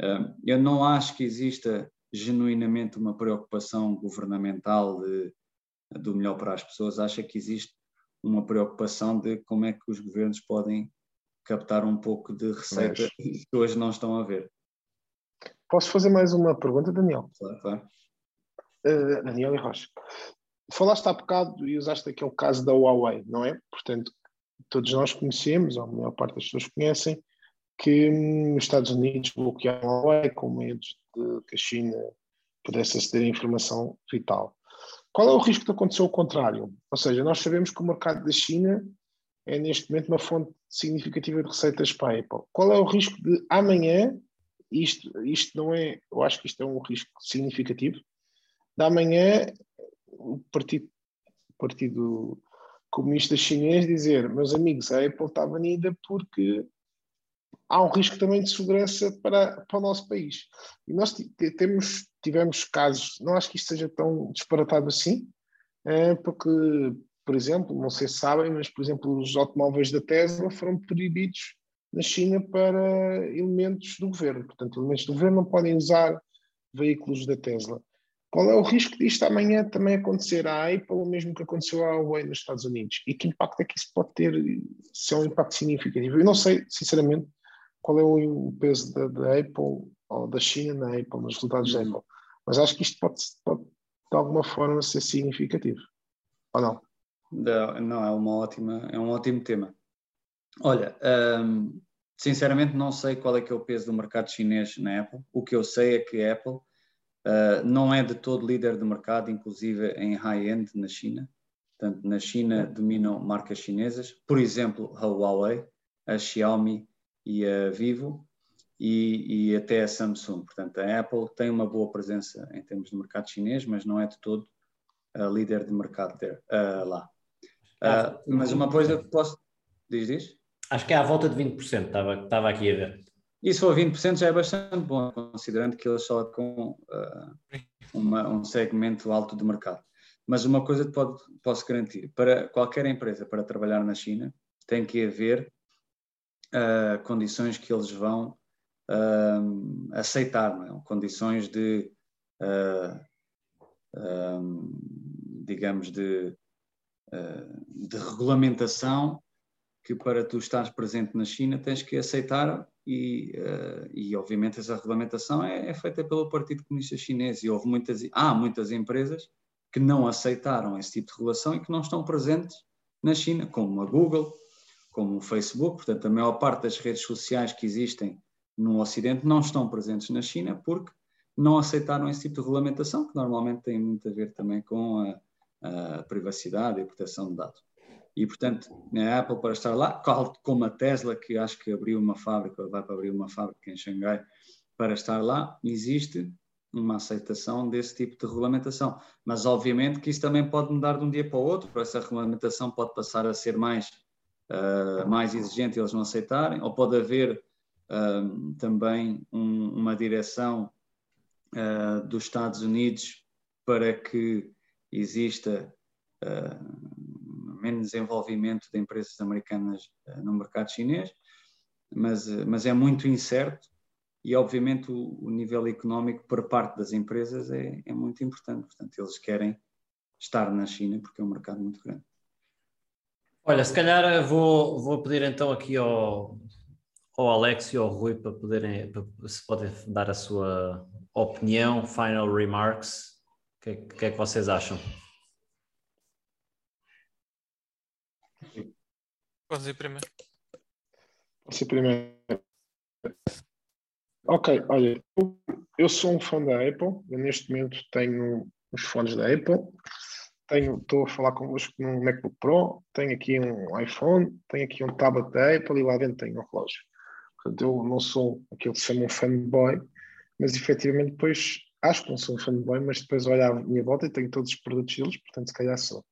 uh, eu não acho que exista genuinamente uma preocupação governamental de, do melhor para as pessoas, acho que existe uma preocupação de como é que os governos podem captar um pouco de receita mas... que hoje não estão a ver. Posso fazer mais uma pergunta, Daniel? Claro, claro. Uh, Daniel e Rocha. Falaste há bocado e usaste aquele caso da Huawei, não é? Portanto, todos nós conhecemos, ou a maior parte das pessoas conhecem, que hum, os Estados Unidos bloquearam a Huawei com medo de que a China pudesse aceder à informação vital. Qual é o risco de acontecer o contrário? Ou seja, nós sabemos que o mercado da China é neste momento uma fonte significativa de receitas para a Apple. Qual é o risco de amanhã, isto, isto não é, eu acho que isto é um risco significativo, de amanhã o Partido, o partido Comunista Chinês dizer, meus amigos, a Apple está banida porque há um risco também de segurança para, para o nosso país. E nós temos, tivemos casos, não acho que isto seja tão disparatado assim, é, porque, por exemplo, não sei se sabem, mas, por exemplo, os automóveis da Tesla foram proibidos na China para elementos do governo. Portanto, elementos do governo não podem usar veículos da Tesla. Qual é o risco disto amanhã também acontecer à Apple, o mesmo que aconteceu à Huawei nos Estados Unidos? E que impacto é que isso pode ter, se é um impacto significativo? Eu não sei, sinceramente, qual é o peso da, da, Apple ou da China na Apple, nos resultados da Apple. Mas acho que isto pode, pode, de alguma forma ser significativo. Ou não? Não, é, uma ótima, é um ótimo tema. Olha, hum, sinceramente não sei qual é que é o peso do mercado chinês na Apple. O que eu sei é que a Apple uh, não é de todo líder de mercado, inclusive em high-end na China. Portanto, na China dominam marcas chinesas, por exemplo, a Huawei, a Xiaomi, e a Vivo e, e, até a Samsung. Portanto, a Apple tem uma boa presença em termos de mercado chinês, mas não é de todo a líder de mercado ter, uh, lá. Uh, mas uma coisa que posso. Diz, diz? Acho que é à volta de 20%, estava, estava aqui a ver. E se for 20% já é bastante bom, considerando que eles só com uh, uma, um segmento alto de mercado. Mas uma coisa que pode, posso garantir: para qualquer empresa para trabalhar na China, tem que haver uh, condições que eles vão uh, aceitar, não é? condições de, uh, digamos, de, de regulamentação que para tu estares presente na China tens que aceitar e, e obviamente essa regulamentação é, é, feita pelo Partido Comunista Chinês e houve muitas, há muitas empresas que não aceitaram esse tipo de regulação e que não estão presentes na China, como a Google, como o Facebook, portanto, a maior parte das redes sociais que existem no Ocidente não estão presentes na China porque não aceitaram esse tipo de regulamentação, que normalmente tem muito a ver também com a, a privacidade e a proteção de dados. E, portanto, a Apple para estar lá, como a Tesla, que acho que abriu uma fábrica, vai para abrir uma fábrica em Xangai, para estar lá, existe uma aceitação desse tipo de regulamentação. Mas, obviamente, que isso também pode mudar de um dia para o outro, essa regulamentação pode passar a ser mais uh, mais exigente eles não aceitarem, ou pode haver uh, também um, uma direção uh, dos Estados Unidos para que exista menos desenvolvimento de empresas americanas no mercado chinês, mas, mas é muito incerto e obviamente o, o, nível económico por parte das empresas é, é, muito importante. Portanto, eles querem estar na China porque é um mercado muito grande. Olha, se calhar vou, vou pedir então aqui ao, ao Alex e ao Rui para poderem, para, se podem dar a sua opinião, final remarks. O que, que, é que vocês acham? Pode ir primeiro. Pode ir primeiro. Ok, olha, eu, sou um fã da Apple, eu neste momento tenho os fones da Apple, tenho, estou a falar convosco num MacBook Pro, tenho aqui um iPhone, tenho aqui um tablet da Apple e lá dentro tenho um relógio. Portanto, eu não sou aquilo que se chama um fanboy, mas efetivamente depois acho que não sou um fanboy, mas depois olho à minha volta e tenho todos os produtos deles, portanto, se calhar sou.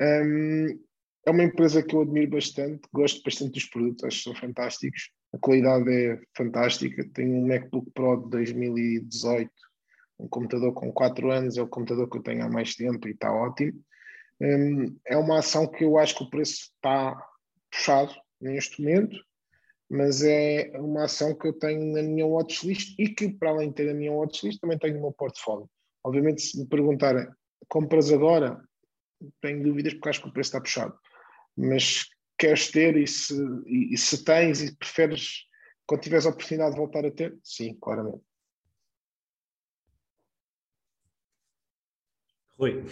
Um, é uma empresa que eu admiro bastante, gosto bastante dos produtos, acho que são fantásticos. A qualidade é fantástica. Tenho um MacBook Pro de 2018 um computador com 4 anos é o computador que eu tenho há mais tempo e está ótimo. Um, é uma ação que eu acho que o preço está puxado neste momento, mas é uma ação que eu tenho na minha watchlist e que, para além de ter a minha watchlist, também tenho no meu portfólio. Obviamente, se me perguntarem, compras agora? Tenho dúvidas porque acho que o preço está puxado. Mas queres ter e se, e, e se tens e preferes, quando tiveres a oportunidade de voltar a ter, sim, claramente. Rui.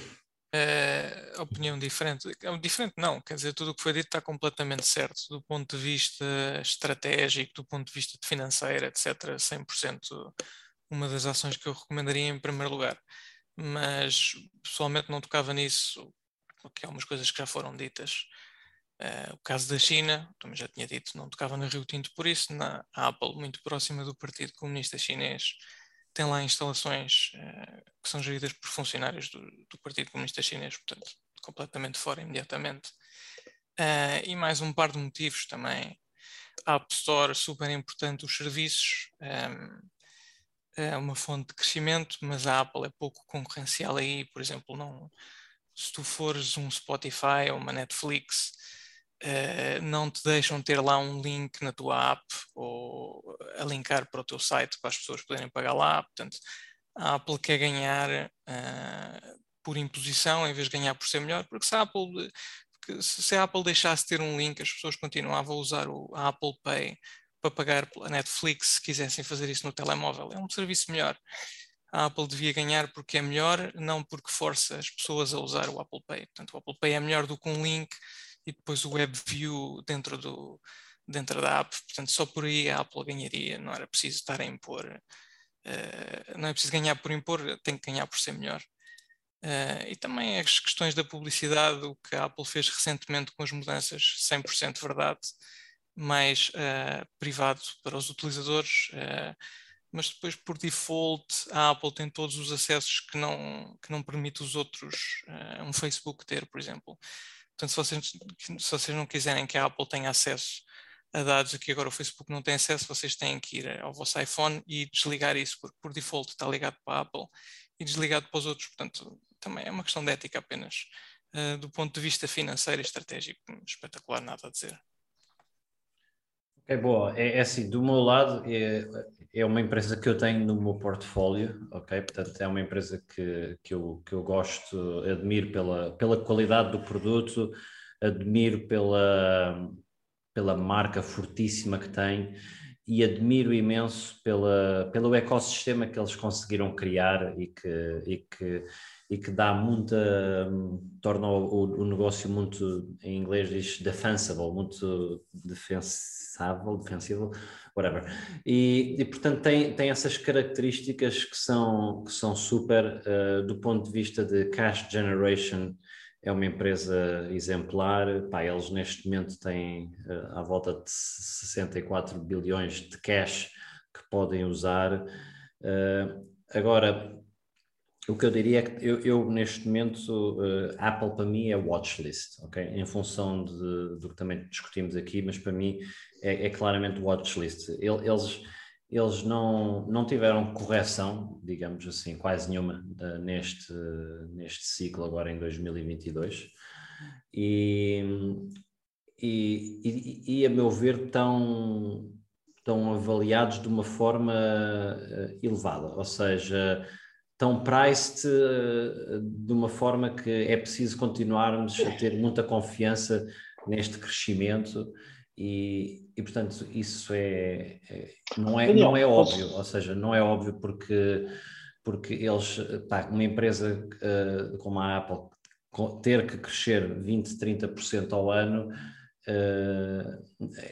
Uh, opinião diferente. É diferente não, quer dizer, tudo o que foi dito está completamente certo, do ponto de vista estratégico, do ponto de vista financeiro, etc. 100% uma das ações que eu recomendaria em primeiro lugar. Mas pessoalmente não tocava nisso, porque há umas coisas que já foram ditas. Uh, o caso da China, também já tinha dito, não tocava na Rio Tinto por isso, na Apple, muito próxima do Partido Comunista Chinês, tem lá instalações uh, que são geridas por funcionários do, do, Partido Comunista Chinês, portanto, completamente fora imediatamente. Uh, e mais um par de motivos também. A App Store, super importante, os serviços, um, ehm, é uma fonte de crescimento, mas a Apple é pouco concorrencial aí, por exemplo, não, se tu fores um Spotify ou uma Netflix, uh, não te deixam ter lá um link na tua app ou a linkar para o teu site para as pessoas poderem pagar lá. Portanto, a Apple quer ganhar uh, por imposição em vez de ganhar por ser melhor, porque se a Apple, se a Apple deixasse ter um link, as pessoas continuavam a usar o, a Apple Pay para pagar pela Netflix se quisessem fazer isso no telemóvel. É um serviço melhor. A Apple devia ganhar porque é melhor, não porque força as pessoas a usar o Apple Pay. Portanto, o Apple Pay é melhor do que um link e depois o WebView dentro, do, dentro da app. Portanto, só por aí a Apple ganharia, não era preciso estar a impor. Uh, não é preciso ganhar por impor, tem que ganhar por ser melhor. Uh, e também as questões da publicidade, o que a Apple fez recentemente com as mudanças, 100% verdade, mais uh, privado para os utilizadores, mas depois por default a Apple tem todos os acessos que não, que não permite os outros, um Facebook ter, por exemplo. Portanto, se vocês, se vocês não quiserem que a Apple tenha acesso a dados aqui agora o Facebook não tem acesso, vocês têm que ir ao vosso iPhone e desligar isso, porque por default está ligado para a Apple e desligado para os outros. Portanto, também é uma questão de ética apenas. Uh, do ponto de vista financeiro e estratégico, espetacular, nada a dizer. É boa. É, é assim, do meu lado, é, é uma empresa que eu tenho no meu portfólio, ok? Portanto, é uma empresa que, que, eu, que eu gosto, admiro pela, pela qualidade do produto, admiro pela, pela marca fortíssima que tem e admiro imenso pela, pelo ecossistema que eles conseguiram criar e que, e que, e que dá muita, torna o, o negócio muito, em inglês diz defensible, muito defensável, defensivo, whatever. E, e, portanto tem, tem essas características que são, que são super uh, do ponto de vista de cash generation, é uma empresa exemplar, pá, eles neste momento têm uh, à volta de 64 bilhões de cash que podem usar. Uh, agora, o que eu diria é que eu, eu neste momento, uh, Apple para mim é watchlist, ok? Em função de, do que também discutimos aqui, mas para mim é, é claramente watchlist. Eles, eles não, não tiveram correção, digamos assim, quase nenhuma uh, neste, neste ciclo agora em 2022. E, e, e, e a meu ver, estão, avaliados de uma forma uh, elevada, ou seja estão priced eh, de uma forma que é preciso continuarmos a ter muita confiança neste crescimento e, e portanto isso é, é não é não é óbvio ou seja não é óbvio porque porque eles pá, uma empresa uh, como a Apple ter que crescer 20 30% ao ano uh,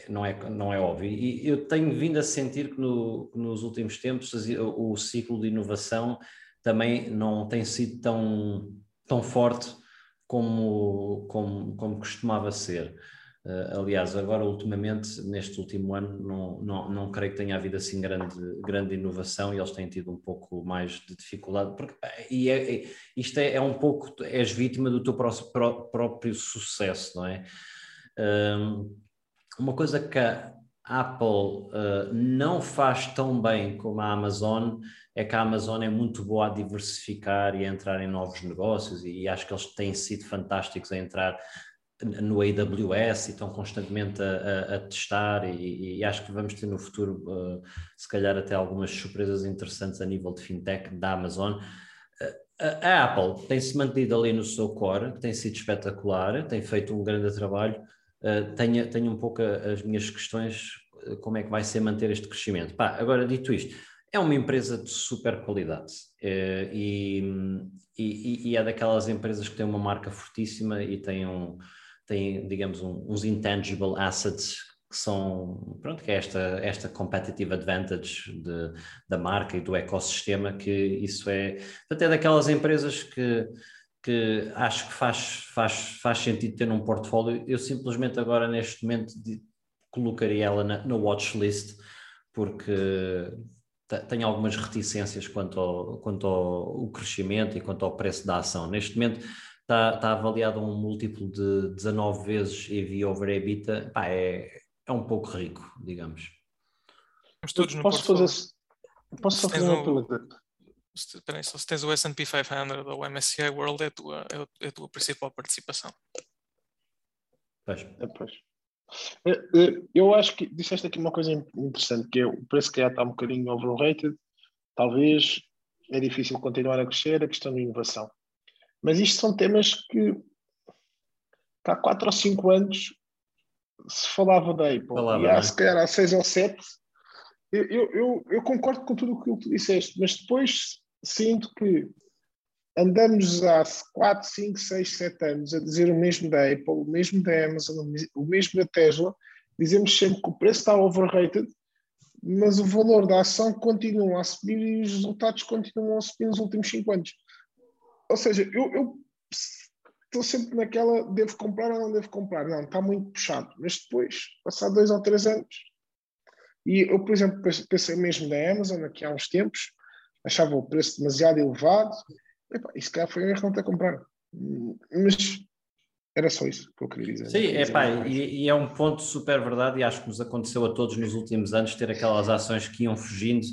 não é não é óbvio e eu tenho vindo a sentir que no, nos últimos tempos o, o ciclo de inovação também não tem sido tão, tão forte como, como, como costumava ser. Uh, aliás, agora ultimamente, neste último ano, não, não, não creio que tenha havido assim grande, grande inovação e eles têm tido um pouco mais de dificuldade, porque e é, é, isto é, é, um pouco, és vítima do teu próprio, próprio sucesso, não é? Um, uma coisa que a Apple uh, não faz tão bem como a Amazon é que a Amazon é muito boa a diversificar e a entrar em novos negócios e, acho que eles têm sido fantásticos a entrar no AWS e estão constantemente a, a, a testar e, e, acho que vamos ter no futuro uh, se calhar até algumas surpresas interessantes a nível de fintech da Amazon. Uh, a, Apple tem-se mantido ali no seu core, tem sido espetacular, tem feito um grande trabalho, uh, tenho, tenho um pouco as minhas questões, como é que vai ser manter este crescimento. Pá, agora, dito isto, é uma empresa de super qualidade e, e, e, é daquelas empresas que têm uma marca fortíssima e têm, um, têm digamos, um, uns intangible assets que são, pronto, que é esta, esta competitive advantage de, da marca e do ecossistema, que isso é, até daquelas empresas que, que acho que faz, faz, faz sentido ter num portfólio. Eu simplesmente agora, neste momento, colocaria ela na, na watchlist, porque tenho algumas reticências quanto ao, quanto ao crescimento e quanto ao preço da ação. Neste momento está, está avaliado a um múltiplo de 19 vezes EV over EBITDA, Pá, é, é um pouco rico, digamos. Estamos todos no posso fazer, posso só fazer uma pergunta? Espera só se tens o S&P 500 ou o MSCI World é a tua, é a tua principal participação. Pois. É, pois. É, é, eu acho que disseste aqui uma coisa interessante, que é o preço que está um bocadinho overrated, talvez é difícil continuar a crescer, a questão da inovação. Mas isto são temas que há 4 ou 5 anos se falava da Apple, Falava, e há, se calhar há seis ou sete, eu, eu, eu, concordo com tudo o que tu disseste, mas depois sinto que andamos há 4, 5, 6, 7 anos a dizer o mesmo da Apple, o mesmo da Amazon, o mesmo da Tesla, dizemos sempre que o preço está overrated, mas o valor da ação continua a subir e os resultados continuam a subir nos últimos 5 anos. Ou seja, eu, estou sempre naquela, devo comprar ou não devo comprar? Não, está muito puxado. Mas depois, passar dois ou três anos, e eu, por exemplo, pensei mesmo na Amazon aqui há uns tempos, achava o preço demasiado elevado, e se calhar foi um erro não ter comprado. Mas era só isso que eu queria dizer. Sim, é pá, e, e, é um ponto super verdade, e acho que nos aconteceu a todos nos últimos anos ter aquelas ações que iam fugindo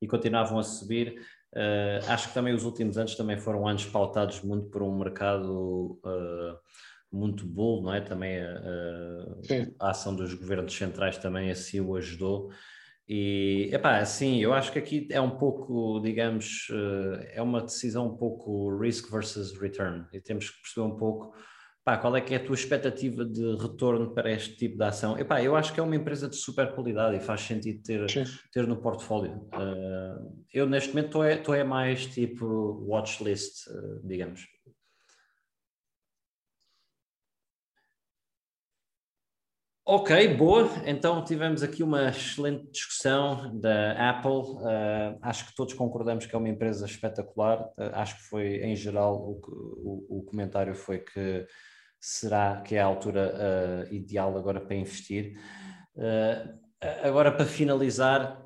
e continuavam a subir. Uh, acho que também os últimos anos também foram anos pautados muito por um mercado uh, muito bull, não é? Também uh, a ação dos governos centrais também assim o ajudou. E, epá, assim, eu acho que aqui é um pouco, digamos, é uma decisão um pouco risk versus return. E temos que perceber um pouco Pá, qual é que é a tua expectativa de retorno para este tipo de ação? Epá, eu acho que é uma empresa de super qualidade e faz sentido ter, ter no portfólio. Uh, eu neste momento estou é, é mais tipo watchlist, uh, digamos. Ok, boa. Então tivemos aqui uma excelente discussão da Apple. Uh, acho que todos concordamos que é uma empresa espetacular. Uh, acho que foi, em geral, o, o, o comentário foi que será que é a altura uh, ideal agora para investir. Uh, agora, para finalizar,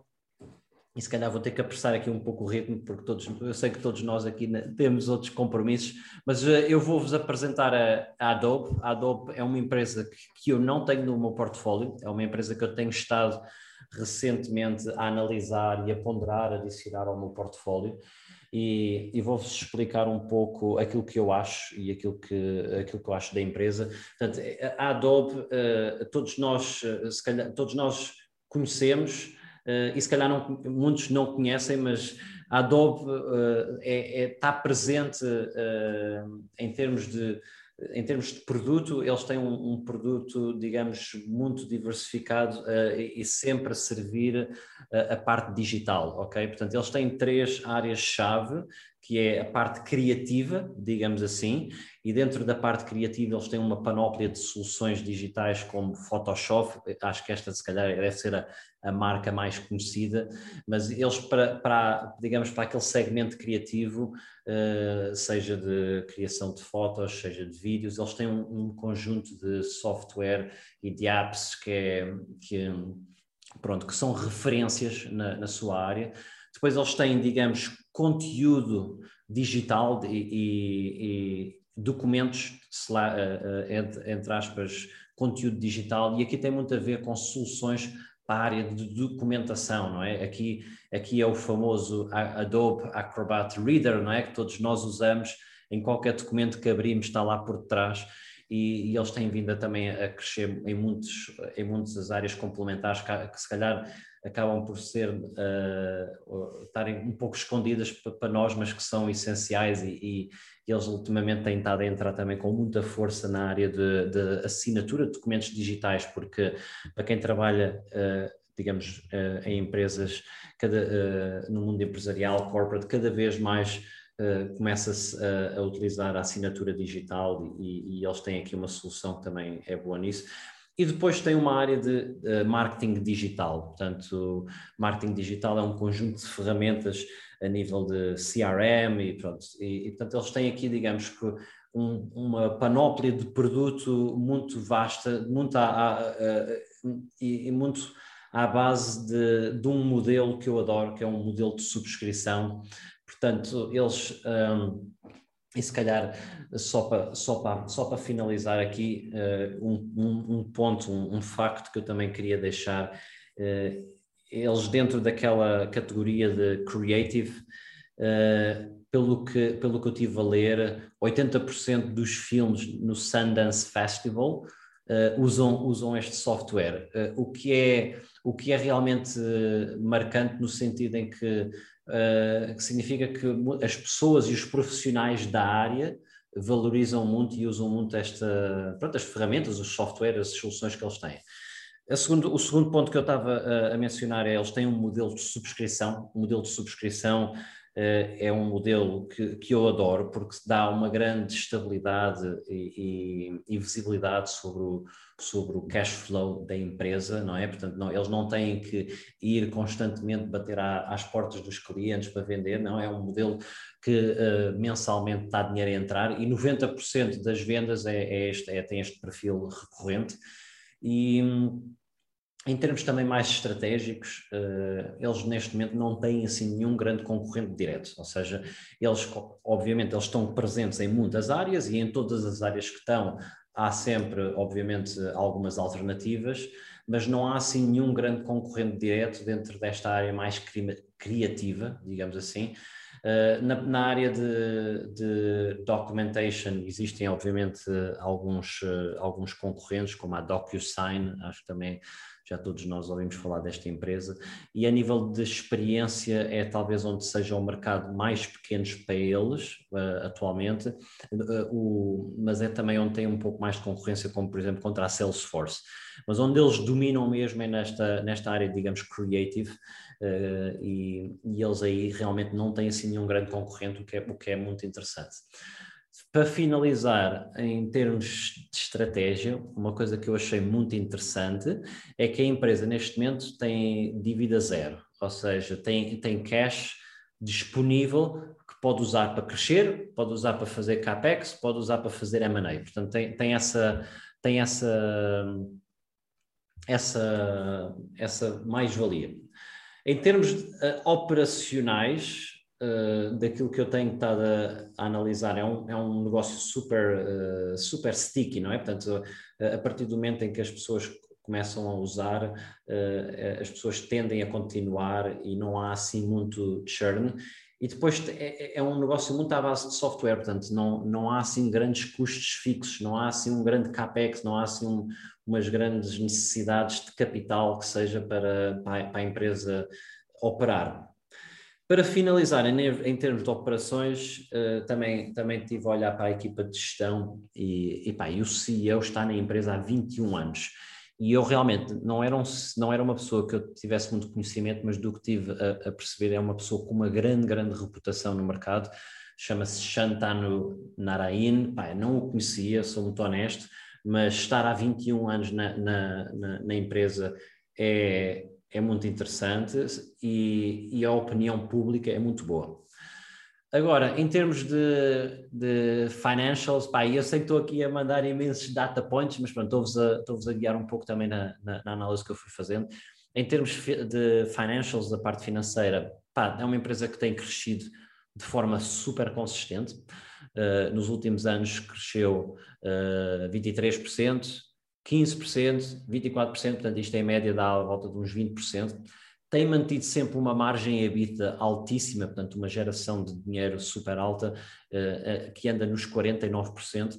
e se calhar vou ter que apressar aqui um pouco o ritmo, porque todos, eu sei que todos nós aqui temos outros compromissos, mas uh, eu vou-vos apresentar a, a, Adobe. A Adobe é uma empresa que, que eu não tenho no meu portfólio, é uma empresa que eu tenho estado recentemente a analisar e a ponderar, adicionar ao meu portfólio e, e vou-vos explicar um pouco aquilo que eu acho e aquilo que, aquilo que eu acho da empresa. Portanto, a Adobe, uh, todos nós, se calhar, todos nós conhecemos uh, e se calhar não, muitos não conhecem, mas a Adobe é, é, está presente em termos de em termos de produto, eles têm um, um produto, digamos, muito diversificado uh, e, e, sempre a servir uh, a parte digital, ok? Portanto, eles têm três áreas-chave, que é a parte criativa, digamos assim, e dentro da parte criativa eles têm uma panóplia de soluções digitais como Photoshop, acho que esta se calhar deve ser a, a marca mais conhecida, mas eles para, para, digamos, para aquele segmento criativo, uh, seja de criação de fotos, seja de vídeos, eles têm um, um conjunto de software e de apps que, é, que, pronto, que são referências na, na sua área. Depois eles têm, digamos, conteúdo digital e, e, e documentos, eh, eh, entre aspas, conteúdo digital, e aqui tem muito a ver com soluções para a área de documentação, não é? Aqui, aqui é o famoso Adobe Acrobat Reader, não é? Que todos nós usamos em qualquer documento que abrimos, está lá por trás. E, e, eles têm vindo a, também a crescer em, muitos, em muitas áreas complementares que, que, se calhar acabam por ser uh, estarem um pouco escondidas para nós, mas que são essenciais e, e, eles ultimamente têm estado a entrar também com muita força na área de, de assinatura de documentos digitais, porque para quem trabalha, uh, digamos, uh, em empresas, cada, no mundo empresarial, corporate, cada vez mais Uh, começa-se a, a, utilizar a assinatura digital e, e, eles têm aqui uma solução que também é boa nisso. E depois tem uma área de uh, marketing digital. Portanto, marketing digital é um conjunto de ferramentas a nível de CRM e pronto. E, e portanto, eles têm aqui, digamos que, um, uma panóplia de produto muito vasta, muito a, e, e, muito à base de, de, um modelo que eu adoro, que é um modelo de subscrição. Portanto, eles. Um, e se calhar, só para, só para, só para finalizar aqui, uh, um, um, um, ponto, um, um, facto que eu também queria deixar, uh, eles dentro daquela categoria de creative, uh, pelo, que, pelo que eu tive a ler, 80% dos filmes no Sundance Festival usam, usam este software, o, que é, o que é realmente marcante no sentido em que uh, que significa que as pessoas e os profissionais da área valorizam muito e usam muito esta, pronto, as ferramentas, os softwares, as soluções que eles têm. Segundo, o segundo ponto que eu estava a, a, mencionar é eles têm um modelo de subscrição. O modelo de subscrição uh, é um modelo que, que eu adoro porque dá uma grande estabilidade e, e, e visibilidade sobre o, sobre o cash flow da empresa, não é? Portanto, não, eles não têm que ir constantemente bater à, às portas dos clientes para vender, não é um modelo que uh, mensalmente está dinheiro a entrar e 90% das vendas é, é este, é, tem este perfil recorrente. E em termos também mais estratégicos, uh, eles neste momento não têm assim nenhum grande concorrente direto, ou seja, eles obviamente eles estão presentes em muitas áreas e em todas as áreas que estão há sempre, obviamente, algumas alternativas, mas não há assim nenhum grande concorrente direto dentro desta área mais criativa, digamos assim. Uh, na, na, área de, de, documentation existem obviamente alguns, uh, alguns concorrentes como a DocuSign, acho que também já todos nós ouvimos falar desta empresa, e a nível de experiência é talvez onde seja o mercado mais pequeno para eles uh, atualmente, uh, o, mas é também onde tem um pouco mais de concorrência, como por exemplo contra a Salesforce. Mas onde eles dominam mesmo é nesta, nesta área, digamos, creative, uh, e, e, eles aí realmente não têm assim nenhum grande concorrente, o que é, o que é muito interessante. Para finalizar, em termos de estratégia, uma coisa que eu achei muito interessante é que a empresa neste momento tem dívida zero, ou seja, tem, tem cash disponível que pode usar para crescer, pode usar para fazer capex, pode usar para fazer M&A. Portanto, tem, tem essa tem essa essa essa mais-valia. Em termos uh, operacionais, uh, daquilo que eu tenho estado a, a, analisar, é um, é um negócio super, uh, super sticky, não é? Portanto, a, a partir do momento em que as pessoas começam a usar, uh, as pessoas tendem a continuar e não há assim muito churn. E depois é, é, um negócio muito à base de software, portanto, não, não há assim grandes custos fixos, não há assim um grande capex, não há assim um, umas grandes necessidades de capital que seja para, para a empresa operar. Para finalizar, em, termos de operações, uh, também, também tive a olhar para a equipa de gestão e, e, pá, e o CEO está na empresa há 21 anos. E eu realmente não era, um, não era uma pessoa que eu tivesse muito conhecimento, mas do que tive a, a perceber é uma pessoa com uma grande, grande reputação no mercado. Chama-se Shantanu Narayan. Pá, não o conhecia, sou muito honesto, mas estar há 21 anos na, na, na, na empresa é, é muito interessante e, e, a opinião pública é muito boa. Agora, em termos de, de financials, pá, eu sei que estou aqui a mandar imensos data points, mas pronto, estou-vos a, estou a guiar um pouco também na, na, na, análise que eu fui fazendo. Em termos de financials, da parte financeira, pá, é uma empresa que tem crescido de forma super consistente. Uh, nos últimos anos cresceu uh, eh, 23%, 15%, 24%, portanto isto em média dá à volta de uns 20%, tem mantido sempre uma margem EBITDA altíssima, portanto uma geração de dinheiro super alta, uh, uh, que anda nos 49%.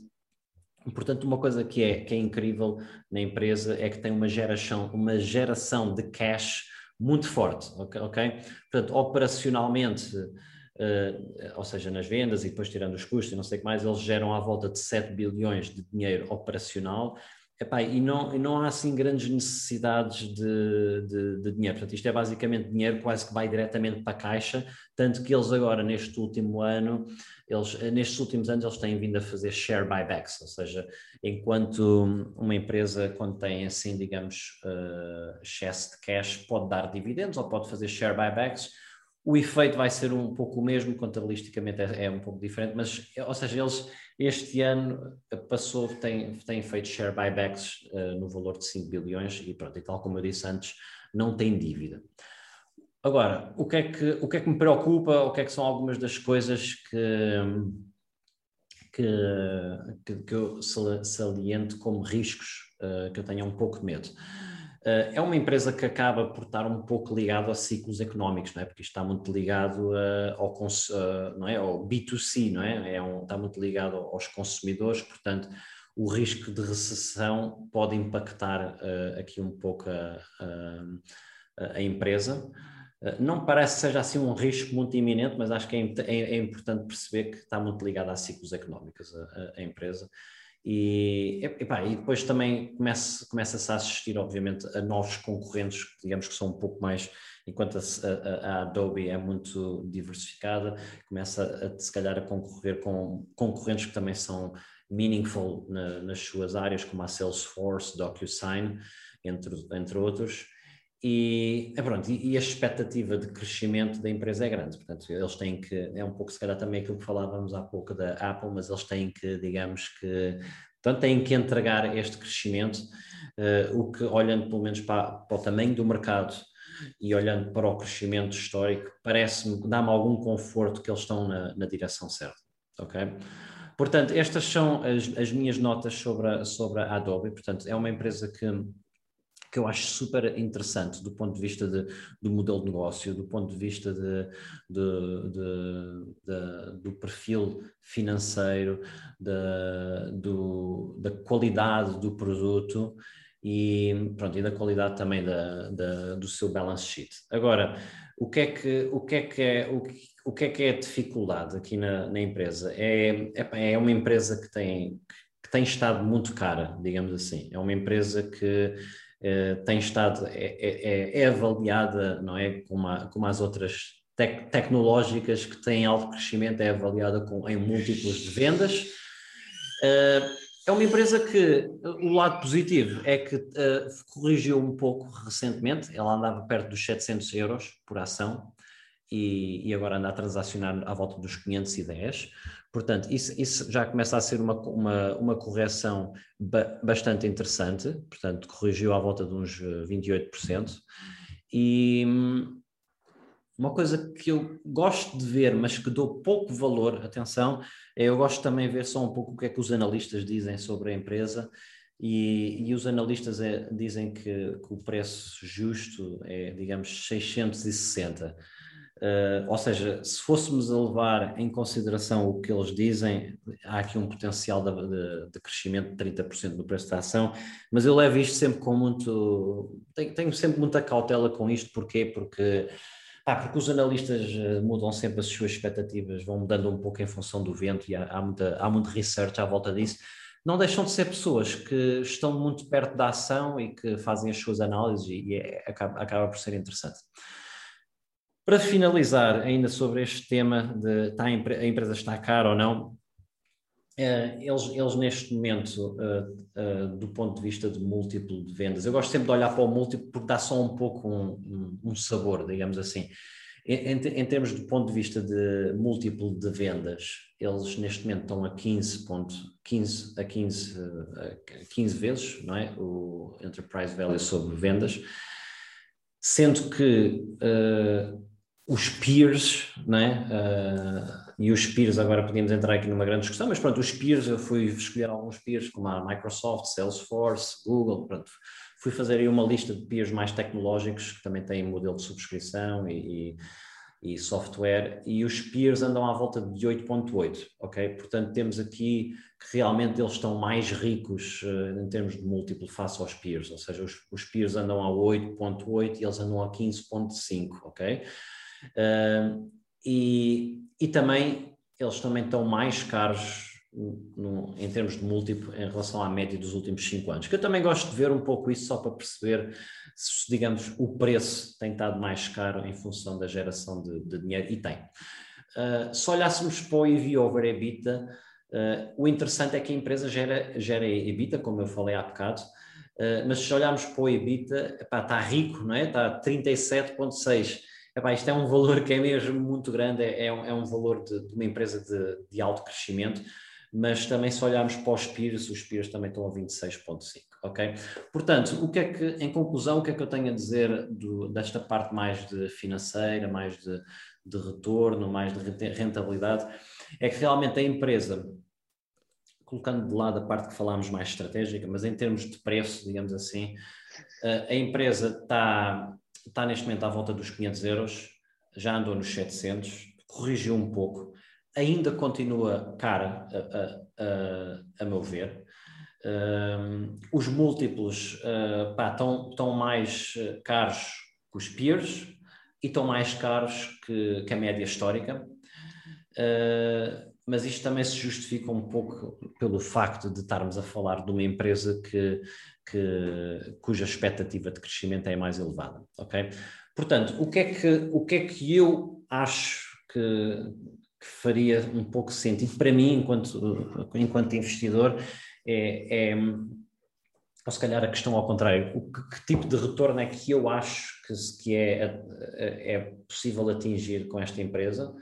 Portanto, uma coisa que é, que é incrível na empresa é que tem uma geração, uma geração de cash muito forte, ok? okay? Portanto, operacionalmente, uh, ou seja, nas vendas e depois tirando os custos e não sei o que mais, eles geram à volta de 7 bilhões de dinheiro operacional Epá, e, não, e não há assim grandes necessidades de, de, de, dinheiro. Portanto, isto é basicamente dinheiro quase que vai diretamente para a caixa, tanto que eles agora, neste último ano, eles, nestes últimos anos, eles têm vindo a fazer share buybacks, ou seja, enquanto uma empresa, quando tem assim, digamos, uh, excesso de cash, pode dar dividendos ou pode fazer share buybacks, o efeito vai ser um pouco o mesmo, contabilisticamente é, é um pouco diferente, mas, ou seja, eles este ano passou, tem, tem feito share buybacks uh, no valor de 5 bilhões e pronto, e tal como eu disse antes, não tem dívida. Agora, o que é que, o que, é que me preocupa, o que é que são algumas das coisas que, que, que, que eu saliento como riscos uh, que eu tenho um pouco de medo? Uh, é uma empresa que acaba por estar um pouco ligado a ciclos económicos, não é? porque está muito ligado uh, ao, uh, não é? ao B2C, não é? é um, está muito ligado aos consumidores, portanto, o risco de recessão pode impactar aqui um pouco a, a, a empresa. Não parece que seja assim um risco muito iminente, mas acho que é, é, é importante perceber que está muito ligado a ciclos económicos a, a empresa. E, epá, e depois também começa, começa-se a assistir, obviamente, a novos concorrentes, digamos que são um pouco mais, enquanto a, a, a Adobe é muito diversificada, começa a, se calhar a concorrer com concorrentes que também são meaningful na, nas suas áreas, como a Salesforce, DocuSign, entre, entre outros. E, é pronto, e, a expectativa de crescimento da empresa é grande, portanto, eles têm que, é um pouco se calhar também aquilo que falávamos há pouco da Apple, mas eles têm que, digamos que, portanto, têm que entregar este crescimento, uh, o que, olhando pelo menos para, para, o tamanho do mercado e olhando para o crescimento histórico, parece-me, dá-me algum conforto que eles estão na, na direção certa, ok? Portanto, estas são as, as minhas notas sobre a, sobre a Adobe, portanto, é uma empresa que que eu acho super interessante do ponto de vista de, do modelo de negócio, do ponto de vista de, de, do perfil financeiro, do, da qualidade do produto e, pronto, e da qualidade também da, da, do seu balance sheet. Agora, o que é que, o que, é, que é, o, o que é que é a dificuldade aqui na, na empresa? É, é, é uma empresa que tem, que tem estado muito cara, digamos assim. É uma empresa que tem estado, é, é, é, é, avaliada, não é, como, a, como as outras tec tecnológicas que têm alto crescimento, é avaliada com, em múltiplos de vendas. Uh, é uma empresa que o lado positivo é que uh, corrigiu um pouco recentemente, ela andava perto dos 700 euros por ação e, e agora anda a transacionar à volta dos 510. Portanto, isso, isso já começa a ser uma, uma, uma correção ba bastante interessante, portanto, corrigiu à volta de uns 28%. Eh, e hum, uma coisa que eu gosto de ver, mas que dou pouco valor, atenção, é eu gosto também de ver só um pouco o que é que os analistas dizem sobre a empresa. E, e os analistas é, dizem que, que, o preço justo é, digamos, 660. Uh, ou seja, se fôssemos a levar em consideração o que eles dizem, há aqui um potencial de, de, de crescimento de 30% do preço da ação, mas eu levo isto sempre com muito. Tenho, tenho sempre muita cautela com isto, porquê? Porque, porque os analistas eh, mudam sempre as suas expectativas, vão mudando um pouco em função do vento e há, há, muita, há muito research à volta disso. Não deixam de ser pessoas que estão muito perto da ação e que fazem as suas análises e, e é, acaba, acaba por ser interessante. Para finalizar, ainda sobre este tema de está a, empresa está cara ou não, eh, eles, eles neste momento, uh, uh, do ponto de vista de múltiplo de vendas, eu gosto sempre de olhar para o múltiplo porque dá só um pouco um, um, sabor, digamos assim. Em, em, termos do ponto de vista de múltiplo de vendas, eles neste momento estão a 15, ponto, 15 a 15, a 15 vezes, não é? O enterprise value sobre vendas, sendo que uh, os peers, né? Uh, e os peers, agora podíamos entrar aqui numa grande discussão, mas pronto, os peers, eu fui escolher alguns peers como a Microsoft, Salesforce, Google, pronto, fui fazer aí uma lista de peers mais tecnológicos que também têm modelo de subscrição e, e software, e os peers andam à volta de 8.8, ok? Portanto, temos aqui que realmente eles estão mais ricos uh, em termos de múltiplo face aos peers, ou seja, os, os peers andam a 8.8 e eles andam a 15.5, ok? Uh, e, e também, eles também estão mais caros no, em termos de múltiplo em relação à média dos últimos cinco anos. Que eu também gosto de ver um pouco isso só para perceber se, digamos, o preço tem estado mais caro em função da geração de, de dinheiro, e tem. Uh, se olhássemos para o EV over EBITDA, uh, o interessante é que a empresa gera, gera EBITDA, como eu falei há bocado, uh, mas se olharmos para o EBITDA, epá, está rico, não é? Está 37,6. Isto é um valor que é mesmo muito grande, é, é, um, é um, valor de, de uma empresa de, de alto crescimento mas também se olharmos para os peers, os peers também estão a 26,5, ok? Portanto, o que é que, em conclusão, o que é que eu tenho a dizer do, desta parte mais de financeira, mais de, de retorno, mais de rentabilidade, é que realmente a empresa, colocando de lado a parte que falámos mais estratégica, mas em termos de preço, digamos assim, a empresa está, está neste momento à volta dos 500 euros, já andou nos 700, corrigiu um pouco, ainda continua cara, a, a, a meu ver. Um, os múltiplos uh, pá, estão, estão mais uh, caros que os peers e estão mais caros que, que a média histórica. Uh, mas isto também se justifica um pouco pelo facto de estarmos a falar de uma empresa que, que, cuja expectativa de crescimento é mais elevada, ok? Portanto, o que é que, o que, é que eu acho que, que faria um pouco sentido para mim, enquanto, enquanto investidor, é, é ou se calhar a questão ao contrário, o que, que, tipo de retorno é que eu acho que, que é, é possível atingir com esta empresa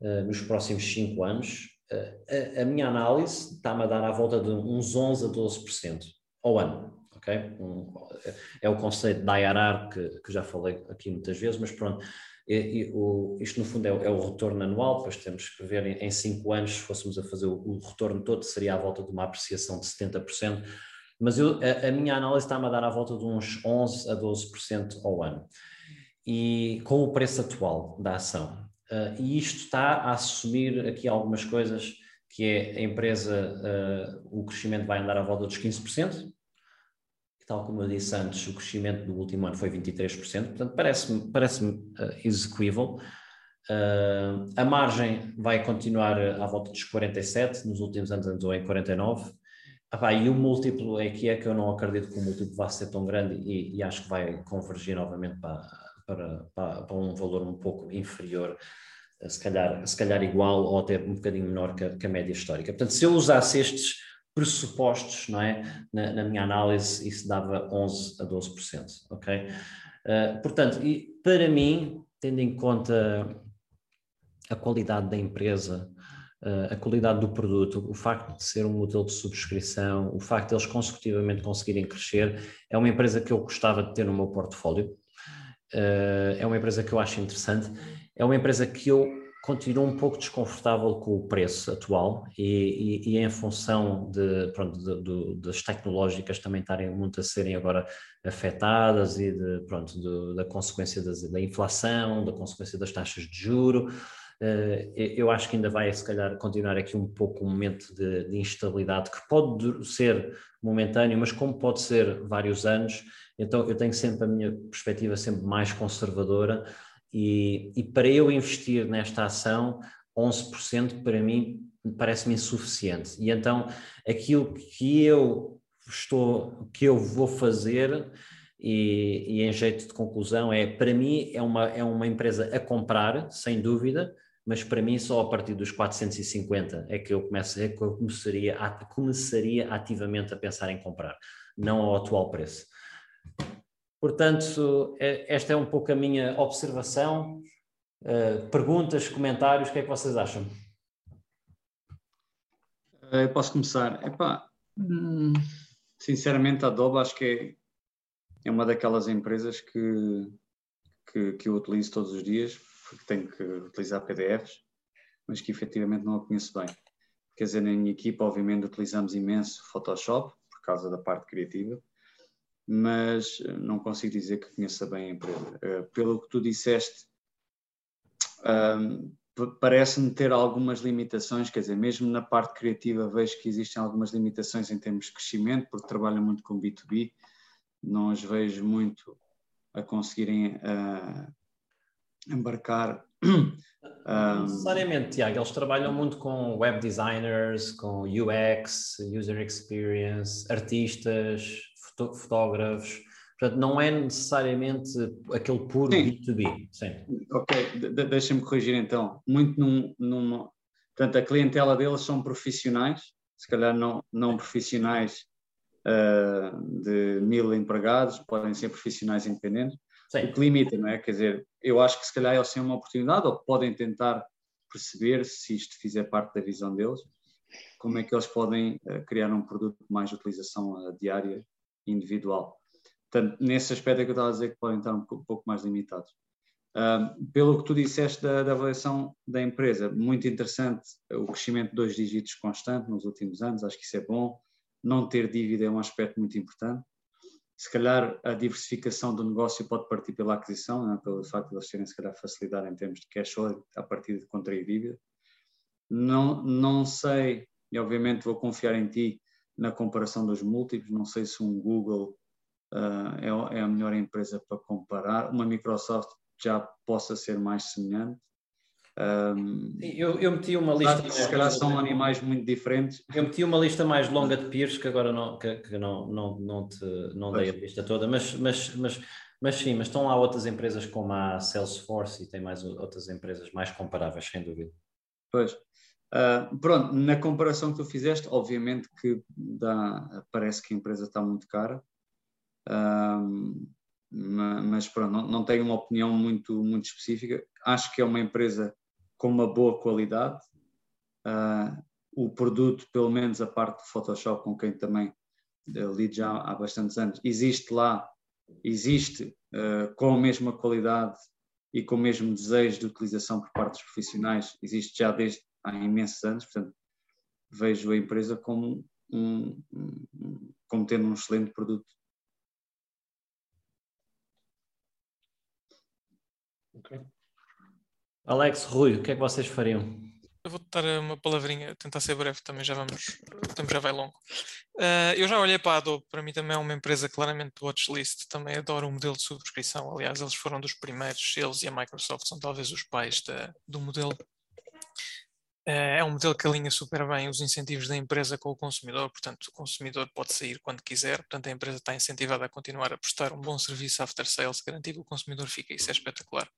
uh, nos próximos cinco anos? Uh, a, a, minha análise está-me a dar à volta de uns 11 a 12% ao ano. Okay? Um, é o conceito da IRR que, que já falei aqui muitas vezes, mas pronto, e, e, o, isto, no fundo, é, é, o retorno anual, depois temos que ver em, em cinco anos, se fôssemos a fazer o, o, retorno todo, seria à volta de uma apreciação de 70%, mas eu, a, a, minha análise está-me a dar à volta de uns 11% a 12% ao ano. E com o preço atual da ação. Uh, e isto está a assumir aqui algumas coisas, que é a empresa, uh, o crescimento vai andar à volta dos 15%, tal como eu disse antes, o crescimento do último ano foi 23%, portanto parece-me parece uh, execuível. Uh, a margem vai continuar à volta dos 47, nos últimos anos andou em 49. Ah, e o múltiplo é que é que eu não acredito que o múltiplo vá ser tão grande e, e acho que vai convergir novamente para, para, para, para, um valor um pouco inferior, eh, se calhar, se calhar igual ou até um bocadinho menor que a, que a média histórica. Portanto, se eu usasse estes pressupostos, não é? Na, na, minha análise, isso dava 11 a 12%, ok? Uh, portanto, e para mim, tendo em conta a qualidade da empresa, uh, a qualidade do produto, o facto de ser um modelo de subscrição, o facto de eles consecutivamente conseguirem crescer, é uma empresa que eu gostava de ter no meu portfólio, uh, é uma empresa que eu acho interessante, é uma empresa que eu continuo um pouco desconfortável com o preço atual e, e, e em função de, pronto, de, de, das tecnológicas também estarem muito a serem agora afetadas e de, pronto, da consequência das, da inflação, da consequência das taxas de juro, uh, eu acho que ainda vai se calhar continuar aqui um pouco um momento de, de instabilidade que pode ser momentâneo, mas como pode ser vários anos, então eu tenho sempre a minha perspectiva sempre mais conservadora, e, e para eu investir nesta ação, 11% para mim parece-me insuficiente. E então aquilo que eu estou, que eu vou fazer e, e, em jeito de conclusão é, para mim é uma, é uma empresa a comprar, sem dúvida, mas para mim só a partir dos 450 é que eu, começo, é que eu começaria, começaria ativamente a pensar em comprar, não ao atual preço. Portanto, é, esta é um pouco a minha observação. Uh, perguntas, comentários, o que é que vocês acham? Eh, eu posso começar. Epá, hum, sinceramente, a Adobe acho que é, é uma daquelas empresas que, que, que, eu utilizo todos os dias, porque tenho que utilizar PDFs, mas que efetivamente não a conheço bem. Quer dizer, na minha equipa, obviamente, utilizamos imenso Photoshop, por causa da parte criativa, mas eh, não consigo dizer que conheça bem a empresa. Uh, pelo que tu disseste, um, parece-me ter algumas limitações, quer dizer, mesmo na parte criativa vejo que existem algumas limitações em termos de crescimento, porque trabalham muito com B2B, não as vejo muito a conseguirem uh, embarcar. Um, necessariamente, Tiago, eles trabalham muito com web designers, com UX, user experience, artistas, fotógrafos. Portanto, não é necessariamente aquele puro Sim. B2B. Sim. Ok, de deixa-me corrigir então. Muito num, numa. Portanto, a clientela deles são profissionais, se calhar não, não profissionais uh, de mil empregados, podem ser profissionais independentes, Sim. o que limita, não é? Quer dizer, eu acho que se calhar eles têm uma oportunidade ou podem tentar perceber se isto fizer parte da visão deles, como é que eles podem uh, criar um produto de mais utilização uh, diária individual. Portanto, nesse aspecto é que eu estava a dizer que podem estar um pouco mais limitados. Uh, pelo que tu disseste da, da, avaliação da empresa, muito interessante o crescimento de dois dígitos constante nos últimos anos, acho que isso é bom. Não ter dívida é um aspecto muito importante. Se calhar a diversificação do negócio pode partir pela aquisição, né, pelo facto de eles terem, se calhar, facilidade em termos de cash flow a partir de contrair dívida. Não, não sei, e obviamente vou confiar em ti na comparação dos múltiplos, não sei se um Google uh, é, é, a melhor empresa para comparar, uma Microsoft já possa ser mais semelhante. Um, eu, eu, meti uma lista. Se calhar são animais muito diferentes. Eu meti uma lista mais longa de peers que agora não, que, que não, não, não, te, não dei a lista toda, mas, mas, mas, mas sim, mas estão lá outras empresas como a Salesforce e tem mais outras empresas mais comparáveis, sem dúvida. Pois. Uh, pronto, na comparação que tu fizeste, obviamente que dá, parece que a empresa está muito cara, uh, mas pronto, não, não tenho uma opinião muito, muito específica. Acho que é uma empresa com uma boa qualidade. Uh, o produto, pelo menos a parte do Photoshop, com quem também uh, lido já há bastantes anos, existe lá, existe uh, com a mesma qualidade e com o mesmo desejo de utilização por parte dos profissionais, existe já desde há imensos anos, portanto, vejo a empresa como, um, um, como tendo um excelente produto. Okay. Alex, Rui, o que é que vocês fariam? Eu vou dar uma palavrinha, tentar ser breve, também já vamos, o tempo já vai longo. Uh, eu já olhei para a Adobe, para mim também é uma empresa claramente do watchlist, também adoro o modelo de subscrição, aliás, eles foram dos primeiros, eles e a Microsoft são talvez os pais da, do modelo. Uh, é um modelo que alinha super bem os incentivos da empresa com o consumidor, portanto, o consumidor pode sair quando quiser, portanto, a empresa está incentivada a continuar a prestar um bom serviço after sales, garantir que o consumidor fica, isso é espetacular.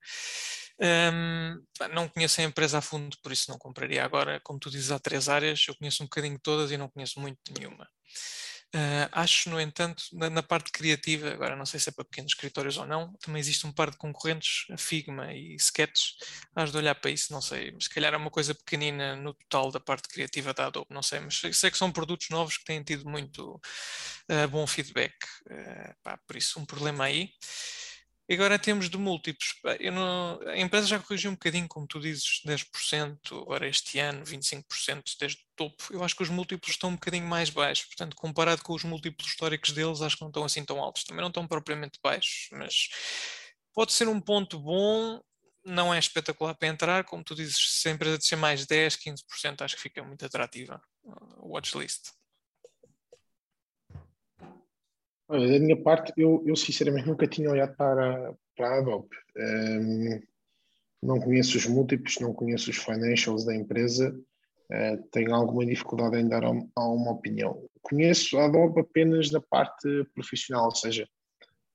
Um, não conheço a empresa a fundo, por isso não compraria agora. Como tu dizes, há três áreas, eu conheço um bocadinho todas e não conheço muito nenhuma. Uh, acho, no entanto, na, na, parte criativa, agora não sei se é para pequenos escritórios ou não, também existe um par de concorrentes, Figma e Sketch. Hás de olhar para isso, não sei, mas se calhar é uma coisa pequenina no total da parte criativa da Adobe, não sei, mas sei que são produtos novos que têm tido muito uh, bom feedback. Uh, pá, por isso, um problema aí. E agora temos de múltiplos. Não, a empresa já corrigiu um bocadinho, como tu dizes, 10%, agora este ano 25% desde o topo. Eu acho que os múltiplos estão um bocadinho mais baixos. Portanto, comparado com os múltiplos históricos deles, acho que não estão assim tão altos. Também não estão propriamente baixos, mas pode ser um ponto bom. Não é espetacular para entrar, como tu dizes, se a empresa descer mais 10, 15%, acho que fica muito atrativa. O watchlist. Da minha parte, eu, eu sinceramente nunca tinha olhado para, para a Adobe. Um, não conheço os múltiplos, não conheço os financials da empresa, uh, tenho alguma dificuldade em dar uma opinião. Conheço a Adobe apenas na parte profissional, ou seja,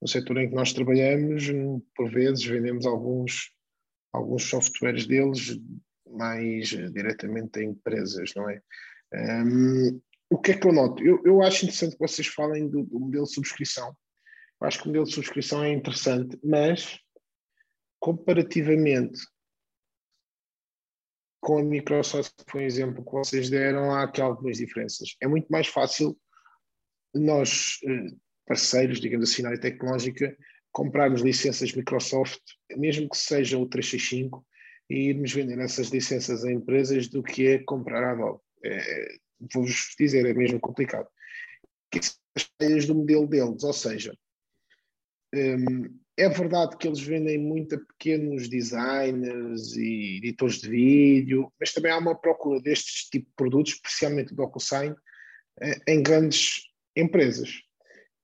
no setor em que nós trabalhamos, por vezes vendemos alguns, alguns softwares deles mais diretamente a empresas, não é? Um, o que é que eu noto? Eu, eu acho interessante que vocês falem do, do, modelo de subscrição. Eu acho que o modelo de subscrição é interessante, mas comparativamente com a Microsoft, um exemplo que vocês deram, há aqui algumas diferenças. É muito mais fácil nós, eh, parceiros, digamos assim, na área tecnológica, comprarmos licenças Microsoft, mesmo que seja o 365, e irmos vender essas licenças a empresas do que é comprar a Adobe. É, vou-vos dizer, é mesmo complicado. Que as falhas do modelo deles, ou seja, um, é verdade que eles vendem muito a pequenos designers e editores de vídeo, mas também há uma procura destes tipo de produtos, especialmente o DocuSign, eh, em grandes empresas.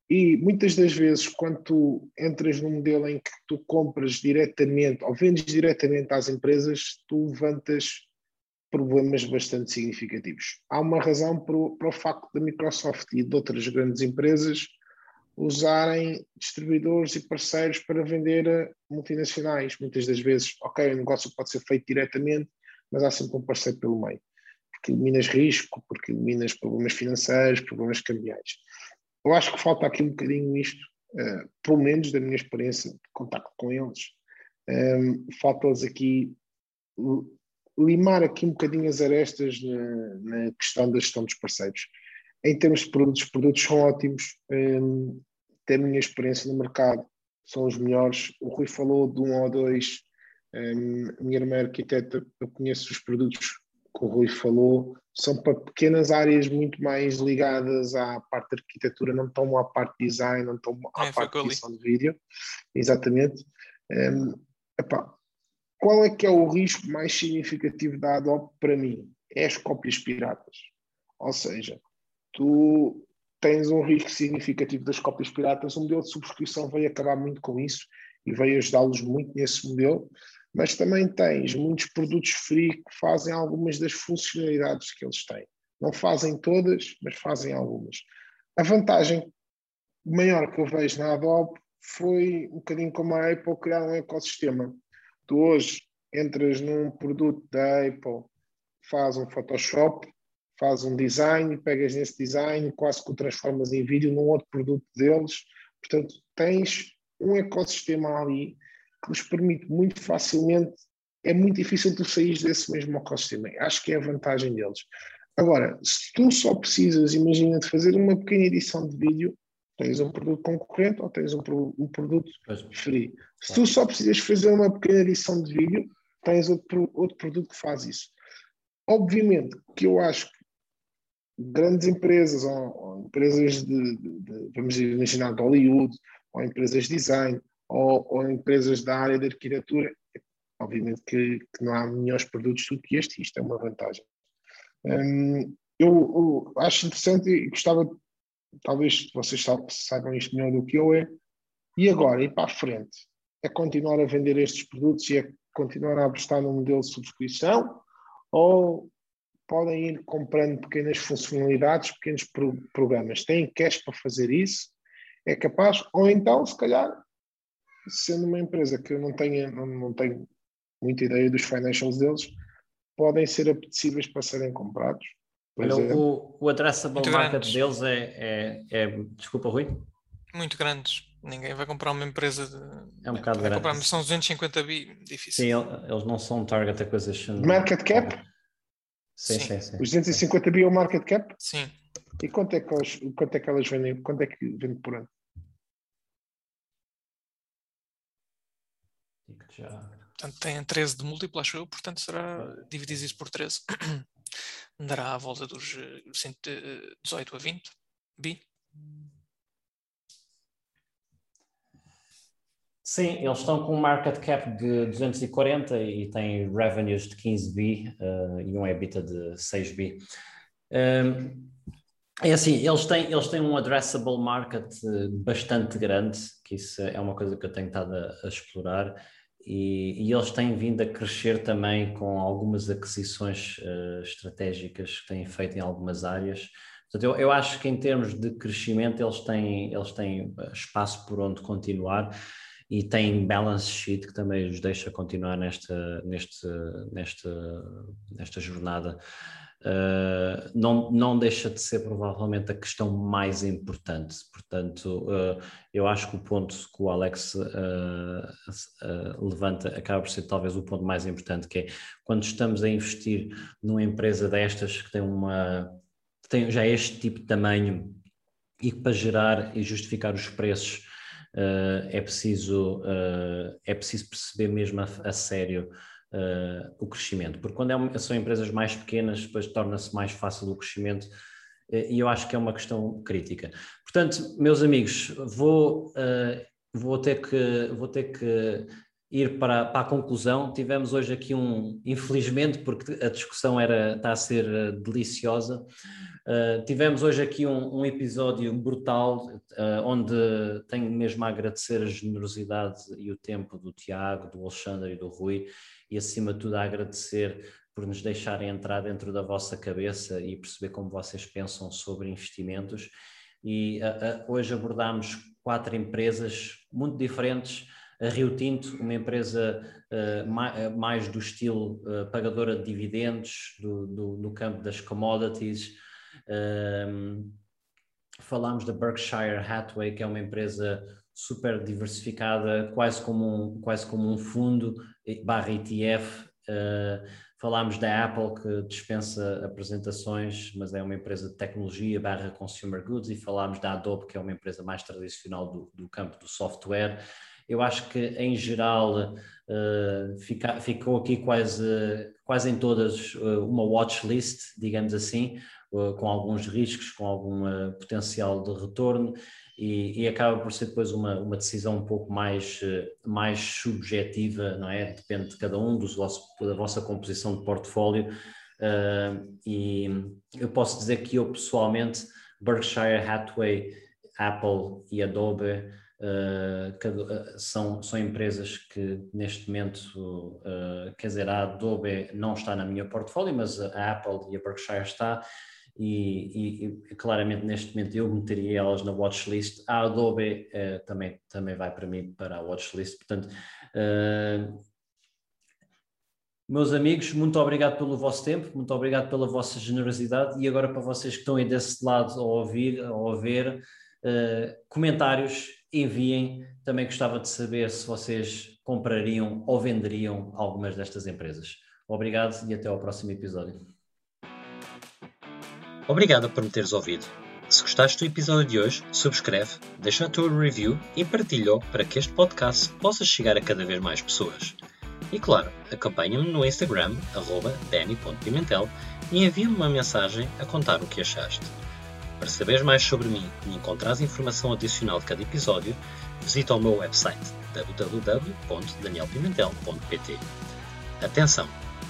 E muitas das vezes, quando tu entras num modelo em que tu compras diretamente ou vendes diretamente às empresas, tu levantas problemas bastante significativos. Há uma razão para o, para o facto da Microsoft e de outras grandes empresas usarem distribuidores e parceiros para vender a multinacionais. Muitas das vezes, ok, o negócio pode ser feito diretamente, mas há sempre um parceiro pelo meio, porque eliminas risco, porque eliminas problemas financeiros, problemas cambiais. Eu acho que falta aqui um bocadinho isto, uh, pelo menos da minha experiência de contacto com eles, um, ehm, falta-lhes aqui limar aqui um bocadinho as arestas na, na, questão da gestão dos parceiros. Em termos de produtos, os produtos são ótimos, um, tem a minha experiência no mercado, são os melhores. O Rui falou de um ou dois, um, a minha irmã é arquiteta, eu conheço os produtos que o Rui falou, são para pequenas áreas muito mais ligadas à parte de arquitetura, não estão à parte de design, não estão à é, parte de edição de vídeo. Exatamente. Um, epá, qual é que é o risco mais significativo da Adobe para mim? É as cópias piratas. Ou seja, tu tens um risco significativo das cópias piratas, o modelo de subscrição vai acabar muito com isso e vai ajudá-los muito nesse modelo, mas também tens muitos produtos free que fazem algumas das funcionalidades que eles têm. Não fazem todas, mas fazem algumas. A vantagem maior que eu vejo na Adobe foi um bocadinho como a Apple criar um ecossistema. Tu hoje entras num produto da Apple, faz um Photoshop, faz um design, pegas nesse design, quase que o transformas em vídeo num outro produto deles. Portanto, tens um ecossistema ali que nos permite muito facilmente, é muito difícil tu sair desse mesmo ecossistema. Acho que é a vantagem deles. Agora, se tu só precisas, imagina, de fazer uma pequena edição de vídeo, tens um produto concorrente ou tens um, um produto free. Se tu só precisas fazer uma pequena edição de vídeo, tens outro, outro produto que faz isso. Obviamente que eu acho que grandes empresas ou, ou empresas de, de, de, vamos imaginar, de Hollywood, ou empresas de design, ou, ou empresas da área da arquitetura, obviamente que, que, não há melhores produtos do que este, isto é uma vantagem. Hum, eu, eu, acho interessante e gostava, talvez vocês saibam isto melhor do que eu, é e agora, ir para a frente, é continuar a vender estes produtos e é continuar a apostar no modelo de subscrição ou podem ir comprando pequenas funcionalidades, pequenos pro programas. Têm cash para fazer isso? É capaz? Ou então, se calhar, sendo uma empresa que eu não tenho, não, não tenho muita ideia dos financials deles, podem ser apetecíveis para serem comprados. Olha, o, o addressable Muito market grandes. deles é, é, é, Desculpa, Rui? Muito grandes. Ninguém vai comprar uma empresa de. É um bocado grande. Comprar, são 250 bi, difícil. Sim, eles não são target acquisition. Market cap? Sim, sim, sim. Os 250 bi é o market cap? Sim. E quanto é que elas, quanto é que elas vendem? Quanto é que vendem por ano? Já. Portanto, tem 13 de múltiplo, acho eu, portanto será dividir isso por 13. Dará à volta dos 18 eh, a 20 bi. Sim, eles estão com um market cap de 240 e têm revenues de 15 bi uh, e um EBITDA de 6 bi. Um, ehm, é assim, eles têm, eles têm um addressable market eh, bastante grande, que isso é uma coisa que eu tenho estado a, a explorar, e, e, eles têm vindo a crescer também com algumas aquisições uh, estratégicas que têm feito em algumas áreas. Portanto, eu, eu acho que em termos de crescimento eles têm, eles têm espaço por onde continuar e tem balance sheet que também os deixa continuar nesta, neste, nesta, nesta jornada. Uh, não, não deixa de ser provavelmente a questão mais importante. Portanto, uh, eu acho que o ponto que o Alex uh, levanta acaba por ser talvez o ponto mais importante, que é quando estamos a investir numa empresa destas que tem uma tem já este tipo de tamanho e que para gerar e justificar os preços é, preciso, é preciso perceber mesmo a, a sério uh, o crescimento, porque quando é, são empresas mais pequenas, depois torna-se mais fácil o crescimento e eu acho que é uma questão crítica. Portanto, meus amigos, vou vou ter que, vou ter que ir para, para a conclusão. Tivemos hoje aqui um, infelizmente, porque a discussão era, está a ser eh, deliciosa, uh, tivemos hoje aqui um, um episódio brutal, uh, onde tenho mesmo a agradecer a generosidade e o tempo do Tiago, do Alexandre e do Rui, e acima de tudo a agradecer por nos deixarem entrar dentro da vossa cabeça e perceber como vocês pensam sobre investimentos. E uh, hoje abordámos quatro empresas muito diferentes, a Rio Tinto, uma empresa uh, mais do estilo uh, pagadora de dividendos do, do, no campo das commodities. Um, falámos da Berkshire Hathaway, que é uma empresa super diversificada, quase como um, quase como um fundo barra ETF. Uh, falámos da Apple, que dispensa apresentações, mas é uma empresa de tecnologia barra consumer goods, e falámos da Adobe, que é uma empresa mais tradicional do, do campo do software. Eu acho que, em geral, uh, fica, ficou aqui quase, quase em todas uh, uma watch list, digamos assim, com alguns riscos, com algum potencial de retorno, e, e, acaba por ser depois uma, uma decisão um pouco mais, mais subjetiva, não é? Depende de cada um, dos vosso, da vossa composição de portfólio. e eu posso dizer que eu, pessoalmente, Berkshire Hathaway, Apple e Adobe Uh, são, são empresas que neste momento, uh, quer dizer, a Adobe não está na minha portfólio, mas a Apple e a Berkshire está, e, e, e claramente neste momento eu meteria elas na watchlist. A Adobe uh, também, também vai para mim para a watchlist, portanto. meus amigos, muito obrigado pelo vosso tempo, muito obrigado pela vossa generosidade e agora para vocês que estão aí desse lado a ouvir, a ver, comentários enviem. Também gostava de saber se vocês comprariam ou venderiam algumas destas empresas. Obrigado e até ao próximo episódio. Obrigado por me teres ouvido. Se gostaste do episódio de hoje, subscreve, deixa a tua review e partilha para que este podcast possa chegar a cada vez mais pessoas. E claro, acompanha-me no Instagram, danny.pimentel e envia-me uma mensagem a contar o que achaste. Para saberes mais sobre mim e encontrares informação adicional de cada episódio, visita o meu website www.danielpimentel.pt. Atenção!